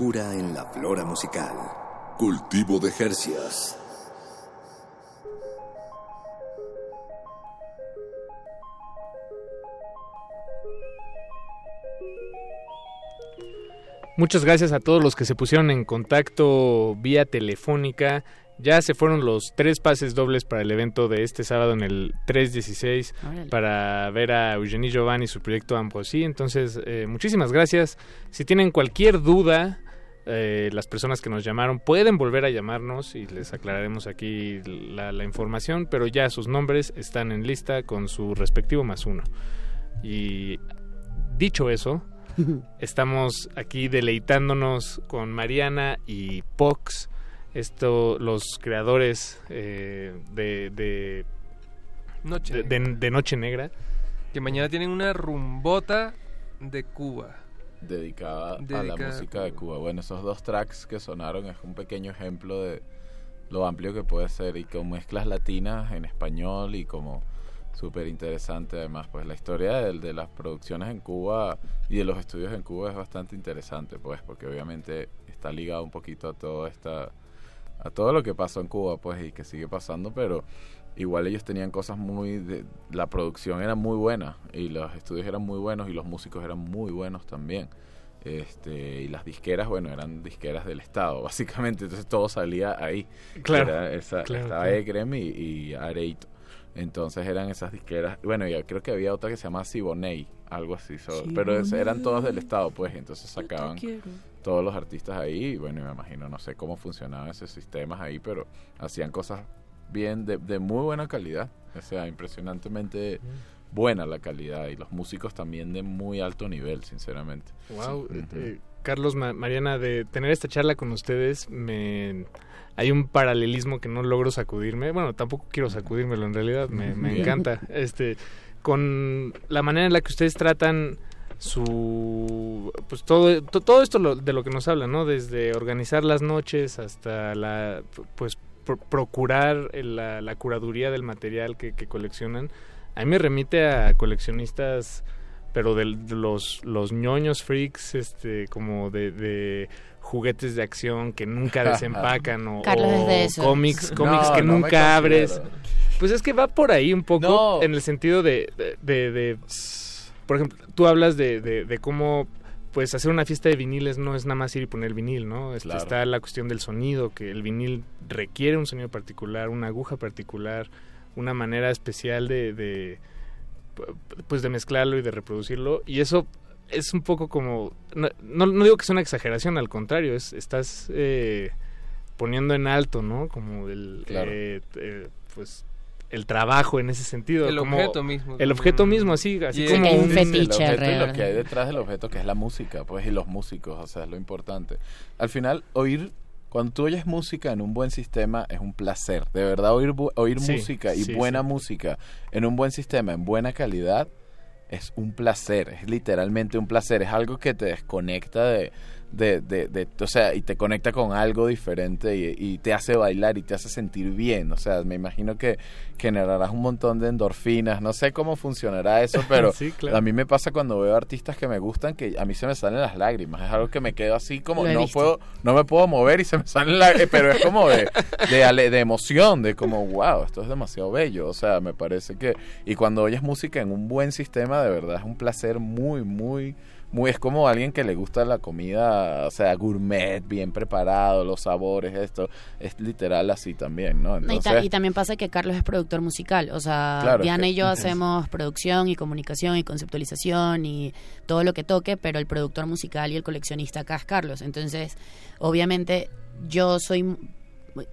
S28: Frescura en la flora musical.
S1: Cultivo de Jercias.
S22: Muchas gracias a todos los que se pusieron en contacto vía telefónica. Ya se fueron los tres pases dobles para el evento de este sábado en el 316
S27: Órale.
S22: para ver a Eugenie Giovanni y su proyecto Ambrosí. Entonces, eh, muchísimas gracias. Si tienen cualquier duda, eh, las personas que nos llamaron pueden volver a llamarnos y les aclararemos aquí la, la información, pero ya sus nombres están en lista con su respectivo más uno. Y dicho eso, (laughs) estamos aquí deleitándonos con Mariana y Pox, esto, los creadores eh, de, de,
S24: Noche
S22: de, de- de Noche Negra.
S24: Que mañana tienen una rumbota de Cuba.
S26: Dedicada, a la música de Cuba. Bueno, esos dos tracks que sonaron es un pequeño ejemplo de lo amplio que puede ser y con mezclas latinas en español y como súper interesante además pues la historia de, de las producciones en Cuba y de los estudios en Cuba es bastante interesante pues porque obviamente está ligado un poquito a todo esta a todo lo que pasó en Cuba pues y que sigue pasando pero igual ellos tenían cosas muy de, la producción era muy buena y los estudios eran muy buenos y los músicos eran muy buenos también. Este y las disqueras bueno eran disqueras del estado (laughs) básicamente. Entonces todo salía ahí.
S22: Claro,
S26: Era esa-
S22: claro,
S26: estaba
S22: claro.
S26: Egrem y, y Areito. Entonces eran esas disqueras. Bueno ya creo que había otra que se llama Siboney algo así so- pero es- eran todas del estado pues. Entonces sacaban todos los artistas ahí y bueno me imagino no sé cómo funcionaban esos sistemas ahí pero hacían cosas bien de, de muy buena calidad o sea impresionantemente buena la calidad y los músicos también de muy alto nivel sinceramente
S22: Wow,
S26: Ujú.
S22: eh, Carlos, Ma- Mariana, de tener esta charla con ustedes, me hay un paralelismo que no logro sacudirme. Bueno, tampoco quiero sacudírmelo en realidad, me, me encanta. Este, con la manera en la que ustedes tratan su pues todo to- todo esto lo- de lo que nos hablan no desde organizar las noches hasta la pues pro- procurar el- la, la curaduría del material que, que coleccionan a mí me remite a coleccionistas pero de, de los, los ñoños freaks, este, como de, de juguetes de acción que nunca desempacan o, (laughs)
S27: de
S22: cómics, cómics
S26: No,
S22: que
S26: no
S22: nunca abres. Pues es que va por ahí un poco
S26: No.
S22: en el sentido de, de, de- de- por ejemplo, tú hablas de, de, de cómo pues hacer una fiesta de viniles no es nada más ir y poner vinil, ¿no? Este,
S26: Claro.
S22: Está la cuestión del sonido, que el vinil requiere un sonido particular, una aguja particular, una manera especial de, de pu- pues de mezclarlo y de reproducirlo y eso es un poco como no, no, no digo que sea una exageración al contrario es estás eh, poniendo en alto no como el
S26: Claro.
S22: eh, eh, pues el trabajo en ese sentido
S24: El
S22: como-
S24: objeto mismo,
S22: el objeto mismo así así
S24: Y
S22: como
S27: un fetiche
S26: el objeto y lo que hay detrás del objeto, que es la música, pues, y los músicos, o sea, es lo importante. Al final, oír, cuando tú oyes música en un buen sistema, es un placer. De verdad, oír, oír
S22: Sí,
S26: música y
S22: sí,
S26: buena
S22: sí.
S26: música en un buen sistema, en buena calidad, es un placer, es literalmente un placer, es algo que te desconecta de, de, de, de- o sea, y te conecta con algo diferente y, y te hace bailar y te hace sentir bien, o sea, me imagino que generarás un montón de endorfinas, no sé cómo funcionará eso, (laughs) pero
S22: Sí, claro.
S26: a mí me pasa cuando veo artistas que me gustan que a mí se me salen las lágrimas, es algo que me quedo así como no
S27: visto.
S26: puedo no me puedo mover y se me salen lágrimas, pero es como de de, ale- de emoción, de como wow, esto es demasiado bello, o sea, me parece que y cuando oyes música en un buen sistema de verdad es un placer muy muy muy es como alguien que le gusta la comida, o sea, gourmet, bien preparado, los sabores, esto es literal así también, ¿no?
S27: No, y, ta-
S26: Entonces,
S27: y también pasa que Carlos es productor musical, o sea,
S26: Claro, es
S27: Diana
S26: que-
S27: y yo hacemos producción y comunicación y conceptualización y todo lo que toque, pero el productor musical y el coleccionista acá es Carlos. Entonces, obviamente, yo soy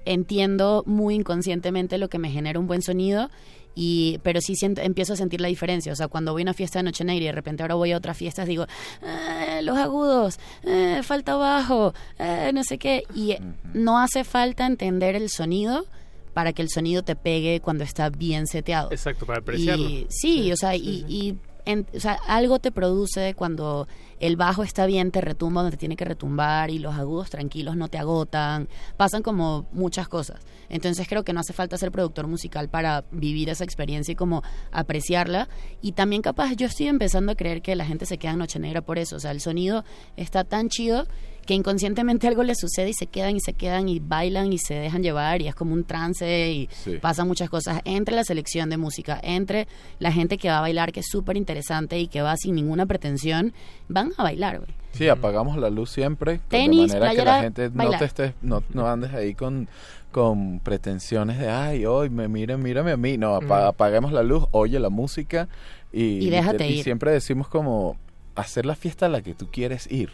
S27: entiendo muy inconscientemente lo que me genera un buen sonido y pero sí siento, empiezo a sentir la diferencia. O sea cuando voy a una fiesta de noche negra y de repente ahora voy a otras fiestas digo "Ah, los agudos eh, falta bajo eh, no sé qué y eh, no hace falta entender el sonido para que el sonido te pegue cuando está bien seteado.
S22: Exacto para apreciarlo.
S27: Y, sí, o sea, y, y en- o sea, algo te produce cuando el bajo está bien, te retumba donde te tiene que retumbar y los agudos tranquilos no te agotan. Pasan como muchas cosas. Entonces creo que no hace falta ser productor musical para vivir esa experiencia y como apreciarla. Y también capaz yo estoy empezando a creer que la gente se queda en Noche Negra por eso. O sea, el sonido está tan chido que inconscientemente algo les sucede y se quedan y se quedan y bailan y se dejan llevar y es como un trance y
S26: Sí.
S27: pasan muchas cosas entre la selección de música, entre la gente que va a bailar, que es súper interesante y que va sin ninguna pretensión, van a bailar, güey.
S26: Sí, apagamos la luz siempre.
S27: Tenis,
S26: de manera que la gente no te estés, no, no andes ahí con, con pretensiones de, ay, hoy me miren, mírame a mí. No,
S27: Mm.
S26: apaguemos la luz, oye la música y,
S27: Y déjate
S26: y
S27: ir.
S26: siempre decimos como hacer la fiesta a la que tú quieres ir.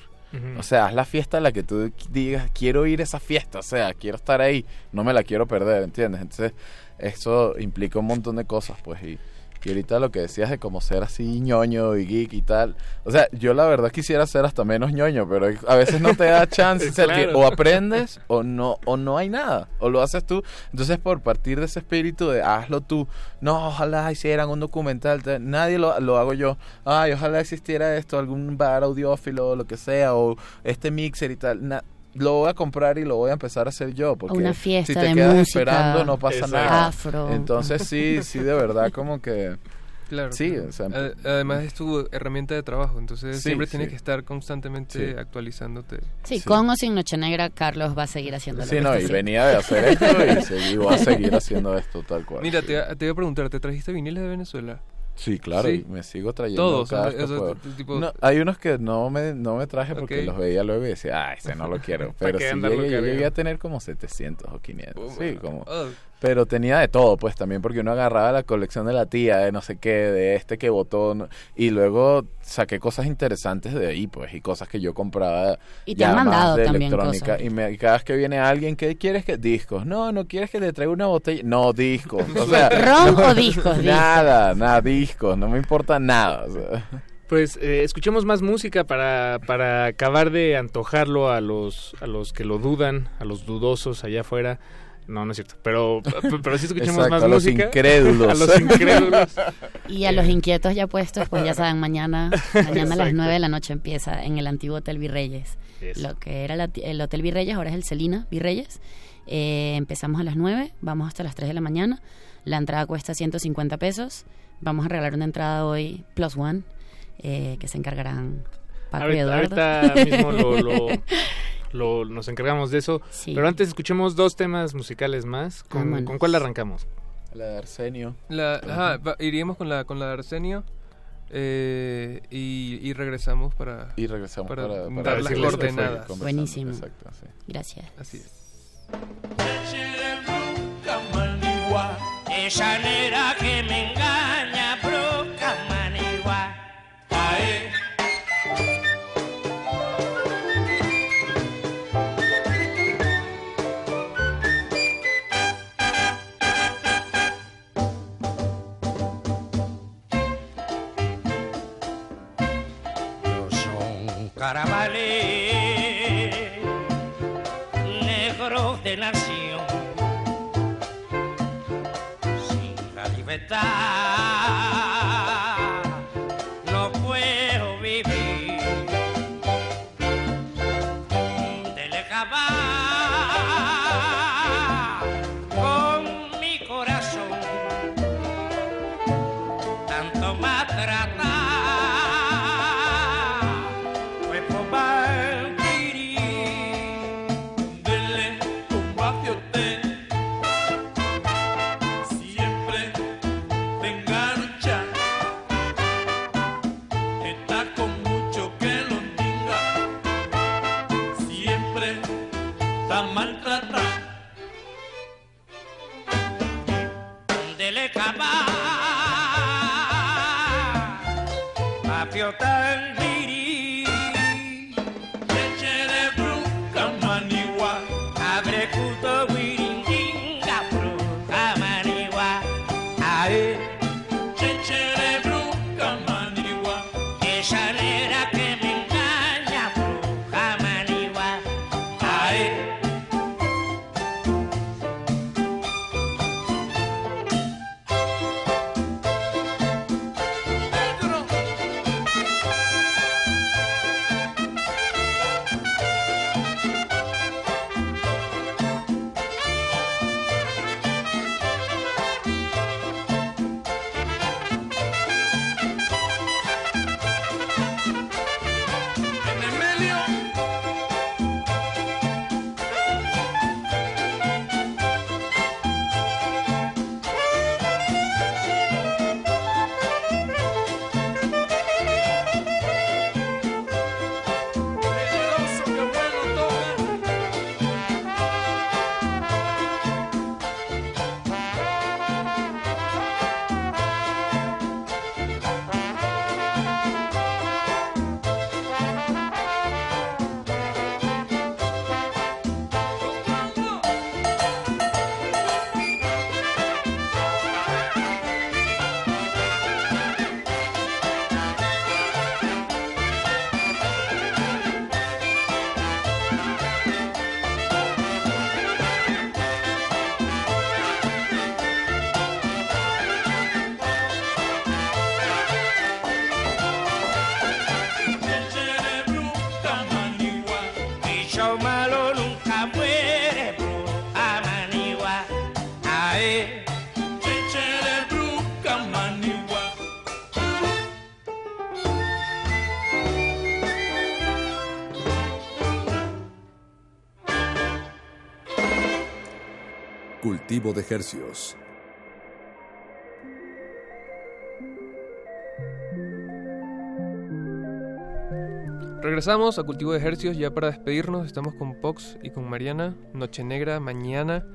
S26: O sea, haz la fiesta a la que tú digas, quiero ir a esa fiesta, o sea, quiero estar ahí, no me la quiero perder, ¿entiendes? Entonces, eso implica un montón de cosas, pues, y, y ahorita lo que decías de como ser así ñoño y geek y tal, o sea, yo la verdad quisiera ser hasta menos ñoño, pero a veces no te da (laughs) chance, o sea, que
S22: Claro.
S26: o aprendes o no, o no hay nada, o lo haces tú, entonces por partir de ese espíritu de hazlo tú, no, ojalá hicieran un documental, nadie lo, lo hago yo, ay, ojalá existiera esto, algún bar audiófilo o lo que sea, o este mixer y tal, na- lo voy a comprar y lo voy a empezar a hacer yo, porque
S27: Una fiesta
S26: si te
S27: de
S26: quedas
S27: música,
S26: esperando no pasa
S22: Exacto.
S26: nada.
S27: afro.
S26: Entonces sí, sí, de verdad como que...
S24: Claro.
S26: Sí,
S24: claro.
S26: o sea,
S24: Ade- Además es tu herramienta de trabajo, entonces
S26: Sí,
S24: siempre tienes
S26: sí.
S24: que estar constantemente
S26: Sí.
S24: actualizándote.
S27: Sí,
S26: Sí.
S27: con o sin Noche Negra, Carlos va a seguir haciendo
S26: Sí,
S27: lo
S26: no,
S27: que
S26: y venía de hacer esto y, (laughs) seguí, voy a seguir haciendo esto tal cual.
S24: Mira, te, te iba a preguntar, ¿te trajiste viniles de Venezuela?
S26: Sí, claro,
S24: Sí.
S26: y me sigo trayendo
S24: Todos,
S26: cada
S24: o sea, tipo-
S26: No, hay unos que no me, no me traje porque los veía luego y decía, ah, ese no lo quiero. (laughs)
S22: ¿Para
S26: Pero sí llegué, yo llegué a tener como 700 o 500.
S24: Oh,
S26: sí, como...
S24: Oh,
S26: Pero tenía de todo, pues también, porque uno agarraba la colección de la tía, de no sé qué, de este que votó, no- y luego saqué cosas interesantes de ahí, pues, y cosas que yo compraba
S27: Y te
S26: ya
S27: han mandado
S26: de
S27: también
S26: electrónica.
S27: cosas.
S26: Y, me- y cada vez que viene alguien, ¿qué quieres que? Discos. No, no quieres que le traiga una botella. No, discos. O sea, (laughs)
S27: ¿Ron
S26: no-
S27: o discos? Discos.
S26: Nada, nada, discos. No me importa nada. o sea.
S22: Pues eh, escuchemos más música para, para acabar de antojarlo a los, a los que lo dudan, a los dudosos allá afuera. No, no es cierto. Pero, pero sí escuchemos
S26: Exacto,
S22: más
S26: a los incrédulos. (laughs)
S22: a los incrédulos.
S27: Y a los inquietos ya puestos, pues ya saben, mañana, mañana a las
S22: Exacto.
S27: 9 de la noche empieza en el antiguo Hotel Virreyes.
S22: Eso.
S27: Lo que era la- el Hotel Virreyes, ahora es el Celina Virreyes. Eh, empezamos a las 9, vamos hasta las 3 de la mañana. La entrada cuesta 150 pesos. Vamos a regalar una entrada hoy plus one. eh, que se encargarán Paco y
S22: Ahorita,
S27: Eduardo.
S22: ahorita mismo lo, lo- (laughs) lo- nos encargamos de eso. Pero antes escuchemos dos temas musicales más. ¿Con. ¿con cuál arrancamos?
S26: La de Arsenio.
S24: La, ajá, va- iríamos con la, con la de Arsenio eh, y, y regresamos para,
S26: Y regresamos para- para
S24: dar las
S26: decirles qué fue
S24: coordenadas.
S27: Buenísimo.
S26: Exacto, sí.
S27: Gracias.
S24: Así es.
S29: Esa nera que me engaña, broca manigua. Ae. Son De
S1: ejercios.
S24: Regresamos a Cultivo de Ejercios ya para despedirnos. Estamos con Pox y con Mariana. Noche Negra, mañana.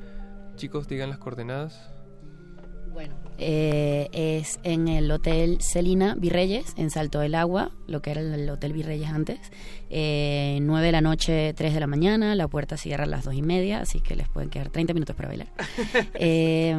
S24: Chicos, digan las coordenadas.
S27: Eh, es en el Hotel Celina Virreyes, en Salto del Agua, lo que era el Hotel Virreyes antes. Eh, 9 de la noche, 3 de la mañana, la puerta cierra a las 2 y media, así que les pueden quedar 30 minutos para bailar. (laughs) Eh,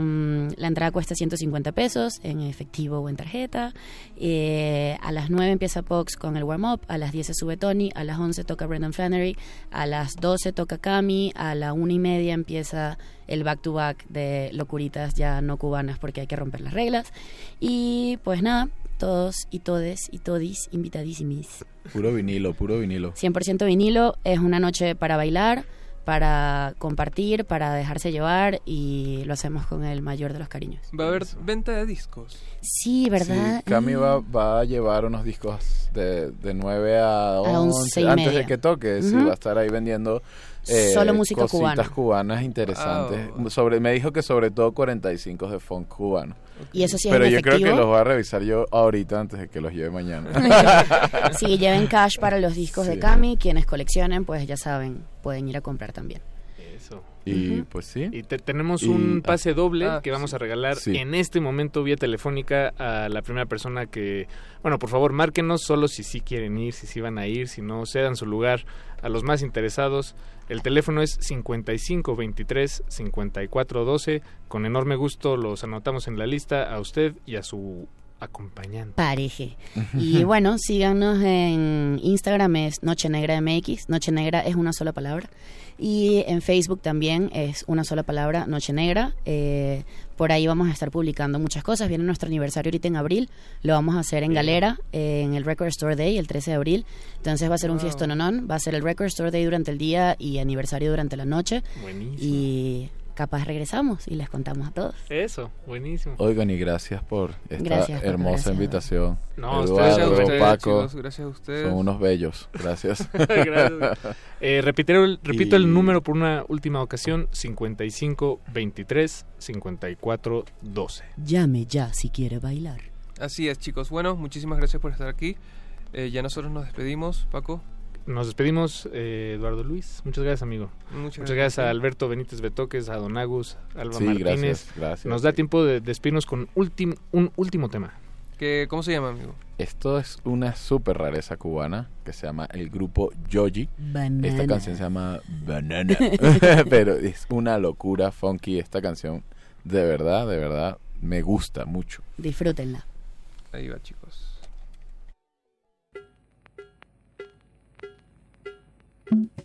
S27: la entrada cuesta 150 pesos en efectivo o en tarjeta. Eh, a las 9 empieza Pox con el warm-up, a las 10 se sube Tony, a las 11 toca Brendan Flannery, a las 12 toca Cami, a la 1 y media empieza el back-to-back de locuritas ya no cubanas porque hay que romper las reglas. Y pues nada, todos y todes y todis invitadísimis.
S26: Puro vinilo, puro vinilo.
S27: 100% vinilo, es una noche para bailar, para compartir, para dejarse llevar y lo hacemos con el mayor de los cariños.
S24: Va a haber venta de discos.
S27: Sí, ¿verdad?
S26: Sí, Cami va, va a llevar unos discos de, de 9 a 11,
S27: 11 y
S26: antes
S27: media.
S26: de que toque. Sí,
S27: Ujú.
S26: va a estar ahí vendiendo eh,
S27: Solo música
S26: cositas
S27: cubana.
S26: cubanas interesantes. Sobre, me dijo que sobre todo 45 de funk cubano.
S27: Y eso sí es
S26: Pero yo creo que los voy a revisar yo ahorita antes de que los lleve mañana. (laughs)
S27: sí, lleven cash para los discos de. Cami. Quienes coleccionen, pues ya saben, pueden ir a comprar también.
S22: Eso.
S26: Y pues sí.
S22: Y te- tenemos
S26: Y-
S22: un pase doble
S24: Ah,
S22: que vamos
S24: sí.
S22: a regalar
S26: Sí.
S22: en este momento vía telefónica a la primera persona que, bueno, por favor, márquenos solo si sí quieren ir, si sí van a ir, si no, cedan su lugar a los más interesados. El teléfono es 5523 5412. Con enorme gusto los anotamos en la lista a usted y a su acompañante.
S27: Pareje. Y bueno, síganos en Instagram es Noche Negra MX. Noche Negra es una sola palabra. Y en Facebook también es una sola palabra, Noche Negra. Eh, por ahí vamos a estar publicando muchas cosas. Viene nuestro aniversario ahorita en abril. Lo vamos a hacer en Galera, eh, en el Record Store Day, el 13 de abril. Entonces va a ser un
S22: Wow.
S27: fiestononón. Va a ser el Record Store Day durante el día y aniversario durante la noche.
S22: Buenísimo.
S27: Y capaz regresamos y les contamos a todos.
S22: Eso, buenísimo.
S26: Oigan, y gracias por esta
S27: Gracias
S26: hermosa
S27: gracias.
S26: invitación.
S22: No, ustedes-
S26: Eduardo,
S22: Gracias a ustedes,
S26: Paco,
S24: chicos, gracias a ustedes.
S26: son unos bellos. Gracias. (laughs)
S22: Gracias. Eh, repito
S26: Y-
S22: el número por una última ocasión, 55 23 54 12.
S27: Llame ya si quiere bailar.
S24: Así es, chicos. Bueno, muchísimas gracias por estar aquí. Eh, ya nosotros nos despedimos, Paco.
S22: Nos despedimos, eh, Eduardo Luis. Muchas gracias, amigo.
S24: Muchas
S22: gracias,
S24: gracias.
S22: a Alberto Benítez Betoques, a Don Agus, a Alba
S26: Sí,
S22: Martínez.
S26: gracias, gracias.
S22: Nos da tiempo de despedirnos con ultim- un último tema.
S24: ¿Qué, ¿Cómo se llama, amigo?
S26: Esto es una super rareza cubana que se llama el grupo Yoji.
S27: Banana.
S26: Esta canción se llama Banana. (laughs) (laughs) Pero es una locura funky esta canción. De verdad, de verdad, me gusta mucho.
S27: Disfrútenla.
S24: Ahí va, chicos. Mm-hmm.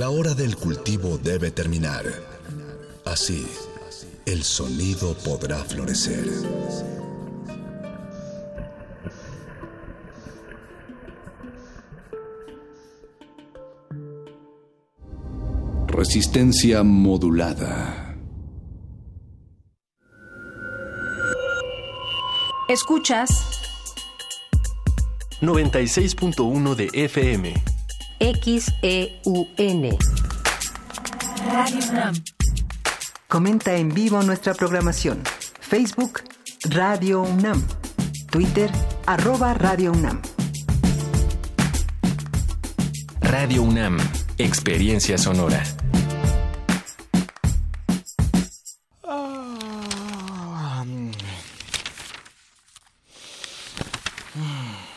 S1: La hora del cultivo debe terminar. Así, el sonido podrá florecer. Resistencia modulada.
S12: Escuchas
S30: 96.1 de FM.
S12: XEUN. Radio UNAM.
S31: Comenta en vivo nuestra programación. Facebook Radio UNAM. Twitter arroba Radio UNAM.
S30: Radio UNAM. Experiencia sonora.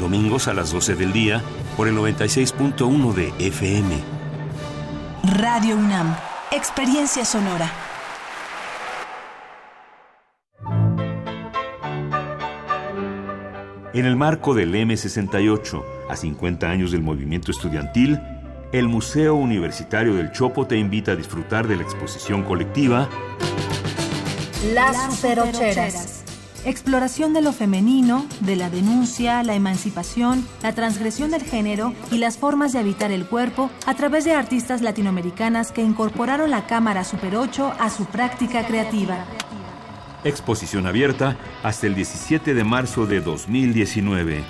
S32: domingos a las 12 del día por el 96.1 de FM.
S12: Radio UNAM, experiencia sonora.
S32: En el marco del M68, a 50 años del movimiento estudiantil, el Museo Universitario del Chopo te invita a disfrutar de la exposición colectiva
S12: Las superocheras. Exploración de lo femenino, de la denuncia, la emancipación, la transgresión del género y las formas de habitar el cuerpo a través de artistas latinoamericanas que incorporaron la cámara Super 8 a su práctica creativa.
S32: Exposición abierta hasta el 17 de marzo de 2019.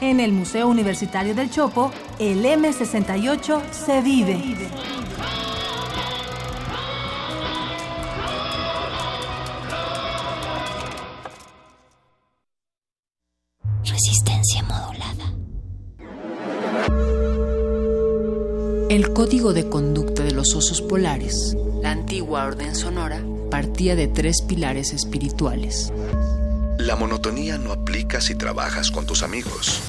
S12: En el Museo Universitario del Chopo, el M68 se vive.
S21: Resistencia modulada.
S17: El código de conducta de los osos polares, la antigua orden sonora, partía de tres pilares espirituales.
S1: La monotonía no aplica si trabajas con tus amigos.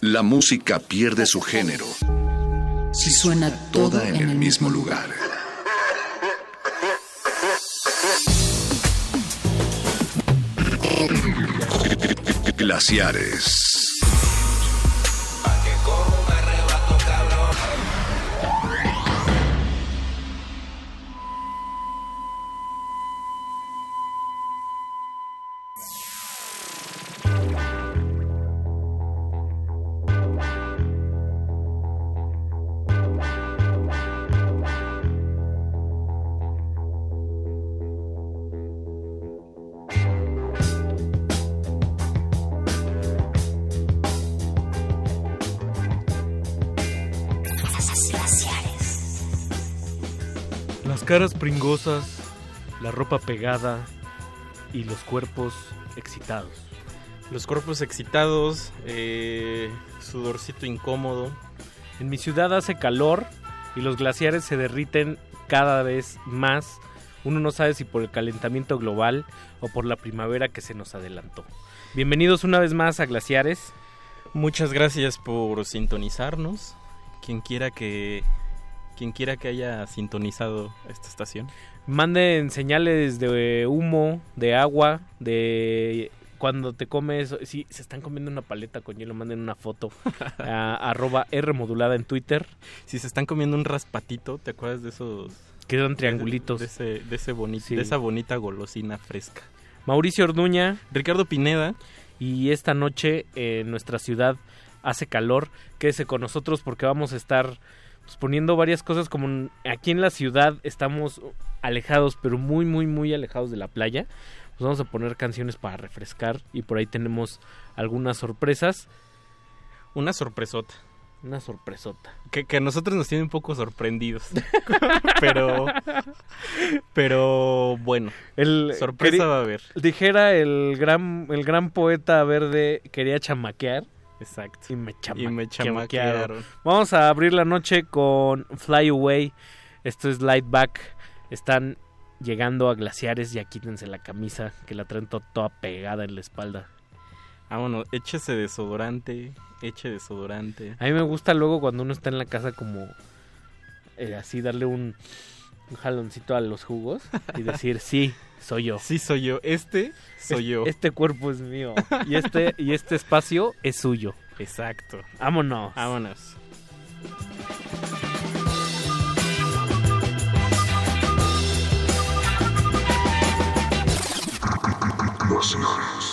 S1: La música pierde su género
S17: Si suena todo
S1: toda en el mismo lugar. Glaciares.
S33: Caras pringosas, la ropa pegada y los cuerpos excitados.
S34: Los cuerpos excitados, eh, sudorcito incómodo.
S33: En mi ciudad hace calor y los glaciares se derriten cada vez más. Uno no sabe si por el calentamiento global o por la primavera que se nos adelantó. Bienvenidos una vez más a Glaciares.
S34: Muchas gracias por sintonizarnos. Quien quiera que quien quiera que haya sintonizado esta estación.
S33: Manden señales de humo, de agua, de cuando te comes, si se están comiendo una paleta con hielo, manden una foto (laughs) a arroba R modulada en Twitter.
S34: Si se están comiendo un raspatito, ¿te acuerdas de esos?
S33: Quedan triangulitos.
S34: De, ese, de, ese bonito,
S33: Sí.
S34: de esa bonita golosina fresca.
S33: Mauricio Orduña.
S34: Ricardo Pineda.
S33: Y esta noche en nuestra ciudad hace calor, quédese con nosotros porque vamos a estar pues, poniendo varias cosas como aquí en la ciudad estamos alejados, pero muy, muy, muy alejados de la playa. Pues vamos a poner canciones para refrescar y por ahí tenemos algunas sorpresas.
S35: Una sorpresota.
S33: Una sorpresota.
S35: Que, que a nosotros nos tiene un poco sorprendidos. (laughs) pero. Pero bueno.
S33: El,
S35: sorpresa va a haber.
S33: Dijera el gran, el gran poeta verde, quería chamaquear.
S35: Exacto.
S33: Y me, chama-
S35: Y me
S33: chamaquearon. Vamos a abrir la noche con Fly Away. Esto es Light Back. Están llegando a glaciares. Ya quítense la camisa que la traen to- toda pegada en la espalda.
S35: Ah, bueno, échese desodorante. Eche desodorante.
S33: A mí me gusta luego cuando uno está en la casa como eh, así darle un, un jaloncito a los jugos y decir sí, soy yo.
S35: Sí, soy yo. Este soy
S33: Es-
S35: yo.
S33: Este cuerpo es mío y este y este espacio es suyo.
S35: Exacto.
S33: Vámonos.
S35: Vámonos.
S36: You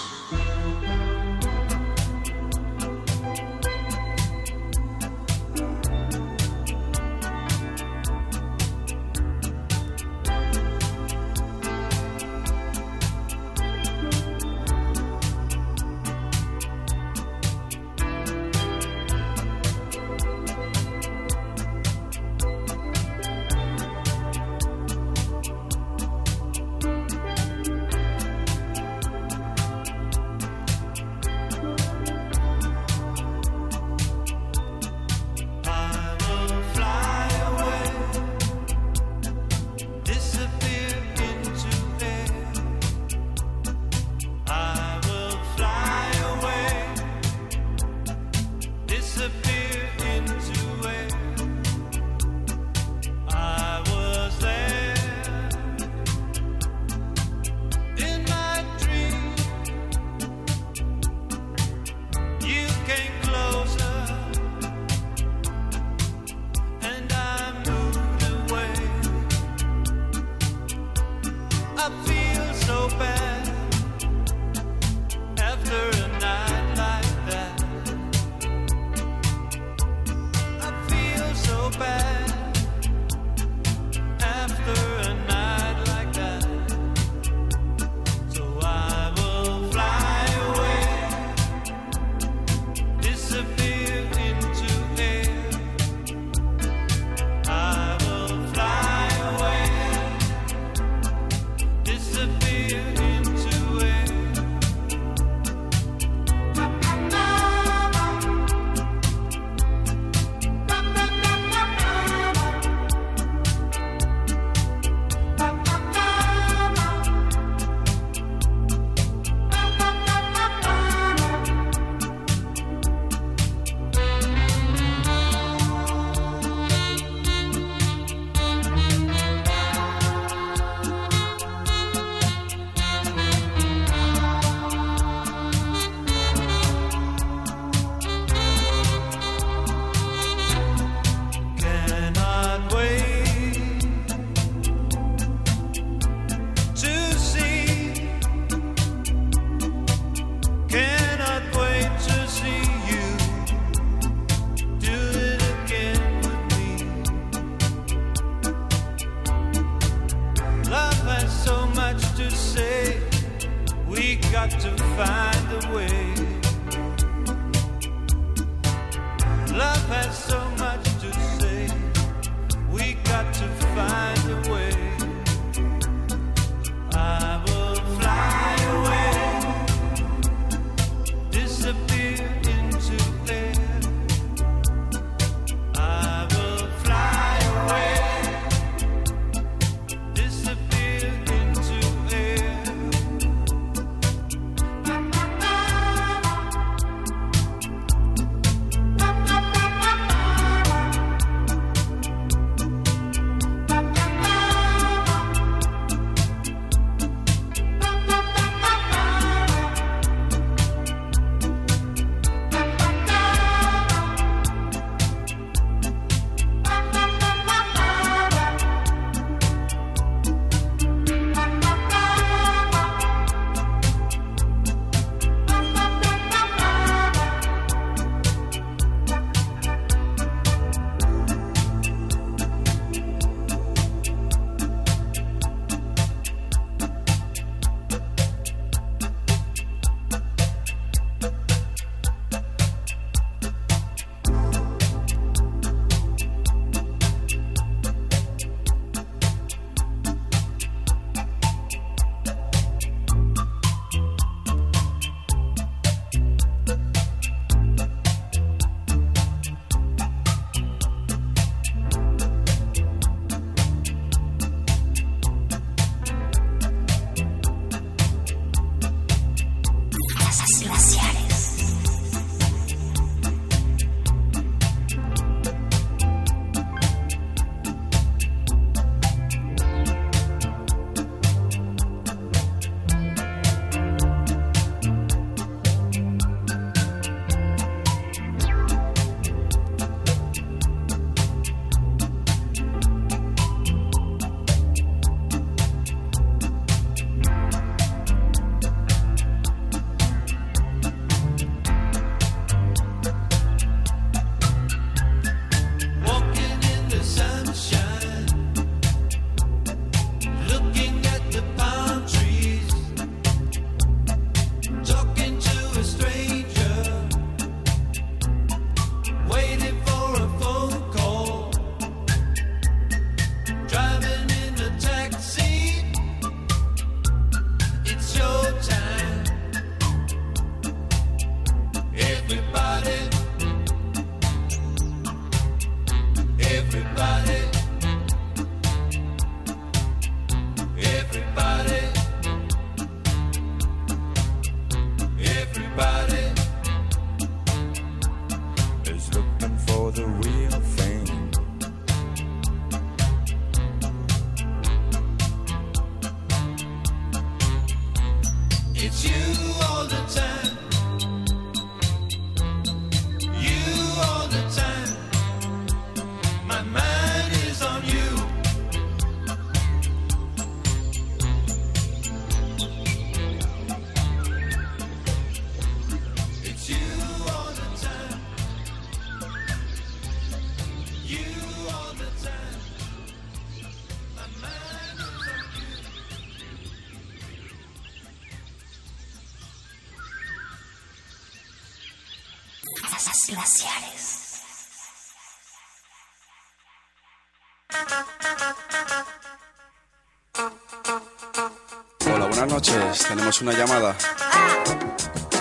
S37: Una llamada.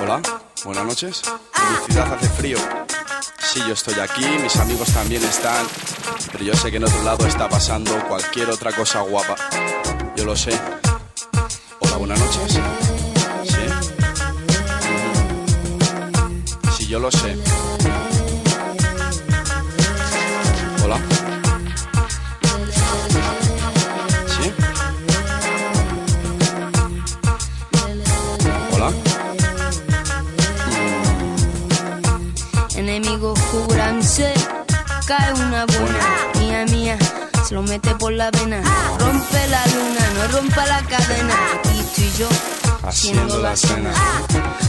S37: Hola, buenas noches. Mi ciudad hace frío. Sí, yo estoy aquí, mis amigos también están. Pero yo sé que en otro lado está pasando cualquier otra cosa guapa. Yo lo sé. Haciendo la cena.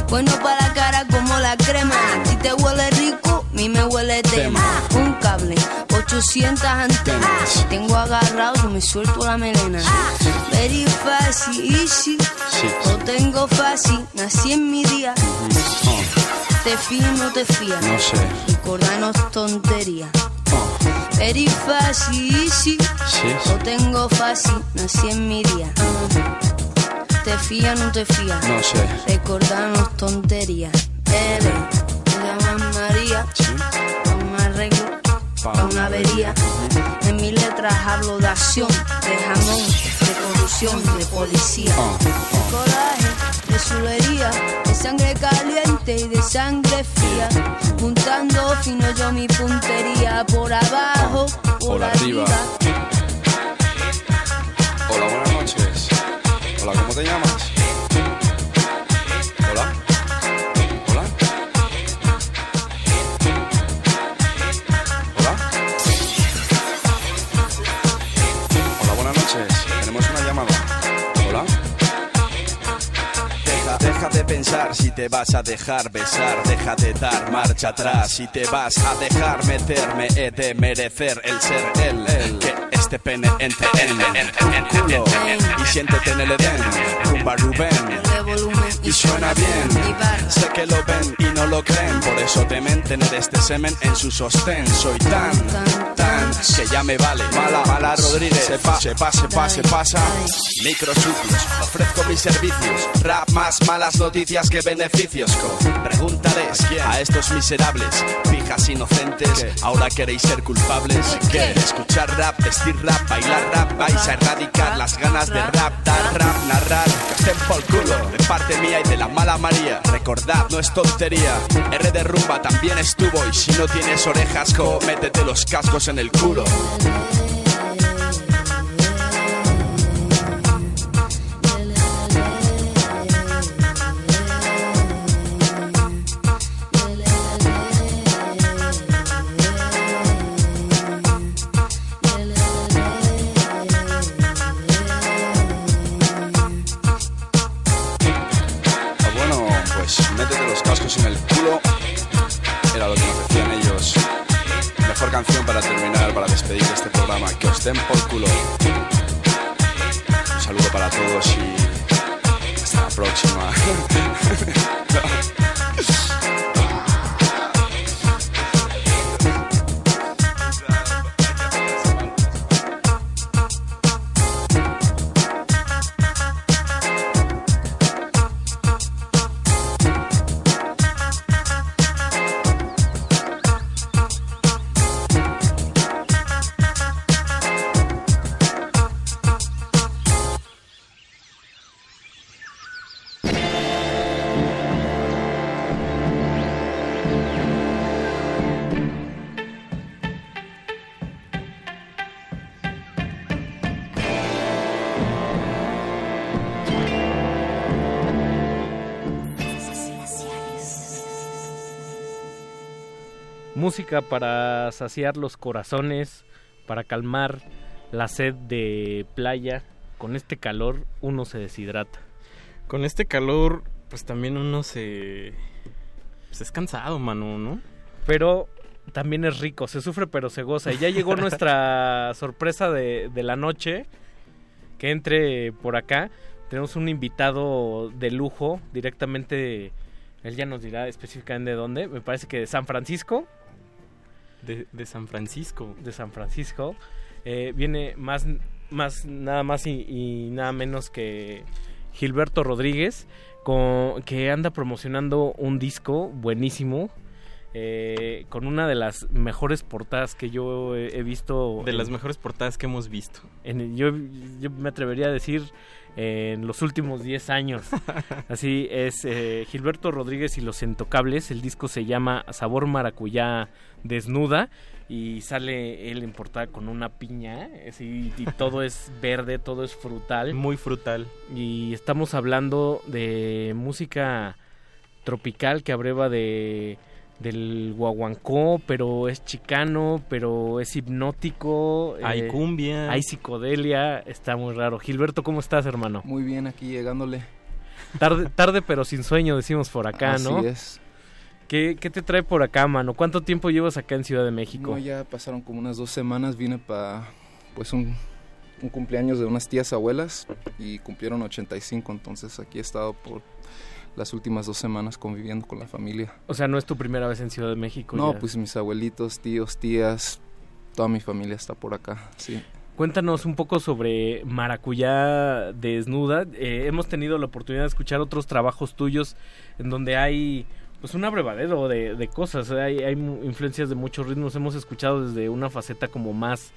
S38: Bueno para la cara como la crema, a ti te huele rico, a mí me huele tema, un cable, 800 antenas, tengo agarrado, yo me suelto la melena, very fácil, easy, lo tengo fácil, nací en mi día, te fías no te fías,
S37: No sé.
S38: recordanos tontería. Very fácil, easy, lo tengo fácil, nací en mi día. Te fías no te fías,
S37: No sé.
S38: recordanos tontería. Eres, te llamas María, pa' un arreglo, pa' una avería. En mis letras hablo de acción, de jamón, de corrupción, de policía. De coraje, de chulería, de sangre caliente y de sangre fría. Juntando fino yo mi puntería, por abajo, por,
S37: Por arriba. Hola, buenas noches. Hola, ¿cómo te llamas? Pensar si te vas a dejar besar, deja de dar marcha atrás. Si te vas a dejar meterme, he de merecer el ser él. Que este pene entre en, tu culo y siéntete en el Edén. Rumba Rubén. Y suena bien, sé que lo ven y no lo creen, por eso deben tener este semen en su sostén. Soy tan, tan, que ya me vale. Mala, mala Rodríguez, se pa, se pa, se pa, se pasa. Micro ofrezco mis servicios. Rap más malas noticias que beneficios. Co. Pregúntales a estos miserables, fijas inocentes, ahora queréis ser culpables. ¿Qué? Escuchar rap, vestir rap, bailar rap, vais a erradicar las ganas de rap, dar rap, narrar, que estén por culo. De parte mía y de la mala María, recordad, no es tontería. R de rumba también estuvo y si no tienes orejas, co, métete los cascos en el culo. Los cascos en el culo. Era lo que nos decían ellos. Mejor canción para terminar, para despedir de este programa. Que os den por culo. Un saludo para todos y hasta la próxima. (laughs)
S33: música para saciar los corazones, para calmar la sed de playa. Con este calor uno se deshidrata.
S35: Con este calor, pues también uno se... Pues es cansado, mano, ¿no?
S33: Pero también es rico, se sufre pero se goza. Y ya llegó (laughs) nuestra sorpresa de, de la noche, que entre por acá. Tenemos un invitado de lujo, directamente, él ya nos dirá específicamente de dónde, me parece que de San Francisco.
S35: De, de San Francisco.
S33: De San Francisco. Eh, viene más, más, nada más y, y nada menos que Gilberto Rodríguez, con, que anda promocionando un disco buenísimo. eh, con una de las mejores portadas que yo he, he visto.
S35: De
S33: en-
S35: las mejores portadas que hemos visto.
S33: en- yo, yo me atrevería a decir en los últimos 10 años. (laughs) Así es, eh, Gilberto Rodríguez y los Intocables. El disco se llama Sabor Maracuyá Desnuda y sale él en portada con una piña. así, y todo es (laughs) verde, todo es frutal.
S35: Muy frutal.
S33: Y estamos hablando de música tropical que abreva de del guaguancó, pero es chicano, pero es hipnótico.
S35: Hay
S33: eh,
S35: cumbia.
S33: Hay psicodelia, está muy raro. Gilberto, ¿cómo estás, hermano?
S39: Muy bien, aquí llegándole.
S33: Tarde, tarde pero sin sueño, decimos por acá,
S39: Así
S33: ¿no?
S39: es.
S33: ¿Qué, ¿Qué te trae por acá, mano? ¿Cuánto tiempo llevas acá en Ciudad de México?
S39: No, ya pasaron como unas dos semanas, vine para pues un, un cumpleaños de unas tías abuelas y cumplieron 85, entonces aquí he estado por las últimas dos semanas conviviendo con la familia.
S33: O sea, no es tu primera vez en Ciudad de México.
S39: No,
S33: ya.
S39: pues mis abuelitos, tíos, tías, toda mi familia está por acá, sí.
S33: Cuéntanos un poco sobre Maracuyá Desnuda. Eh, hemos tenido la oportunidad de escuchar otros trabajos tuyos en donde hay pues un abrevadero de, de cosas. Hay, influencias de muchos ritmos. Hemos escuchado desde una faceta como más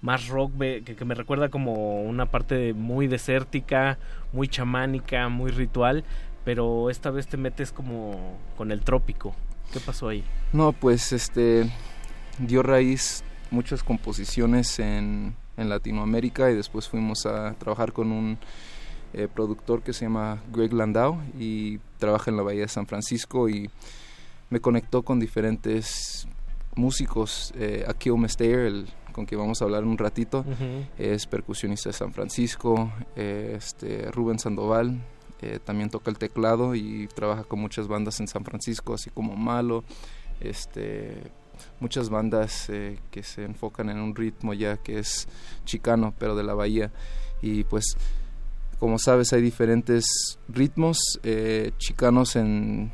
S33: más rock que me recuerda como una parte muy desértica, muy chamánica, muy ritual, pero esta vez te metes como con el trópico. ¿Qué pasó ahí?
S39: No, pues este dio raíz muchas composiciones en, en Latinoamérica y después fuimos a trabajar con un eh, productor que se llama Greg Landau y trabaja en la Bahía de San Francisco y me conectó con diferentes músicos. Eh, Akio Mestayer, el con quien vamos a hablar un ratito, es percusionista de San Francisco. eh, este Rubén Sandoval eh, también toca el teclado y trabaja con muchas bandas en San Francisco, así como Malo, este muchas bandas eh, que se enfocan en un ritmo ya que es chicano, pero de la bahía. Y pues, como sabes, hay diferentes ritmos eh, chicanos en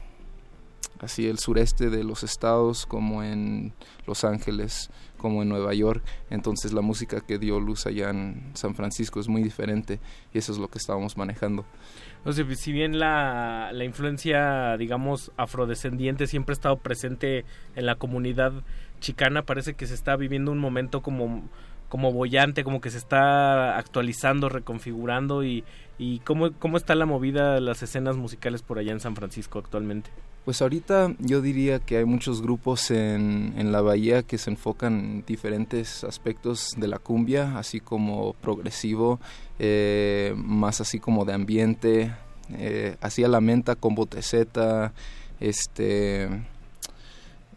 S39: así el sureste de los estados, como en Los Ángeles, como en Nueva York. Entonces la música que dio luz allá en San Francisco es muy diferente y eso es lo que estábamos manejando.
S33: O sea, si bien la, la influencia, digamos, afrodescendiente siempre ha estado presente en la comunidad chicana, parece que se está viviendo un momento como, como bollante, como que se está actualizando, reconfigurando y, y cómo, cómo está la movida de las escenas musicales por allá en San Francisco actualmente.
S39: Pues ahorita yo diría que hay muchos grupos en, en la bahía que se enfocan en diferentes aspectos de la cumbia, así como progresivo, eh, más así como de ambiente, eh, así a la menta con boteceta, este,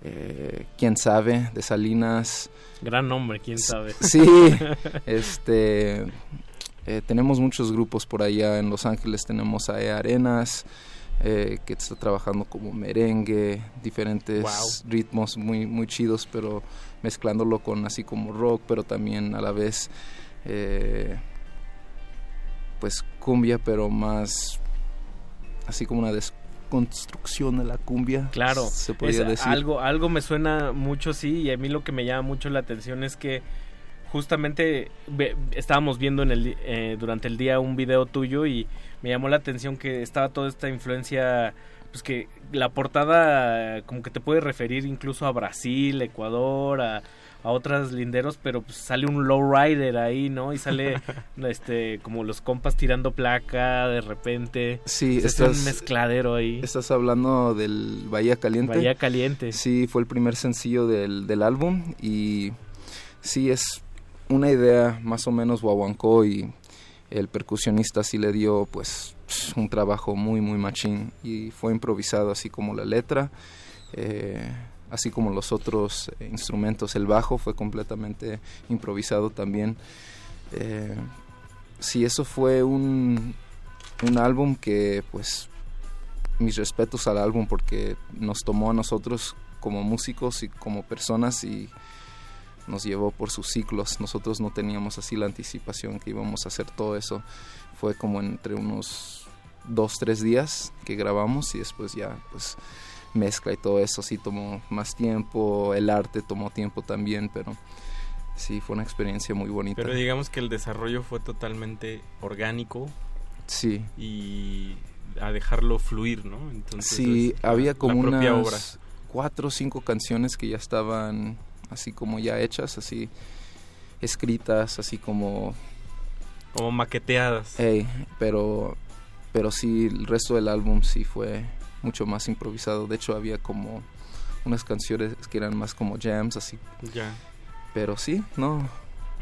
S39: eh, quién sabe, de Salinas.
S33: Gran nombre, quién sabe.
S39: Sí, (laughs) este, tenemos muchos grupos por allá en Los Ángeles, tenemos a E Arenas, eh, que está trabajando como merengue, diferentes
S33: Wow.
S39: ritmos muy, muy chidos, pero mezclándolo con así como rock, pero también a la vez, eh, pues cumbia, pero más así como una desconstrucción de la cumbia.
S33: Claro,
S39: se podría
S33: es
S39: decir.
S33: algo algo me suena mucho sí y a mí lo que me llama mucho la atención es que justamente ve- estábamos viendo en el eh, durante el día un video tuyo y me llamó la atención que estaba toda esta influencia pues que la portada como que te puede referir incluso a Brasil, Ecuador, a, a otras linderos, pero pues sale un lowrider ahí, ¿no? Y sale (laughs) este como los compas tirando placa de repente.
S39: Sí,
S33: Se hace un mezcladero ahí.
S39: Estás hablando del Bahía Caliente.
S33: Bahía Caliente.
S39: Sí, fue el primer sencillo del, del álbum y sí es una idea más o menos guaguancó y el percusionista sí le dio pues un trabajo muy muy machín y fue improvisado así como la letra. Eh, así como los otros instrumentos. El bajo fue completamente improvisado también. Eh, sí, eso fue un, un álbum que pues mis respetos al álbum porque nos tomó a nosotros como músicos y como personas y nos llevó por sus ciclos. Nosotros no teníamos así la anticipación que íbamos a hacer todo eso. Fue como entre unos dos, tres días que grabamos y después ya pues mezcla y todo eso sí tomó más tiempo, el arte tomó tiempo también, pero sí fue una experiencia muy bonita.
S35: Pero digamos que el desarrollo fue totalmente orgánico.
S39: Sí.
S35: Y a dejarlo fluir, ¿no? Entonces,
S39: sí,
S35: es la-
S39: había como unas
S35: obra.
S39: cuatro o cinco canciones que ya estaban así como ya hechas, así escritas, así como
S35: Como maqueteadas.
S39: Pero, pero sí, el resto del álbum sí fue mucho más improvisado. De hecho, había como unas canciones que eran más como jams, así.
S35: Ya.
S39: Pero sí, no,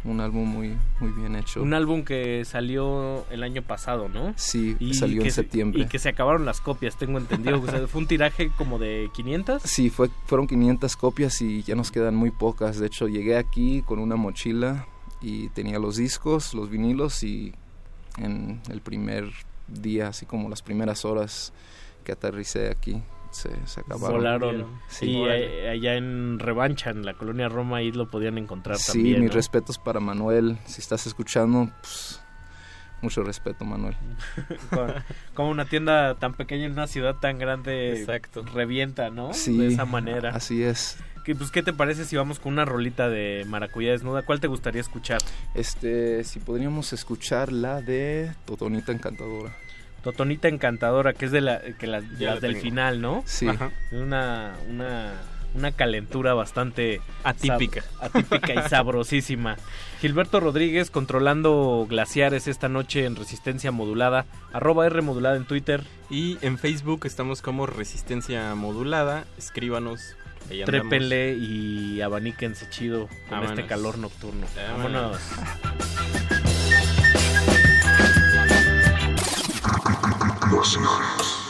S39: un álbum muy, muy bien hecho.
S33: Un álbum que salió el año pasado, ¿no?
S39: Sí, salió
S33: que
S39: en
S33: se-
S39: septiembre.
S33: Y que se acabaron las copias, tengo entendido. O sea, fue un tiraje como de 500.
S39: Sí, fue, fueron 500 copias y ya nos quedan muy pocas. De hecho, llegué aquí con una mochila y tenía los discos, los vinilos y en el primer día, así como las primeras horas que aterricé aquí, se, se acabaron.
S33: Volaron.
S39: Sí.
S33: y allá en Revancha, en la colonia Roma, ahí lo podían encontrar
S39: Sí,
S33: también.
S39: mis
S33: ¿no?
S39: respetos para Manuel. Si estás escuchando, pues, mucho respeto, Manuel. (laughs)
S33: Como- Como una tienda tan pequeña en una ciudad tan grande
S35: Exacto.
S33: revienta, ¿no?
S39: Sí,
S33: De esa manera.
S39: Así es.
S33: ¿Qué, pues, ¿Qué te parece si vamos con una rolita de Maracuyá Desnuda? ¿Cuál te gustaría escuchar?
S39: Este, si podríamos escuchar la de Totonita Encantadora.
S33: Totonita Encantadora, que es de, la, que las, del
S39: tengo.
S33: final, ¿no?
S39: Sí.
S33: Ajá. Una, una, una calentura bastante
S35: Atípica.
S33: atípica y sabrosísima. Gilberto Rodríguez controlando glaciares esta noche en resistencia modulada. Arroba R modulada en Twitter.
S35: Y en Facebook estamos como Resistencia Modulada. Escríbanos.
S33: Trépenle y abaníquense chido con
S35: Vámonos.
S33: este calor nocturno.
S35: Vámonos.
S33: Vámonos.
S36: Thank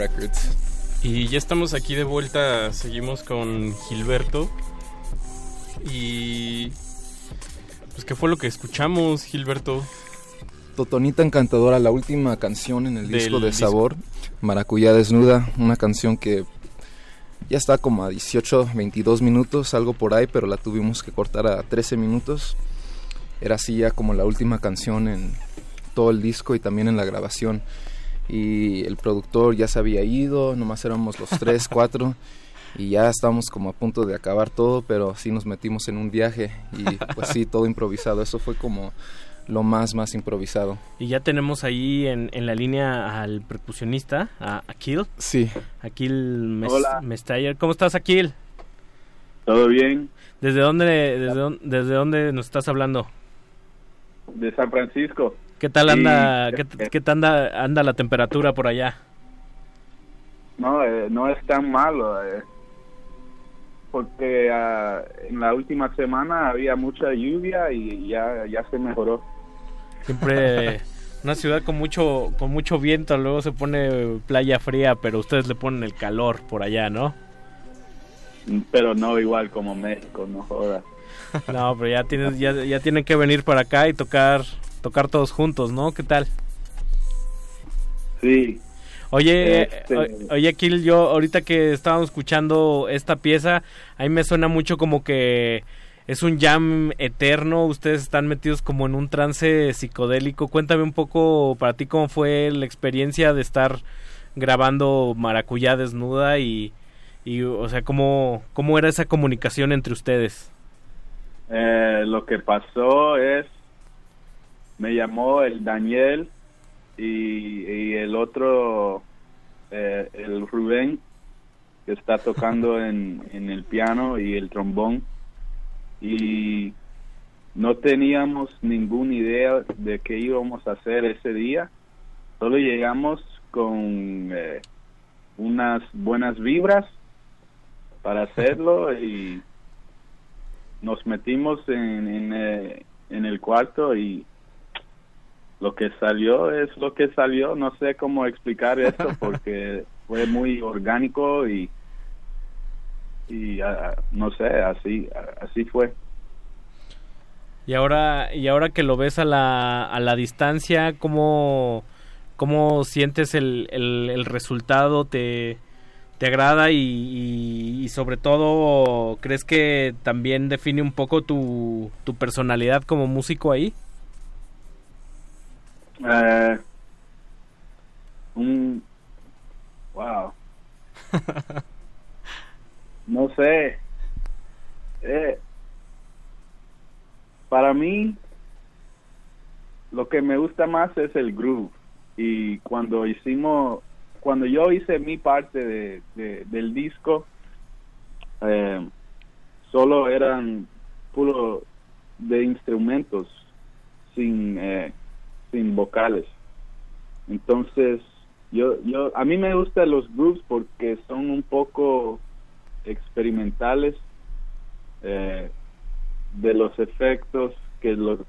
S39: Records.
S35: Y ya estamos aquí de vuelta, seguimos con Gilberto. Y... Pues, ¿qué fue lo que escuchamos, Gilberto?
S39: Totonita Encantadora, la última canción en el
S35: Del
S39: disco de
S35: disco.
S39: Sabor, Maracuyá Desnuda, una canción que ya está como a 18, 22 minutos, algo por ahí, pero la tuvimos que cortar a 13 minutos. Era así ya como la última canción en todo el disco y también en la grabación. Y el productor ya se había ido, nomás éramos los tres, (laughs) cuatro, y ya estábamos como a punto de acabar todo, pero sí nos metimos en un viaje y pues sí, todo improvisado. Eso fue como lo más, más improvisado.
S33: Y ya tenemos ahí en, en la línea al percusionista, a Akil.
S39: Sí.
S33: Akil Mes-
S40: Hola.
S33: Mestayer. ¿Cómo estás, Akil?
S40: ¿Todo bien?
S33: ¿Desde dónde, desde, dónde- desde dónde nos estás hablando?
S40: De San Francisco.
S33: ¿Qué tal anda, qué tal anda, anda la temperatura por allá?
S40: No, eh, no es tan malo. eh, porque ah, en la última semana había mucha lluvia y ya, ya se mejoró.
S33: Siempre (laughs) una ciudad con mucho, con mucho viento, luego se pone playa fría, pero ustedes le ponen el calor por allá, ¿no?
S40: Pero no igual como México, no jodas. (laughs)
S33: No, pero ya tienes, ya, ya tienen que venir para acá y tocar, tocar todos juntos, ¿no? ¿Qué tal?
S40: Sí.
S33: Oye,
S40: Este-
S33: o- oye, Kill, yo ahorita que estábamos escuchando esta pieza, a mí me suena mucho como que es un jam eterno, ustedes están metidos como en un trance psicodélico. Cuéntame un poco para ti cómo fue la experiencia de estar grabando Maracuyá desnuda y, y o sea, cómo, cómo era esa comunicación entre ustedes.
S40: Eh, lo que pasó es, me llamó el Daniel y, y el otro, eh, el Rubén, que está tocando (laughs) en, en el piano y el trombón. Y no teníamos ninguna idea de qué íbamos a hacer ese día. Solo llegamos con eh, unas buenas vibras para hacerlo (laughs) y nos metimos en, en, eh, en el cuarto y lo que salió es lo que salió. No sé cómo explicar esto (laughs) porque fue muy orgánico y, y ah, no sé, así, así fue.
S33: Y ahora, y ahora que lo ves a la, a la distancia, ¿cómo, cómo sientes el, el, el resultado? ¿Te, te agrada y, y- y sobre todo crees que también define un poco tu, tu personalidad como músico ahí?
S40: Eh, un wow. (laughs) No sé. Eh, para mí lo que me gusta más es el groove. Y cuando hicimos cuando yo hice mi parte de, de- del disco eh, solo eran puro de instrumentos sin eh, sin vocales entonces yo yo a mí me gustan los grooves porque son un poco experimentales eh, de los efectos que los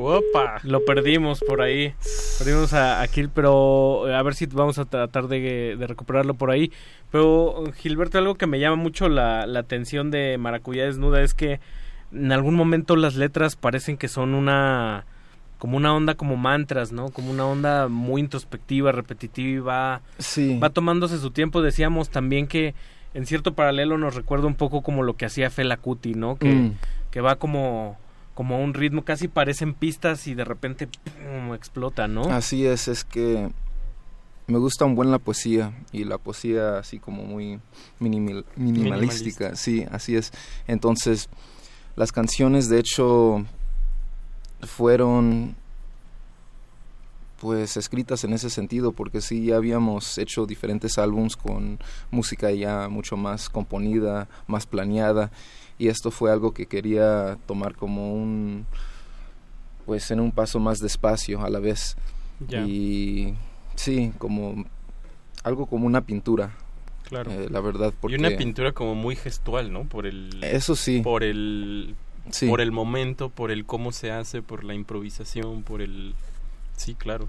S33: ¡Opa! Lo perdimos por ahí. Perdimos a, a Gil, pero eh, a ver si vamos a tratar de, de recuperarlo por ahí. Pero, Gilberto, algo que me llama mucho la, la atención de Maracuyá Desnuda es que en algún momento las letras parecen que son una como una onda como mantras, ¿no? Como una onda muy introspectiva, repetitiva.
S39: Sí.
S33: Va tomándose su tiempo. Decíamos también que en cierto paralelo nos recuerda un poco como lo que hacía Fela Kuti, ¿no? Que,
S39: Mm.
S33: que va como como a un ritmo, casi parecen pistas y de repente ¡pum! explota, ¿no?
S39: Así es, es que me gusta un buen la poesía y la poesía así como muy minimal- minimalística, sí, así es. Entonces, las canciones de hecho fueron pues escritas en ese sentido porque sí ya habíamos hecho diferentes álbums con música ya mucho más componida, más planeada y esto fue algo que quería tomar como un pues en un paso más despacio a la vez
S35: Ya.
S39: y sí como algo como una pintura
S35: Claro.
S39: eh, la verdad porque
S35: Y una pintura como muy gestual, ¿no? Por el
S39: Eso sí.
S35: por el
S39: Sí.
S35: por el momento, por el cómo se hace, por la improvisación, por el Sí, claro.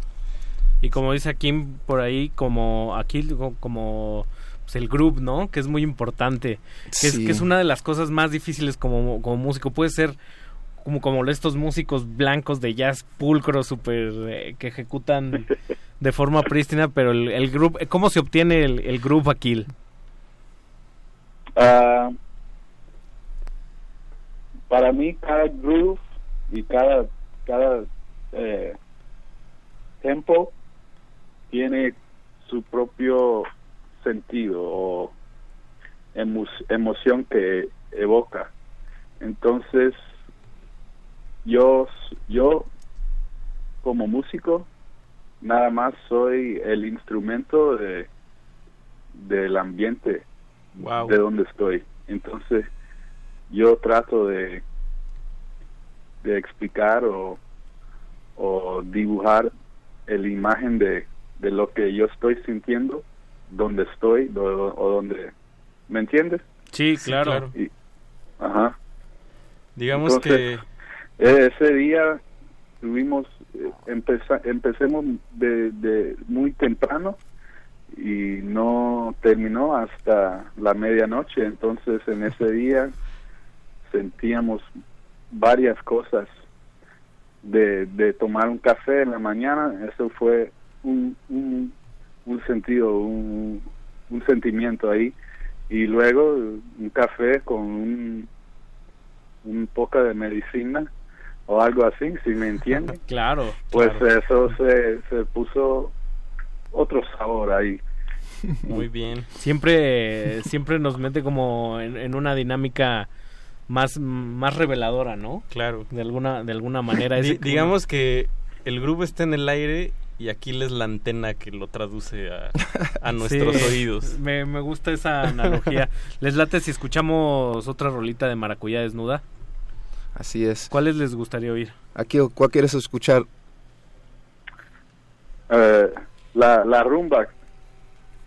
S33: Y como dice Kim por ahí, como aquí co- como pues, el groove, ¿no? Que es muy importante. Que, es,
S39: Sí.
S33: que es una de las cosas más difíciles como, como músico. Puede ser como, como estos músicos blancos de jazz pulcro, super eh, que ejecutan (laughs) de forma prístina, pero el, el groove, ¿cómo se obtiene el, el groove aquí?
S40: Ah, para mí cada groove y cada cada eh, tempo tiene su propio sentido o emo- emoción que evoca entonces yo yo como músico nada más soy el instrumento de del ambiente
S35: Wow.
S40: de donde estoy entonces yo trato de de explicar o o dibujar la imagen de, de lo que yo estoy sintiendo donde estoy do- o donde ¿me entiendes?
S33: Sí, claro.
S40: Y- ajá
S35: Digamos
S40: Entonces, eh, ese día tuvimos eh, empeza- empecemos de, de muy temprano y no terminó hasta la medianoche entonces en ese día sentíamos varias cosas de, de tomar un café en la mañana eso fue un, un, un sentido un, un sentimiento ahí y luego un café con un un poco de medicina o algo así, si me entiende. (laughs)
S33: Claro.
S40: Pues
S33: claro.
S40: eso se, se puso otro sabor ahí.
S35: Muy bien.
S33: Siempre, siempre nos mete como en, en una dinámica más, más reveladora, ¿no?
S35: Claro.
S33: De alguna, de alguna manera.
S35: Digamos que el grupo está en el aire y aquí es la antena que lo traduce a, a (laughs) nuestros
S33: Sí,
S35: oídos. (laughs)
S33: Me, me gusta esa analogía. (laughs) ¿Les late si escuchamos otra rolita de Maracuyá Desnuda?
S39: Así es.
S33: ¿Cuáles les gustaría oír?
S39: Aquí, ¿cuál quieres escuchar?
S40: Eh, la, la rumba.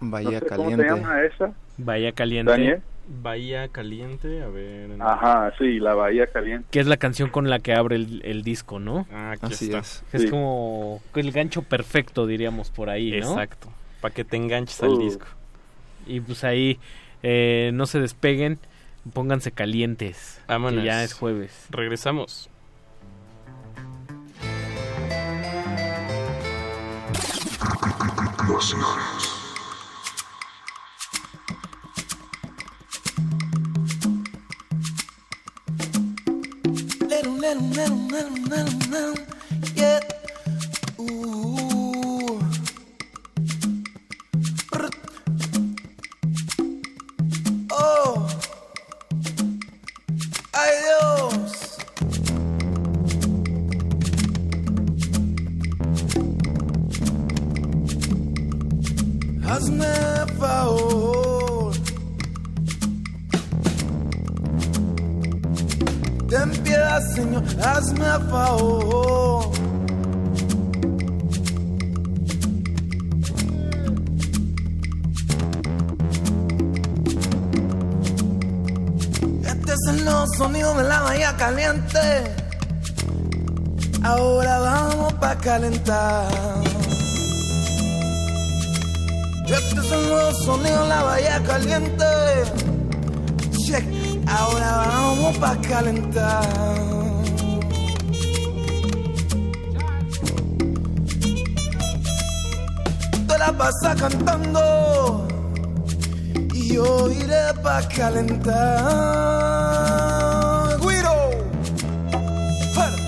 S39: Bahía
S40: no sé
S39: Caliente.
S40: ¿Cómo se llama esa?
S33: Bahía Caliente.
S40: Daniel.
S35: Bahía Caliente, a ver. en-
S40: Ajá, sí, la Bahía Caliente.
S33: Que es la canción con la que abre el, el disco, ¿no?
S35: Ah, aquí
S41: Así
S35: está.
S41: es.
S33: Es
S40: Sí.
S33: como el gancho perfecto, diríamos, por ahí, ¿no?
S35: Exacto. Para que te enganches al
S40: Uh.
S35: disco.
S33: Y pues ahí eh, no se despeguen, pónganse calientes. que
S35: Vámonos.
S33: ya es jueves.
S35: Regresamos.
S39: Little, metal, metal, metal, metal, metal, yeah. Ooh. Este es el nuevo sonido de la bahía caliente. Ahora vamos pa' calentar. Este es el nuevo sonido de la bahía caliente. Check. Ahora vamos pa' calentar. La pasa cantando y yo iré pa' calentar. Guiro. Fuera.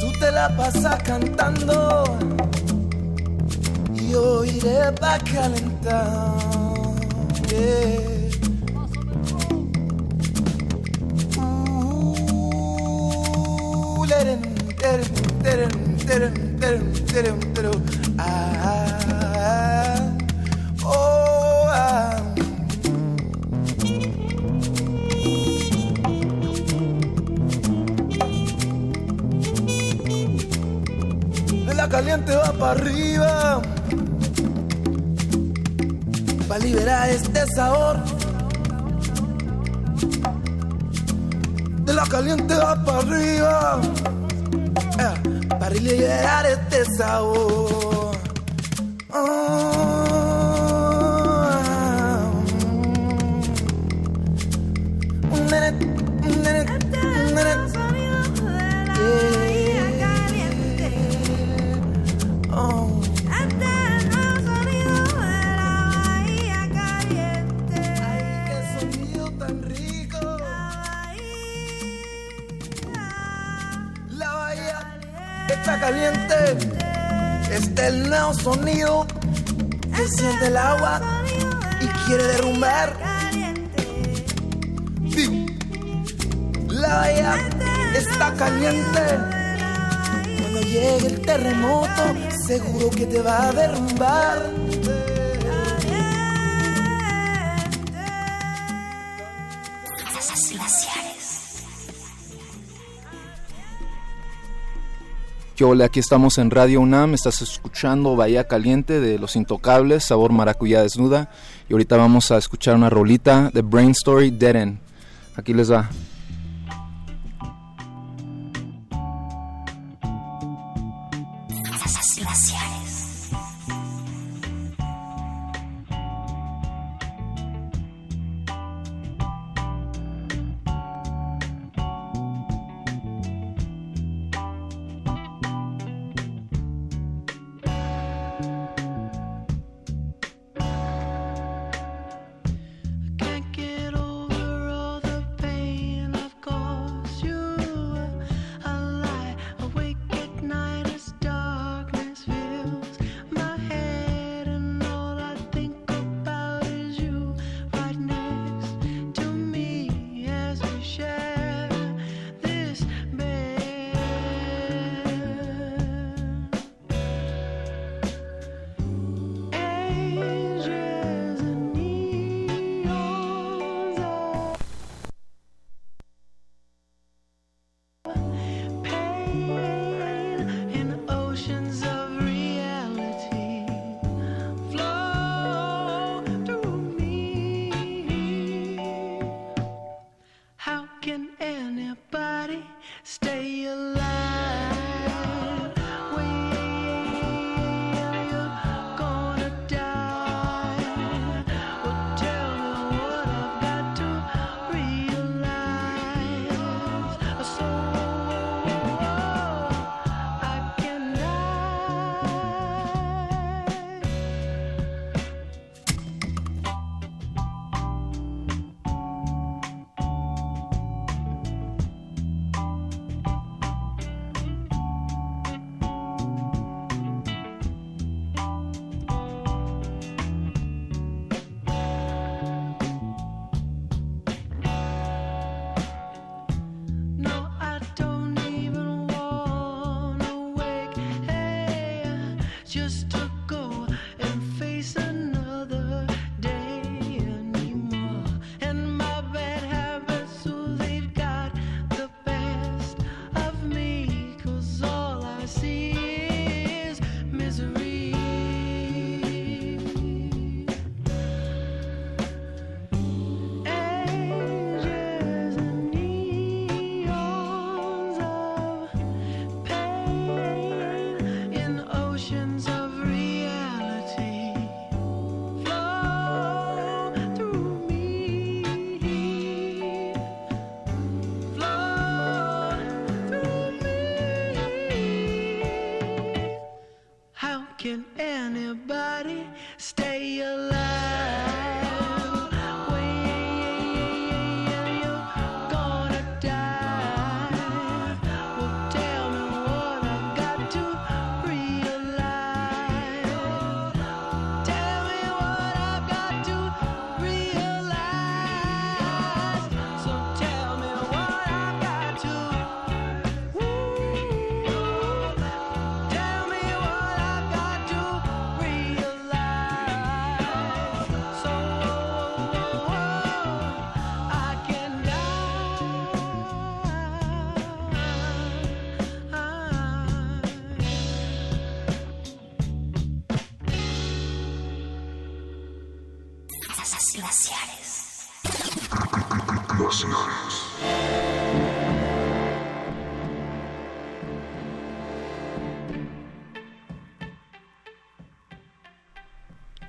S39: Tú te la pasas cantando y yo iré pa' calentar. Caliente va para arriba. Para liberar este sabor. De la caliente va para arriba. Eh, para liberar este sabor. Quiere derrumbar. Digo, La bahía está caliente. Cuando llegue el terremoto, seguro que te va a derrumbar.
S41: Hola, aquí estamos en Radio UNAM, estás escuchando Bahía Caliente de Los Intocables, sabor maracuyá desnuda. Y ahorita vamos a escuchar una rolita de Brain Story Dead End. Aquí les va.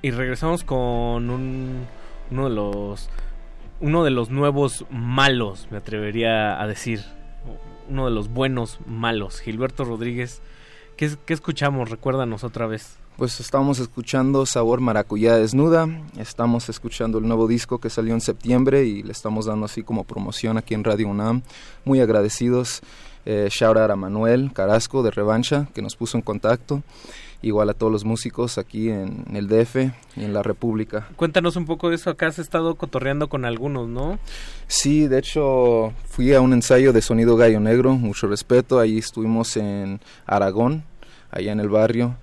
S33: Y regresamos con un, uno de los uno de los nuevos malos, me atrevería a decir. Uno de los buenos malos, Gilberto Rodríguez. ¿Qué, qué escuchamos? Recuérdanos otra vez.
S39: Pues estamos escuchando Sabor Maracuyá Desnuda, estamos escuchando el nuevo disco que salió en septiembre y le estamos dando así como promoción aquí en Radio UNAM. Muy agradecidos. Eh, shout out a Manuel Carasco de Revancha que nos puso en contacto. Igual a todos los músicos aquí en el DF y en la República.
S33: Cuéntanos un poco de eso. Acá has estado cotorreando con algunos, ¿no?
S39: Sí, de hecho fui a un ensayo de Sonido Gallo Negro, mucho respeto. Ahí estuvimos en Aragón, allá en el barrio.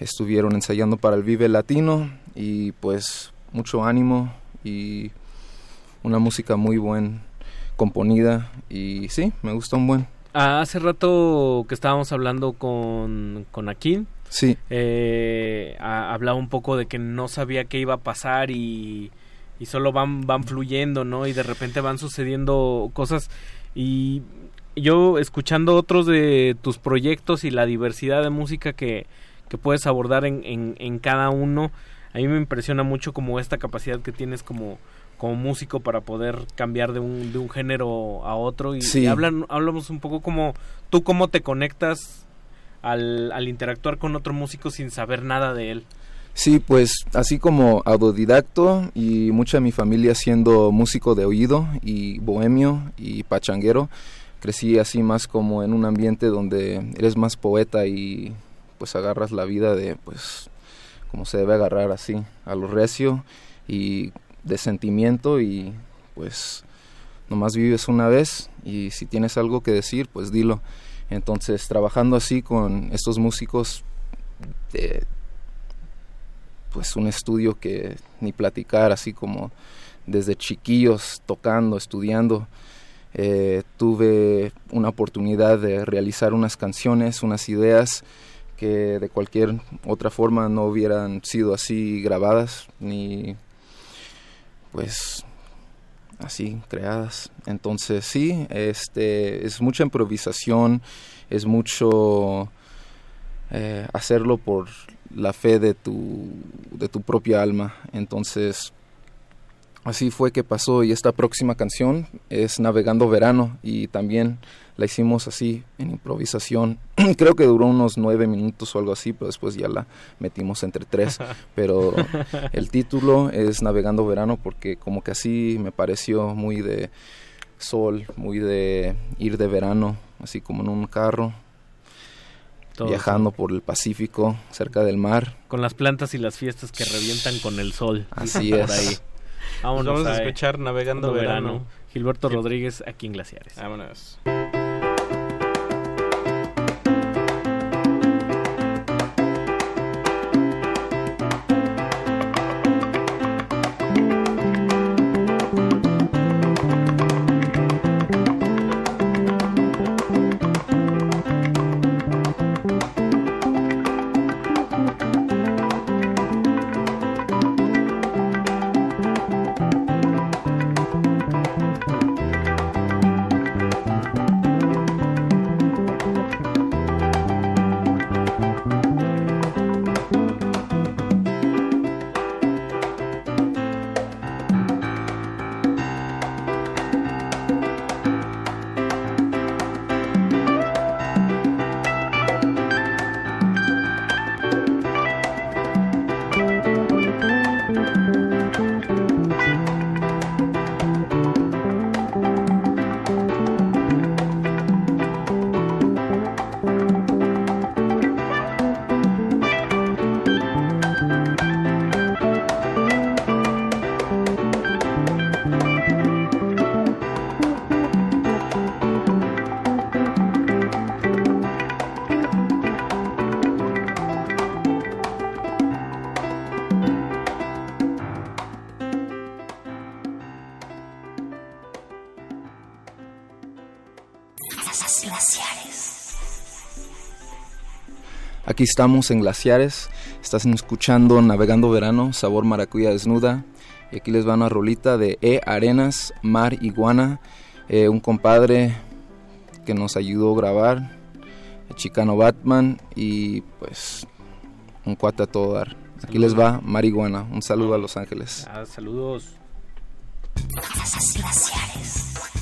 S39: Estuvieron ensayando para el Vive Latino y pues mucho ánimo y una música muy buen componida y sí, me gustó un buen.
S33: Ah, hace rato que estábamos hablando con, con Akin,
S39: Sí.
S33: eh, a- hablaba un poco de que no sabía qué iba a pasar y, y solo van, van fluyendo, ¿no? Y de repente van sucediendo cosas. Y yo escuchando otros de tus proyectos y la diversidad de música que, que puedes abordar en, en, en cada uno, a mí me impresiona mucho como esta capacidad que tienes como como músico para poder cambiar de un, de un género a otro y,
S39: Sí.
S33: y hablan, hablamos un poco como tú cómo te conectas al, interactuar con otro músico sin saber nada de él.
S39: Sí, pues así como autodidacto y mucha de mi familia siendo músico de oído y bohemio y pachanguero, crecí así más como en un ambiente donde eres más poeta y pues agarras la vida de pues como se debe agarrar así, a lo recio y de sentimiento y pues nomás vives una vez y si tienes algo que decir pues dilo. Entonces trabajando así con estos músicos de pues un estudio que ni platicar, así como desde chiquillos tocando, estudiando. Eh, tuve una oportunidad de realizar unas canciones, unas ideas que de cualquier otra forma no hubieran sido así grabadas ni pues así creadas. Entonces sí, este es mucha improvisación, es mucho eh, hacerlo por la fe de tu, de tu propia alma. Entonces, así fue que pasó y esta próxima canción es Navegando Verano y también la hicimos así en improvisación. (clears throat) Creo que duró unos nueve minutos o algo así, pero después ya la metimos entre tres. (laughs) Pero el título es Navegando Verano porque como que así me pareció muy de sol, muy de ir de verano, así como en un carro
S33: Todo
S39: viajando por el Pacífico, cerca del mar.
S33: Con las plantas y las fiestas que revientan con el sol.
S39: Así
S33: por
S39: es.
S33: ahí. Vámonos
S35: Vamos a
S33: a
S35: escuchar Navegando Verano.
S33: Gilberto. Rodríguez aquí en Glaciares.
S35: Vámonos.
S39: Aquí estamos en Glaciares, estás escuchando Navegando Verano, Sabor Maracuya Desnuda. Y aquí les va una rolita de E Arenas, Mar Iguana, eh, un compadre que nos ayudó a grabar, el Chicano Batman y pues un cuate a todo dar. Aquí les va Marihuana. Un saludo a Los Ángeles.
S33: Ah, saludos.
S42: Soy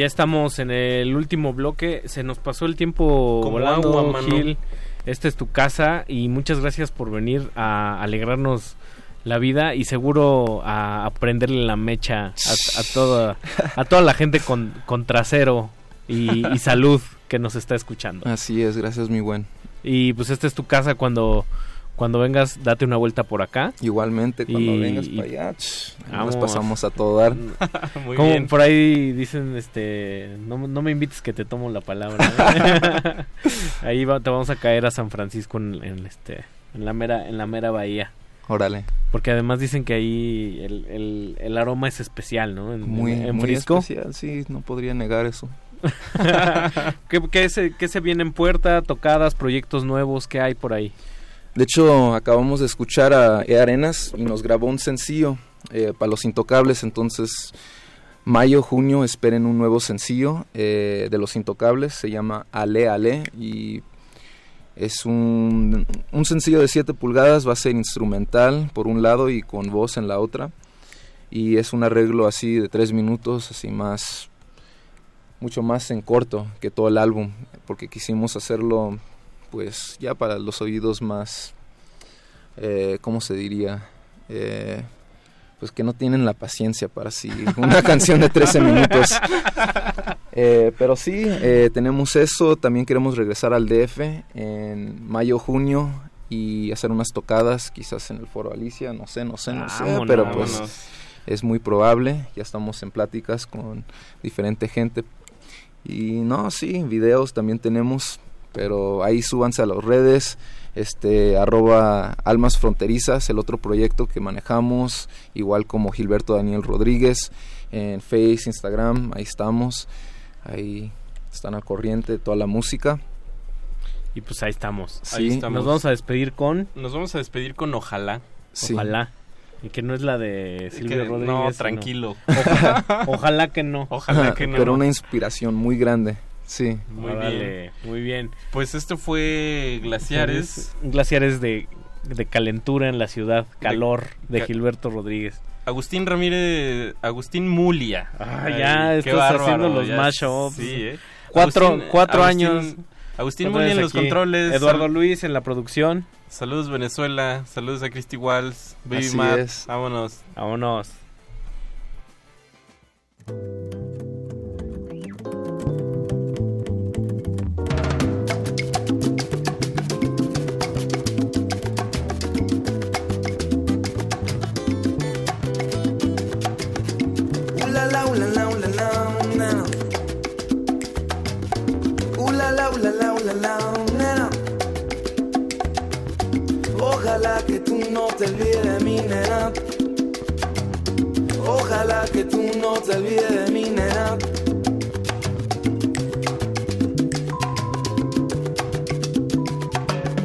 S42: ya
S33: estamos en el último bloque. Se nos pasó el tiempo
S35: Como
S33: volando,
S35: agua, mano.
S33: Gil. Esta es tu casa y muchas gracias por venir a alegrarnos la vida y seguro a, a prenderle la mecha a, a toda a toda la gente con, con trasero y, y salud que nos está escuchando.
S39: Así es, gracias mi buen.
S33: Y pues esta es tu casa cuando cuando vengas date una vuelta por acá.
S39: Igualmente, cuando
S33: Y-
S39: vengas
S33: y-
S39: para allá, ahí nos
S33: Vamos.
S39: pasamos a todo dar. (laughs) (laughs)
S35: Muy
S33: Como
S35: bien.
S33: por ahí dicen, este, no, no me invites que te tomo la palabra. (laughs) ahí va- te vamos a caer a San Francisco en, en, este, en la mera, en la mera bahía.
S39: Órale.
S33: Porque además dicen que ahí el, el, el aroma es especial, ¿no? En,
S39: Muy,
S33: en, en
S39: muy
S33: Frisco.
S39: especial, sí, no podría negar eso.
S33: ¿Qué, qué se, qué se viene en puerta? Tocadas, proyectos nuevos, ¿qué hay por ahí?
S39: De hecho, acabamos de escuchar a E Arenas y nos grabó un sencillo eh, para los Intocables, entonces mayo, junio esperen un nuevo sencillo eh, de los Intocables, se llama Ale Ale y es un, un sencillo de 7 pulgadas, va a ser instrumental por un lado y con voz en la otra y es un arreglo así de 3 minutos, así más, mucho más en corto que todo el álbum, porque quisimos hacerlo pues ya para los oídos más, eh, ¿cómo se diría? Eh, pues que no tienen la paciencia para así una (laughs) canción de 13 minutos. Eh, pero sí, eh, tenemos eso. También queremos regresar al DF en mayo, junio y hacer unas tocadas, quizás en el Foro Alicia, no sé, no sé, no sé,
S33: Vámonos,
S39: pero pues
S33: vámonos.
S39: es muy probable. Ya estamos en pláticas con diferente gente
S43: Y no, sí, videos también tenemos, pero ahí súbanse a las redes, este, arroba Almas Fronterizas, el otro proyecto que manejamos, igual como Gilberto Daniel Rodríguez, en Face, Instagram, ahí estamos, ahí están al corriente de toda la música.
S33: Y pues ahí estamos.
S43: Sí. Ahí estamos.
S33: Nos vamos a despedir con...
S35: Nos vamos a despedir con Ojalá.
S43: Sí.
S33: Ojalá. Y que no es la de Silvio
S35: Que-
S33: Rodríguez.
S35: no,
S33: sino-
S35: tranquilo.
S33: Ojalá, ojalá que no.
S35: Ojalá que (laughs) no.
S43: Pero una inspiración muy grande, sí.
S35: Muy
S33: Órale,
S35: bien.
S33: Muy bien.
S35: Pues esto fue Glaciares.
S33: Glaciares de, de calentura en la ciudad. Calor de, Gilberto Rodríguez.
S35: Agustín Ramírez, Agustín Mulia.
S33: Ah,
S35: Ay,
S33: ya
S35: qué
S33: estás
S35: bárbaro,
S33: haciendo los mashups.
S35: Sí, ¿eh?
S33: Cuatro,
S35: Agustín-
S33: cuatro
S35: Agustín-
S33: años.
S35: Agustín Mulia en los
S33: aquí.
S35: controles.
S33: Eduardo
S35: Sal-
S33: Luis en la producción.
S35: Saludos Venezuela, saludos a Christy Walls, Baby
S43: Así
S35: Matt,
S43: es.
S35: vámonos.
S33: Vámonos.
S39: La, nena. Ojalá que tú no te olvides de mí, nena. Ojalá que tú no te olvides de mí, nena.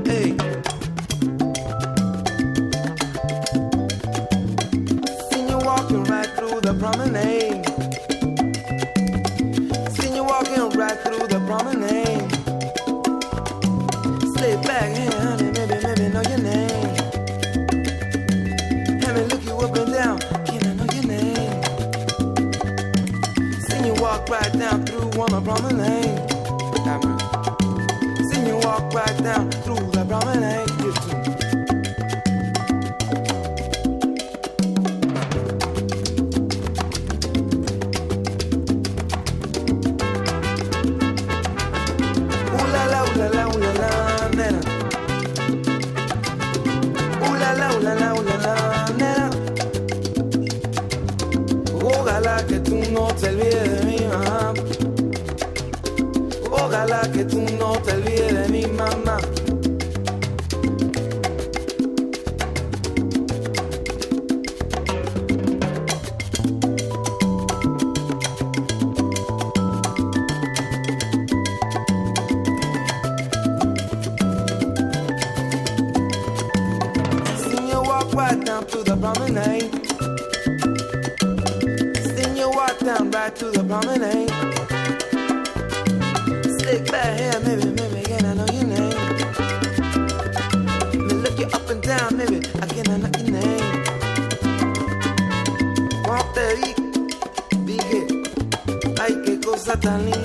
S39: Hey. Seen you walking right through the promenade. Cosa